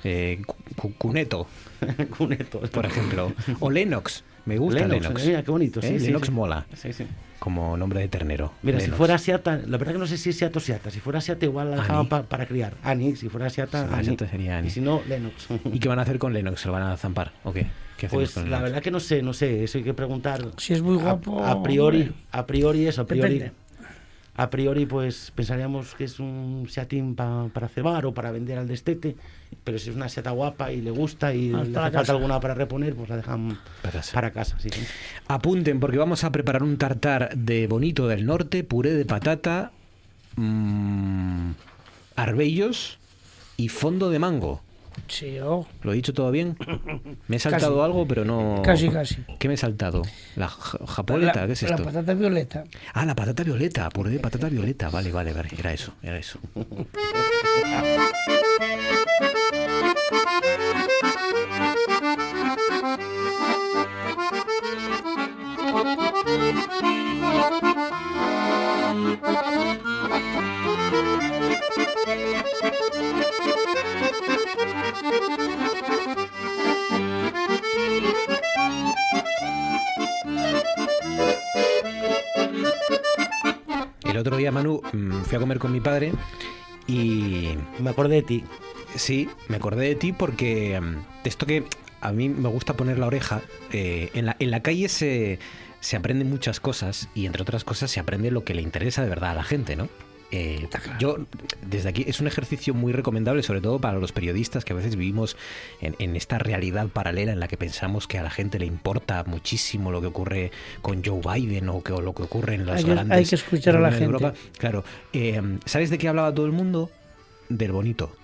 Eh, cu- cu- cuneto, Cuneto. por ejemplo. O Lennox. Me gusta Lennox. Lennox, mira, qué bonito, sí, ¿Eh? sí, Lennox sí. mola. Sí, sí. Como nombre de ternero. Mira, si fuera asiata, la verdad que no sé si es asiata o siata. Si fuera asiata, igual la dejaban pa- para criar. Ani, si fuera asiata, Si fuera Ani. asiata sería Ani. Y si no, Lennox. ¿Y qué van a hacer con Lennox? ¿Se lo van a zampar? ¿O qué? ¿Qué hacemos Pues con la Lennox? verdad que no sé, no sé, eso hay que preguntar. Si es muy A- guapo, A, priori, hombre. a priori eso, a priori. Depende. A priori, pues pensaríamos que es un seatín pa- para cebar o para vender al destete, pero si es una seata guapa y le gusta y Ah, le hace falta alguna para reponer, pues la dejan Para casa. para casa. Sí. Apunten porque vamos a preparar un tartar de bonito del norte, puré de patata, mm, arbellos y fondo de mango. Sí, oh, ¿Lo he dicho todo bien? Me he saltado Casi. algo, pero no... Casi, casi. ¿Qué me he saltado? ¿La ja- japoleta? la, ¿Qué es la esto? patata violeta. Ah, la patata violeta, puré de patata violeta. Vale, vale, vale. Era eso, era eso. fui a comer con mi padre y... Me acordé de ti. Sí, me acordé de ti porque mm, de esto que a mí me gusta poner la oreja, eh, en, la, en la calle se, se aprenden muchas cosas y entre otras cosas se aprende lo que le interesa de verdad a la gente, ¿no? Eh, yo, desde aquí, es un ejercicio muy recomendable, sobre todo para los periodistas que a veces vivimos en, esta realidad paralela en la que pensamos que a la gente le importa muchísimo lo que ocurre con Joe Biden o, que, lo que ocurre en las hay grandes. Hay que escuchar a la gente. Claro. Eh, ¿Sabes de qué hablaba todo el mundo? Del bonito.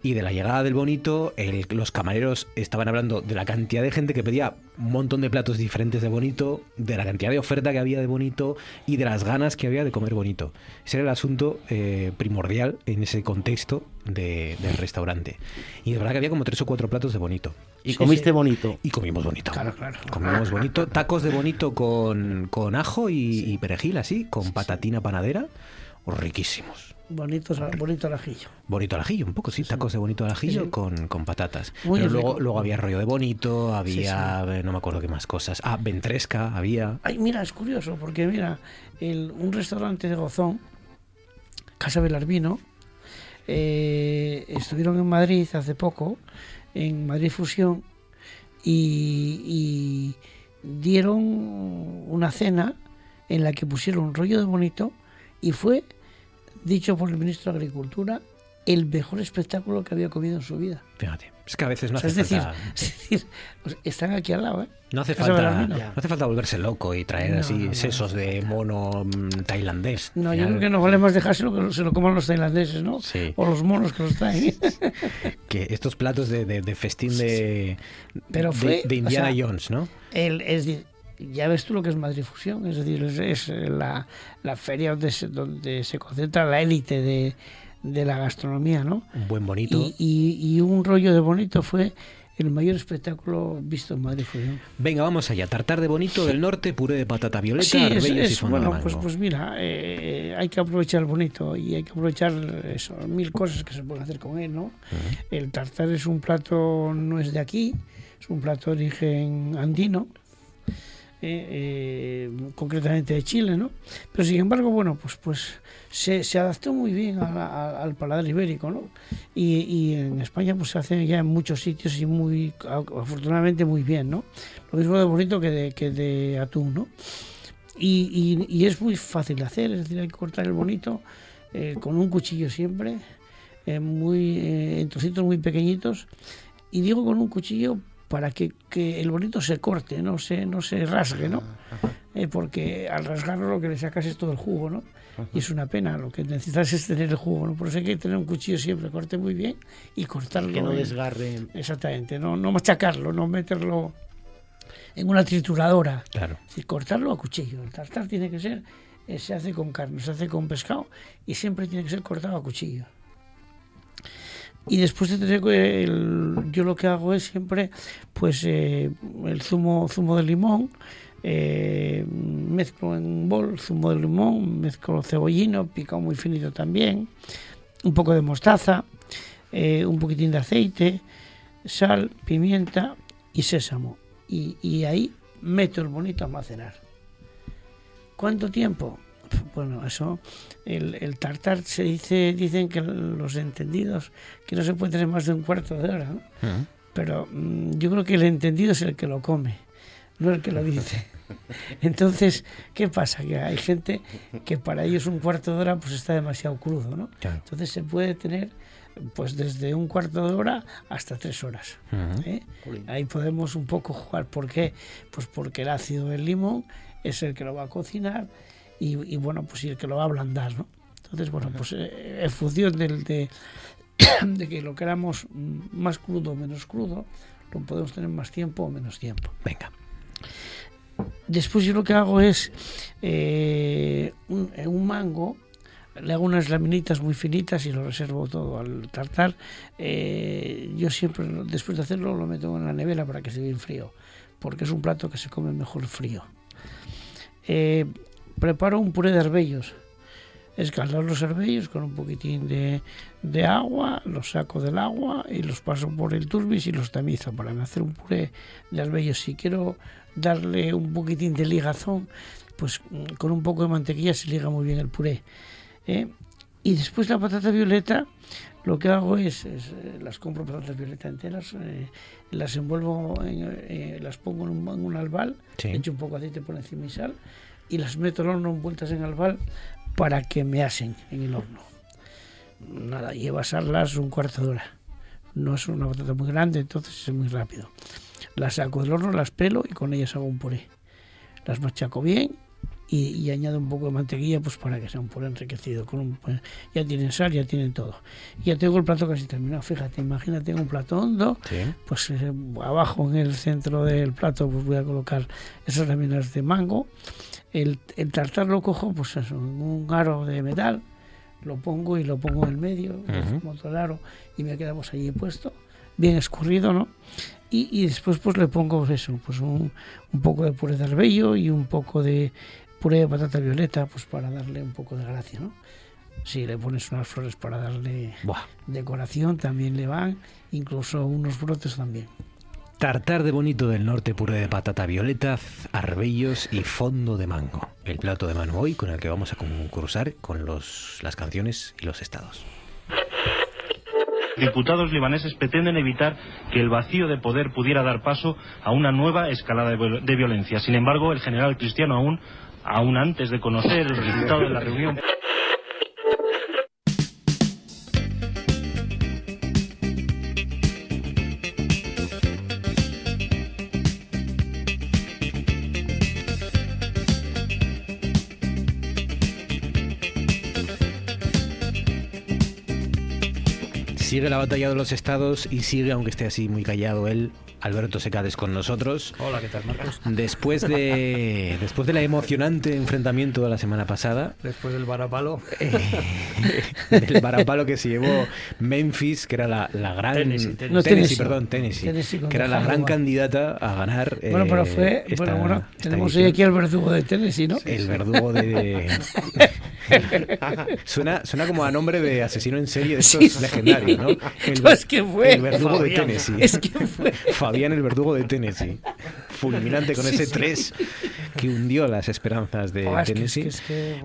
Y de la llegada del bonito, los camareros estaban hablando de la cantidad de gente que pedía un montón de platos diferentes de bonito, de la cantidad de oferta que había de bonito y de las ganas que había de comer bonito. Ese era el asunto eh, primordial en ese contexto del restaurante. Y de verdad que había como tres o cuatro platos de bonito. ¿Y comiste bonito? Y comimos bonito. Claro, claro. Comimos bonito. Tacos de bonito con, con ajo y, y perejil, así, con patatina panadera. Riquísimos. Bonitos, bonito al ajillo. Bonito al ajillo, un poco, sí, tacos de bonito al ajillo Con, con, patatas. Pero luego, luego había rollo de bonito, había, eh, no me acuerdo qué más cosas. Ah, ventresca, había. Ay, mira, es curioso, porque mira, el, un restaurante de Gozón, Casa Belarvino, eh, estuvieron en Madrid hace poco, en Madrid Fusión, y, y dieron una cena en la que pusieron un rollo de bonito y fue dicho por el ministro de Agricultura, el mejor espectáculo que había comido en su vida. Fíjate, es que a veces no hace es falta... Es decir, pues, están aquí al lado, ¿eh? No hace, falta, no hace falta volverse loco y traer así sesos de mono mm, tailandés. No, yo creo que no vale más dejárselo que se lo coman los tailandeses, ¿no? Sí. O los monos que los traen. que estos platos de, de, festín de, Pero fue, de, Indiana Jones, ¿no? El, es decir, ya ves tú lo que es Madrid Fusión, es decir, es, la, feria donde se, donde se concentra la élite de, la gastronomía, ¿no? Un buen bonito. Y, un rollo de bonito fue el mayor espectáculo visto en Madrid Fusión. Venga, vamos allá. Tartar de bonito del norte, puré de patata violeta, sí, es, bueno, pues, pues mira, eh, hay que aprovechar el bonito y hay que aprovechar eso, mil cosas que se pueden hacer con él, ¿no? El tartar es un plato, no es de aquí, es un plato de origen andino eh, eh, concretamente de Chile, ¿no? Pero sin embargo, bueno, pues, pues se, adaptó muy bien al paladar ibérico, ¿no? Y, en España pues se hace ya en muchos sitios y muy, afortunadamente muy bien, ¿no? Lo mismo de bonito que de, que atún, ¿no? Y, y, es muy fácil de hacer, es decir, hay que cortar el bonito eh, con un cuchillo siempre, muy, en trocitos muy pequeñitos. Y digo con un cuchillo para que, el bonito se corte, no se, no se rasgue, ¿no? Eh, porque al rasgarlo lo que le sacas es todo el jugo, ¿no? Y es una pena, lo que necesitas es tener el jugo, ¿no? Por eso hay que tener un cuchillo siempre, corte muy bien y cortarlo. Que no desgarre. Exactamente, no, no machacarlo, no meterlo en una trituradora. Claro. Es cortarlo a cuchillo. El tartar tiene que ser, eh, se hace con carne, se hace con pescado y siempre tiene que ser cortado a cuchillo. Y después de tener el, yo lo que hago es siempre pues eh, el zumo zumo de limón eh, mezclo en un bol zumo de limón mezclo cebollino picado muy finito también un poco de mostaza eh, un poquitín de aceite sal pimienta y sésamo y, ahí meto el bonito a macerar ¿cuánto tiempo? Bueno, eso, el, el, tartar se dice, dicen que los entendidos, que no se puede tener más de un cuarto de hora, ¿no? Pero mm, yo creo que el entendido es el que lo come, no el que lo dice. Entonces, ¿qué pasa? Que hay gente que para ellos un cuarto de hora pues está demasiado crudo, ¿no? Entonces se puede tener pues desde un cuarto de hora hasta tres horas. ¿eh? Ahí podemos un poco jugar. ¿Por qué? Pues porque el ácido del limón es el que lo va a cocinar y, bueno, pues sí, el que lo va a ablandar, ¿no? Entonces, bueno, pues eh, en función del, de, de que lo queramos más crudo o menos crudo, lo podemos tener más tiempo o menos tiempo. Venga. Después yo lo que hago es eh, un, un, mango, le hago unas laminitas muy finitas y lo reservo todo al tartar. Eh, yo siempre, después de hacerlo, lo meto en la nevera para que se bien frío, porque es un plato que se come mejor frío. Eh, preparo un puré de arbellos. Escaldar los arbellos con un poquitín de, de, agua, los saco del agua y los paso por el turbis y los tamizo para hacer un puré de arbellos. Si quiero darle un poquitín de ligazón, pues mm, con un poco de mantequilla se liga muy bien el puré. ¿eh? Y después la patata violeta, lo que hago es, eh, las compro patatas violeta enteras, eh, las envuelvo, las pongo en un, albal, echo un poco de aceite por encima y sal y las meto al horno envueltas en albal para que me hacen en el horno. Nada, lleva asarlas un cuarto de hora. No es una patata muy grande, entonces es muy rápido. Las saco del horno, las pelo y con ellas hago un puré. Las machaco bien y, añado un poco de mantequilla pues para que sea un puré enriquecido. Con pues, ya tienen sal, ya tienen todo. Y ya tengo el plato casi terminado. Fíjate, imagínate un plato hondo, pues eh, abajo en el centro del plato pues voy a colocar esas láminas de mango. El, el tartar lo cojo pues eso, un aro de metal, lo pongo y lo pongo en medio, como otro aro, y me quedamos allí puesto, bien escurrido, ¿no? Y, y, después pues le pongo pues eso, pues un, un, poco de puré de arbello y un poco de puré de patata violeta, pues para darle un poco de gracia, ¿no? Si le pones unas flores para darle decoración, también le van, incluso unos brotes también. Tartar de bonito del norte, puré de patata violeta, arbellos y fondo de mango. El plato de mano hoy con el que vamos a concursar con los, las canciones y los estados. Diputados libaneses pretenden evitar que el vacío de poder pudiera dar paso a una nueva escalada de, violencia. Sin embargo, el general cristiano aún aún antes de conocer el resultado de la reunión. Sigue la batalla de los estados y sigue, aunque esté así muy callado él, Alberto Secades con nosotros. Hola, ¿qué tal, Marcos? Después de, después de la emocionante enfrentamiento de la semana pasada. Después del varapalo. Eh, del varapalo que se llevó Memphis, que era la, la gran. Tennessee, Tennessee. perdón, Tennessee. que era la gran candidata a ganar. Bueno, pero fue. Eh, bueno, bueno, tenemos hoy aquí al verdugo de Tennessee, ¿no? El verdugo de. suena, suena como a nombre de asesino en serie de estos legendarios, ¿no? El, es que fue. El verdugo de Tennessee. Es que fue. Fabián el verdugo de Tennessee. Fulminante con ese 3 que hundió las esperanzas de Tennessee.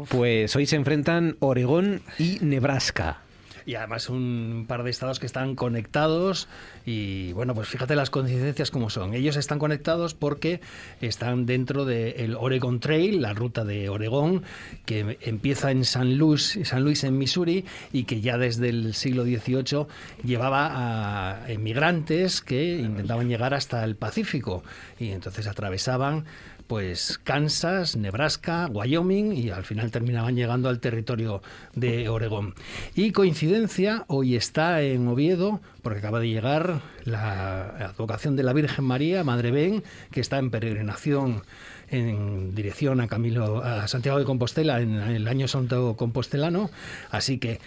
pues hoy se enfrentan Oregón y Nebraska y además un par de estados que están conectados y bueno, pues fíjate las coincidencias como son. Ellos están conectados porque están dentro del Oregon Trail, la ruta de Oregón, que empieza en San Luis, San Luis en Missouri y que ya desde el siglo XVIII llevaba a emigrantes que intentaban llegar hasta el Pacífico y entonces atravesaban pues Kansas, Nebraska, Wyoming y al final terminaban llegando al territorio de Oregón. Y coincidencia, hoy está en Oviedo, porque acaba de llegar la advocación de la Virgen María, Madre Ben, que está en peregrinación en dirección a Camilo a Santiago de Compostela en el año santo compostelano, así que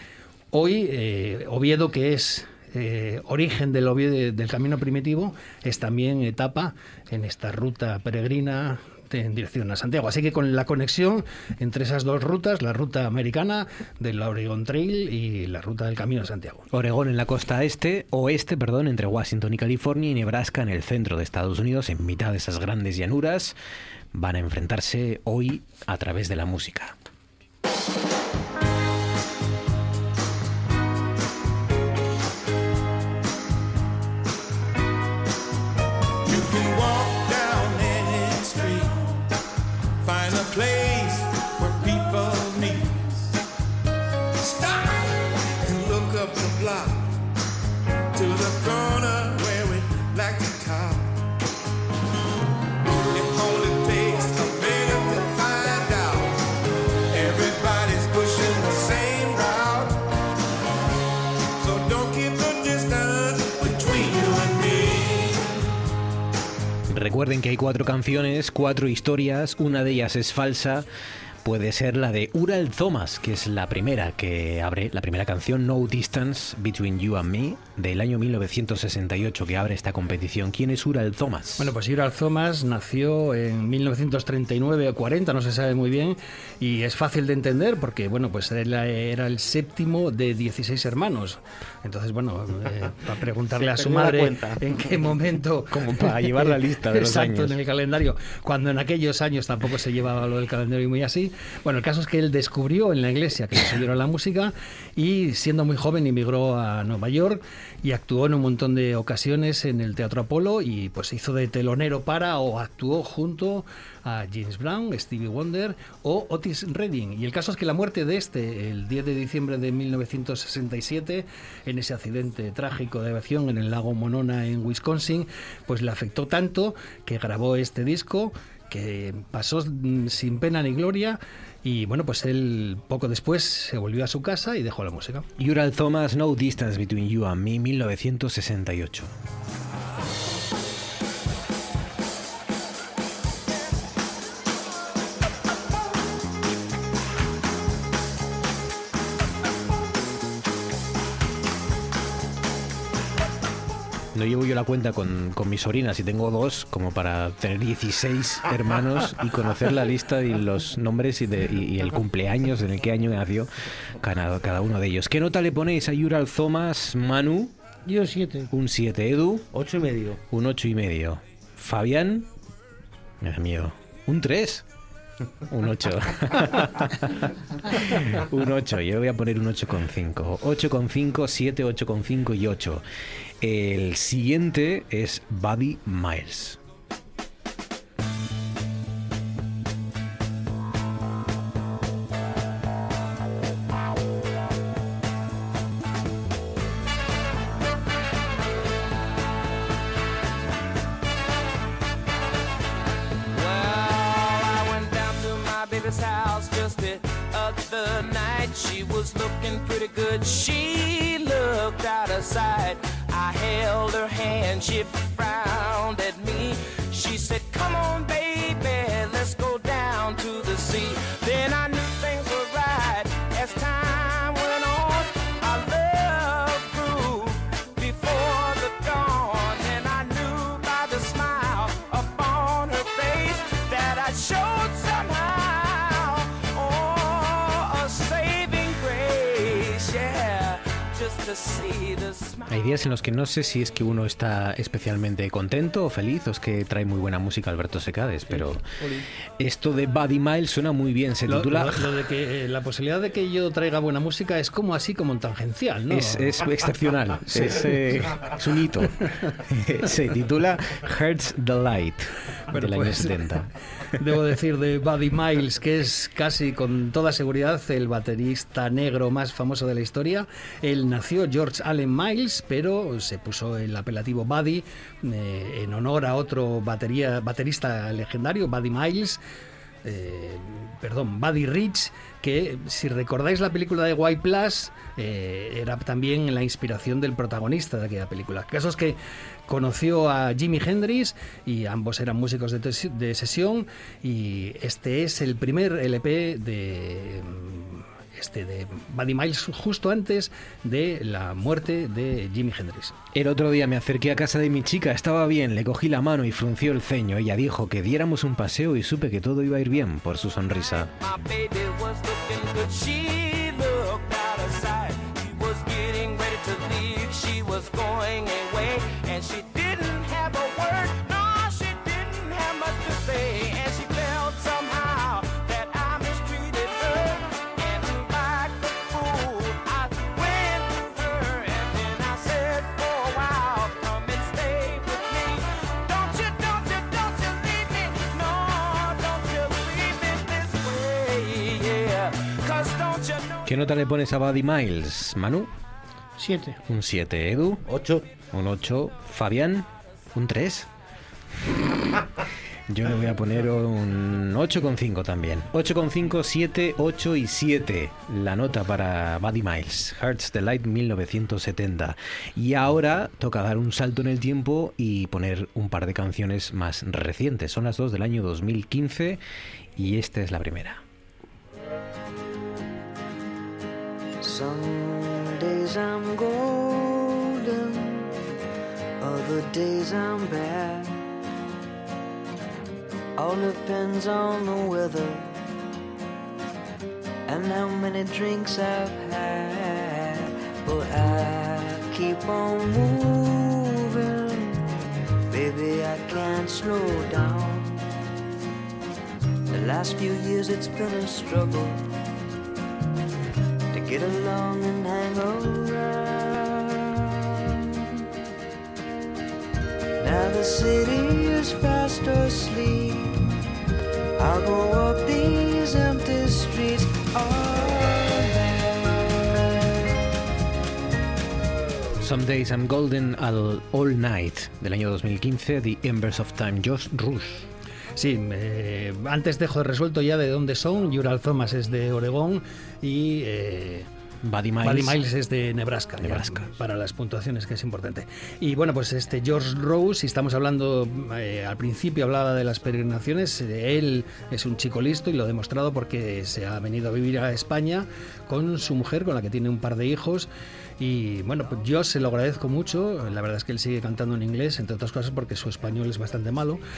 hoy eh, Oviedo que es eh, origen del, camino primitivo es también etapa en esta ruta peregrina en dirección a Santiago. Así que con la conexión entre esas dos rutas, la ruta americana del Oregon Trail y la ruta del Camino de Santiago. Oregón en la costa este, oeste, perdón, entre Washington y California y Nebraska en el centro de Estados Unidos, en mitad de esas grandes llanuras, van a enfrentarse hoy a través de la música. we walk Recuerden que hay cuatro canciones, cuatro historias, una de ellas es falsa. Puede ser la de Ural Thomas, que es la primera que abre, la primera canción, No Distance Between You and Me, del año 1968, que abre esta competición. ¿Quién es Ural Thomas? Bueno, pues Ural Thomas nació en 1939 o 40, no se sabe muy bien, y es fácil de entender porque, bueno, pues era, el séptimo de 16 hermanos. Entonces, bueno, eh, para preguntarle a su madre en qué momento... Como para llevar la lista de los Exacto, en el calendario. Cuando en aquellos años tampoco se llevaba lo del calendario muy así, Bueno, el caso es que él descubrió en la iglesia que le la música y siendo muy joven emigró a Nueva York y actuó en un montón de ocasiones en el Teatro Apolo y pues hizo de telonero para o actuó junto a James Brown, Stevie Wonder o Otis Redding. Y el caso es que la muerte de este, el 10 de diciembre de 1967, en ese accidente trágico de aviación en el lago Monona en Wisconsin, pues le afectó tanto que grabó este disco que pasó sin pena ni gloria y bueno, pues él poco después se volvió a su casa y dejó la música. Ural Thomas, No Distance Between You and Me, 1968. No llevo yo la cuenta con, con mis sobrinas y tengo dos, como para tener 16 hermanos y conocer la lista y los nombres y, de, el cumpleaños, en el qué año nació cada, cada uno de ellos. ¿Qué nota le ponéis a Yural Thomas, Manu? Yo 7. Un 7. Edu. 8 y medio. Un 8 y medio. Fabián. Da miedo. Un 3. Un 8. un 8. Yo voy a poner un 8,5. 8,5, 7, 8,5 y 8. El siguiente es Buddy Miles. No sé si es que uno está especialmente contento o feliz o es que trae muy buena música Alberto Secades, pero esto de Buddy Miles suena muy bien. Se titula. Lo, de que eh, la posibilidad de que yo traiga buena música es como así como tangencial, ¿no? Es, excepcional, eh, es, un hito. Se titula Hearts the Light del año 70. Pues, debo decir de Buddy Miles, que es casi con toda seguridad el baterista negro más famoso de la historia. Él nació George Allen Miles, pero se puso el apelativo Buddy eh, en honor a otro batería, baterista legendario, Buddy Miles. Eh, perdón, Buddy Rich, que si recordáis la película de White Plus, eh, era también la inspiración del protagonista de aquella película. El caso es que conoció a Jimi Hendrix y ambos eran músicos de, de sesión y este es el primer LP de este de Buddy Miles justo antes de la muerte de Jimi Hendrix. El otro día me acerqué a casa de mi chica, estaba bien, le cogí la mano y frunció el ceño. Ella dijo que diéramos un paseo y supe que todo iba a ir bien por su sonrisa. ¿Qué nota le pones a Buddy Miles, Manu? 7. Un 7. Edu. 8. Un 8. Fabián. Un 3. Yo le voy a poner un 8,5 también. 8,5, 7, 8 y 7. La nota para Buddy Miles, Hearts the Light 1970. Y ahora toca dar un salto en el tiempo y poner un par de canciones más recientes. Son las dos del año 2015 y esta es la primera. Some days I'm golden, other days I'm bad. All depends on the weather and how many drinks I've had. But I keep on moving, baby, I can't slow down. The last few years it's been a struggle get along and hang around. Now the city is fast asleep. I'll go up these empty streets. Some Days I'm Golden al All Night del año 2015, The Embers of Time, Josh Rush. Sí, eh, antes dejo resuelto ya de dónde son. Yural Thomas es de Oregón y eh, Buddy Miles. es de Nebraska, Nebraska. para las puntuaciones, que es importante. Y bueno, pues este George Rose, si estamos hablando, eh, al principio hablaba de las peregrinaciones, él es un chico listo y lo ha demostrado porque se ha venido a vivir a España con su mujer, con la que tiene un par de hijos. Y bueno, pues yo se lo agradezco mucho. La verdad es que él sigue cantando en inglés, entre otras cosas porque su español es bastante malo.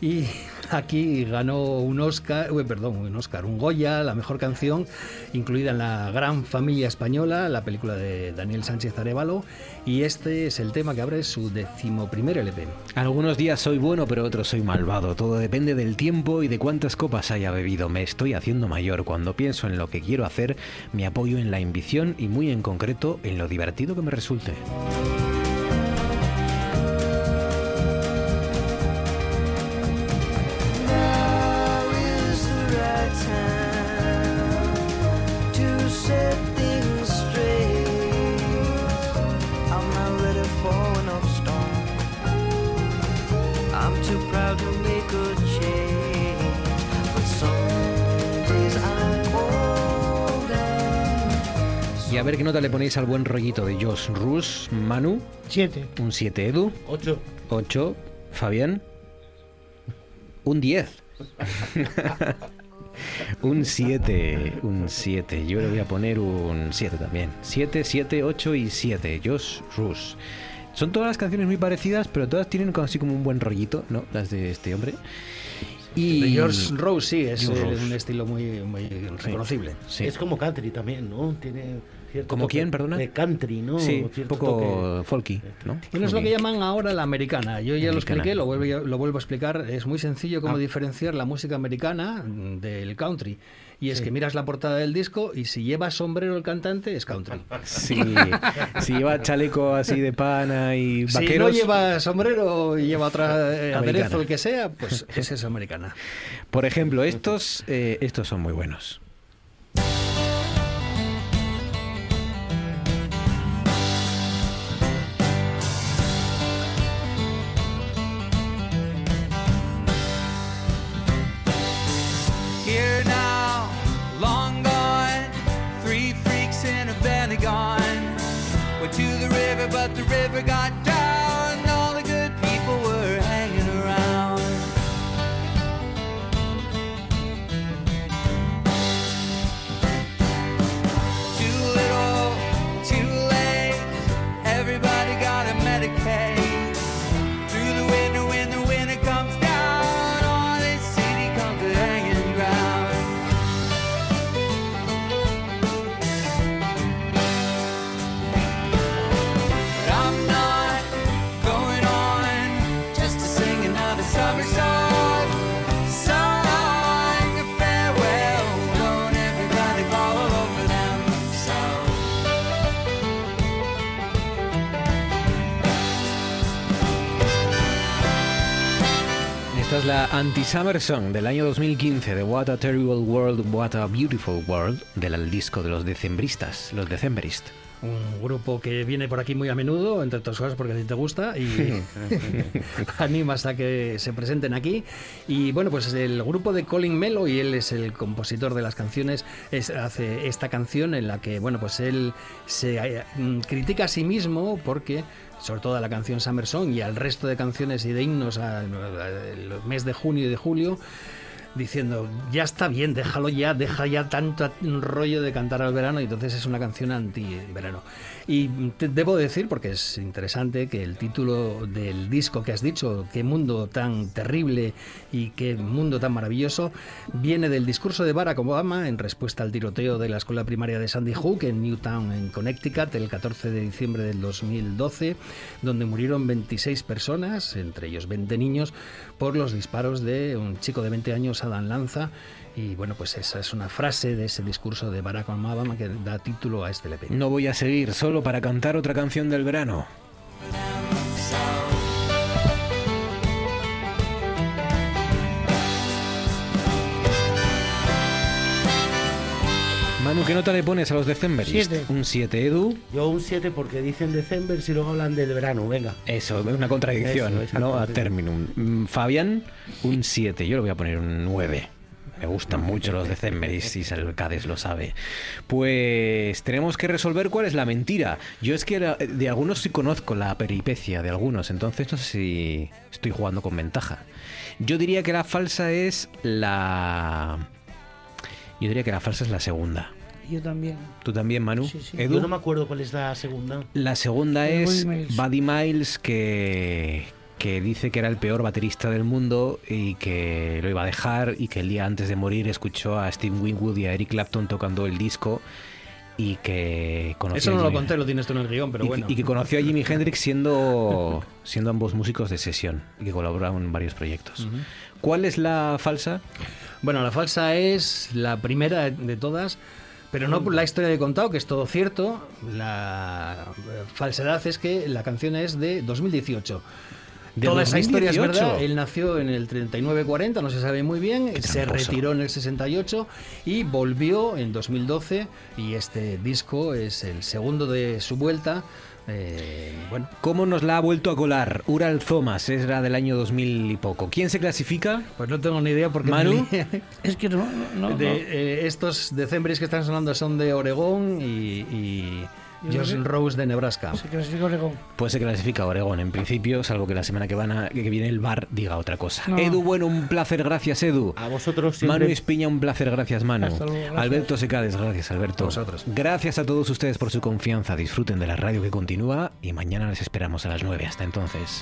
Y aquí ganó un Oscar, perdón, un Oscar, un Goya, la mejor canción, incluida en la gran familia española, la película de Daniel Sánchez Arevalo. Y este es el tema que abre su decimoprimer LP. Algunos días soy bueno, pero otros soy malvado. Todo depende del tiempo y de cuántas copas haya bebido. Me estoy haciendo mayor. Cuando pienso en lo que quiero hacer, me apoyo en la ambición y muy en concreto en lo divertido que me resulte. A ver qué nota le ponéis al buen rollito de Josh Rus, Manu. 7. Un 7, Edu. 8. 8. Fabián. Un 10. un 7, un 7. Yo le voy a poner un 7 también. 7, 7, 8 y 7. Josh Rus. Son todas las canciones muy parecidas, pero todas tienen así como un buen rollito, ¿no? Las de este hombre. Y George Rose sí, es un estilo muy, muy reconocible. Sí. Es como country también, ¿no? Tiene ¿Como quién, perdona? De country, ¿no? Sí, un poco folky, ¿no? Bueno, es lo que llaman ahora la americana. Yo ya lo expliqué, lo vuelvo, lo vuelvo a explicar. Es muy sencillo cómo ah. diferenciar la música americana del country. Y es que miras la portada del disco y si lleva sombrero el cantante es country. Sí, si lleva chaleco así de pana y vaqueros... Si no lleva sombrero y lleva otra eh, aderezo, el que sea, pues ese es americana. Por ejemplo, estos, eh, estos son muy buenos. La Anti-Summer Song del año 2015 de What a Terrible World, What a Beautiful World del disco de los decembristas, los decembrist. Un grupo que viene por aquí muy a menudo, entre otras cosas porque a ti te gusta y animas a que se presenten aquí. Y bueno, pues el grupo de Colin Melo y él es el compositor de las canciones, es, hace esta canción en la que, bueno, pues él se eh, critica a sí mismo porque sobre todo a la canción Summer Song y al resto de canciones y de himnos al, mes de junio y de julio, diciendo, ya está bien, déjalo ya, deja ya tanto rollo de cantar al verano, y entonces es una canción anti-verano. Y te debo decir, porque es interesante, que el título del disco que has dicho, qué mundo tan terrible y qué mundo tan maravilloso, viene del discurso de Barack Obama en respuesta al tiroteo de la escuela primaria de Sandy Hook en Newtown, en Connecticut, el 14 de diciembre del 2012, donde murieron 26 personas, entre ellos 20 niños, por los disparos de un chico de 20 años, en lanza. Y bueno, pues esa es una frase de ese discurso de Barack Obama que da título a este LP. No voy a seguir solo para cantar otra canción del verano. Manu, ¿qué nota le pones a los December? Un 7, Edu. Yo un 7 porque dicen December y luego hablan del verano, venga. Eso, es una contradicción, ¿no? A terminum. Mm, Fabián, un 7. Yo le voy a poner un 9. Me gustan mucho los December y si el Cádiz lo sabe. Pues tenemos que resolver cuál es la mentira. Yo es que de algunos sí conozco la peripecia de algunos, entonces no sé si estoy jugando con ventaja. Yo diría que la falsa es la... Yo diría que la falsa es la segunda. Yo también. ¿Tú también, Manu? Sí, sí. Yo no me acuerdo cuál es la segunda. La segunda es Miles. Buddy Miles, que, que dice que era el peor baterista del mundo y que lo iba a dejar y que el día antes de morir escuchó a Steve Winwood y a Eric Clapton tocando el disco y que conoció Eso no lo conté, lo tienes tú en el guion, pero y, bueno. y que conoció a Jimi Hendrix siendo, siendo ambos músicos de sesión y que colaboraron en varios proyectos. ¿Cuál es la falsa? Bueno, la falsa es la primera de todas, pero no por la historia de contado, que es todo cierto. La falsedad es que la canción es de 2018. ¿De Toda esa historia es 2018? verdad. Él nació en el 39-40, no se sabe muy bien. Se tramposo. retiró en el 68 y volvió en 2012. Y este disco es el segundo de su vuelta. Eh, bueno, ¿Cómo nos la ha vuelto a colar? Ural Thomas, era del año 2000 y poco. ¿Quién se clasifica? Pues no tengo ni idea porque ¿Manu? Es que no, no, no. De, eh, estos decembres que están sonando son de Oregón y, y Que- Rose de Nebraska. Se clasifica Oregón. Pues se clasifica Oregón, en principio, salvo que la semana que, van a- que viene el bar diga otra cosa. No. Edu, bueno, un placer, gracias Edu. A vosotros siempre. Manu Espiña, un placer, gracias Manu. Hasta luego, gracias. Alberto Secades, gracias Alberto. A vosotros. Gracias a todos ustedes por su confianza. Disfruten de la radio que continúa y mañana les esperamos a las 9. Hasta entonces.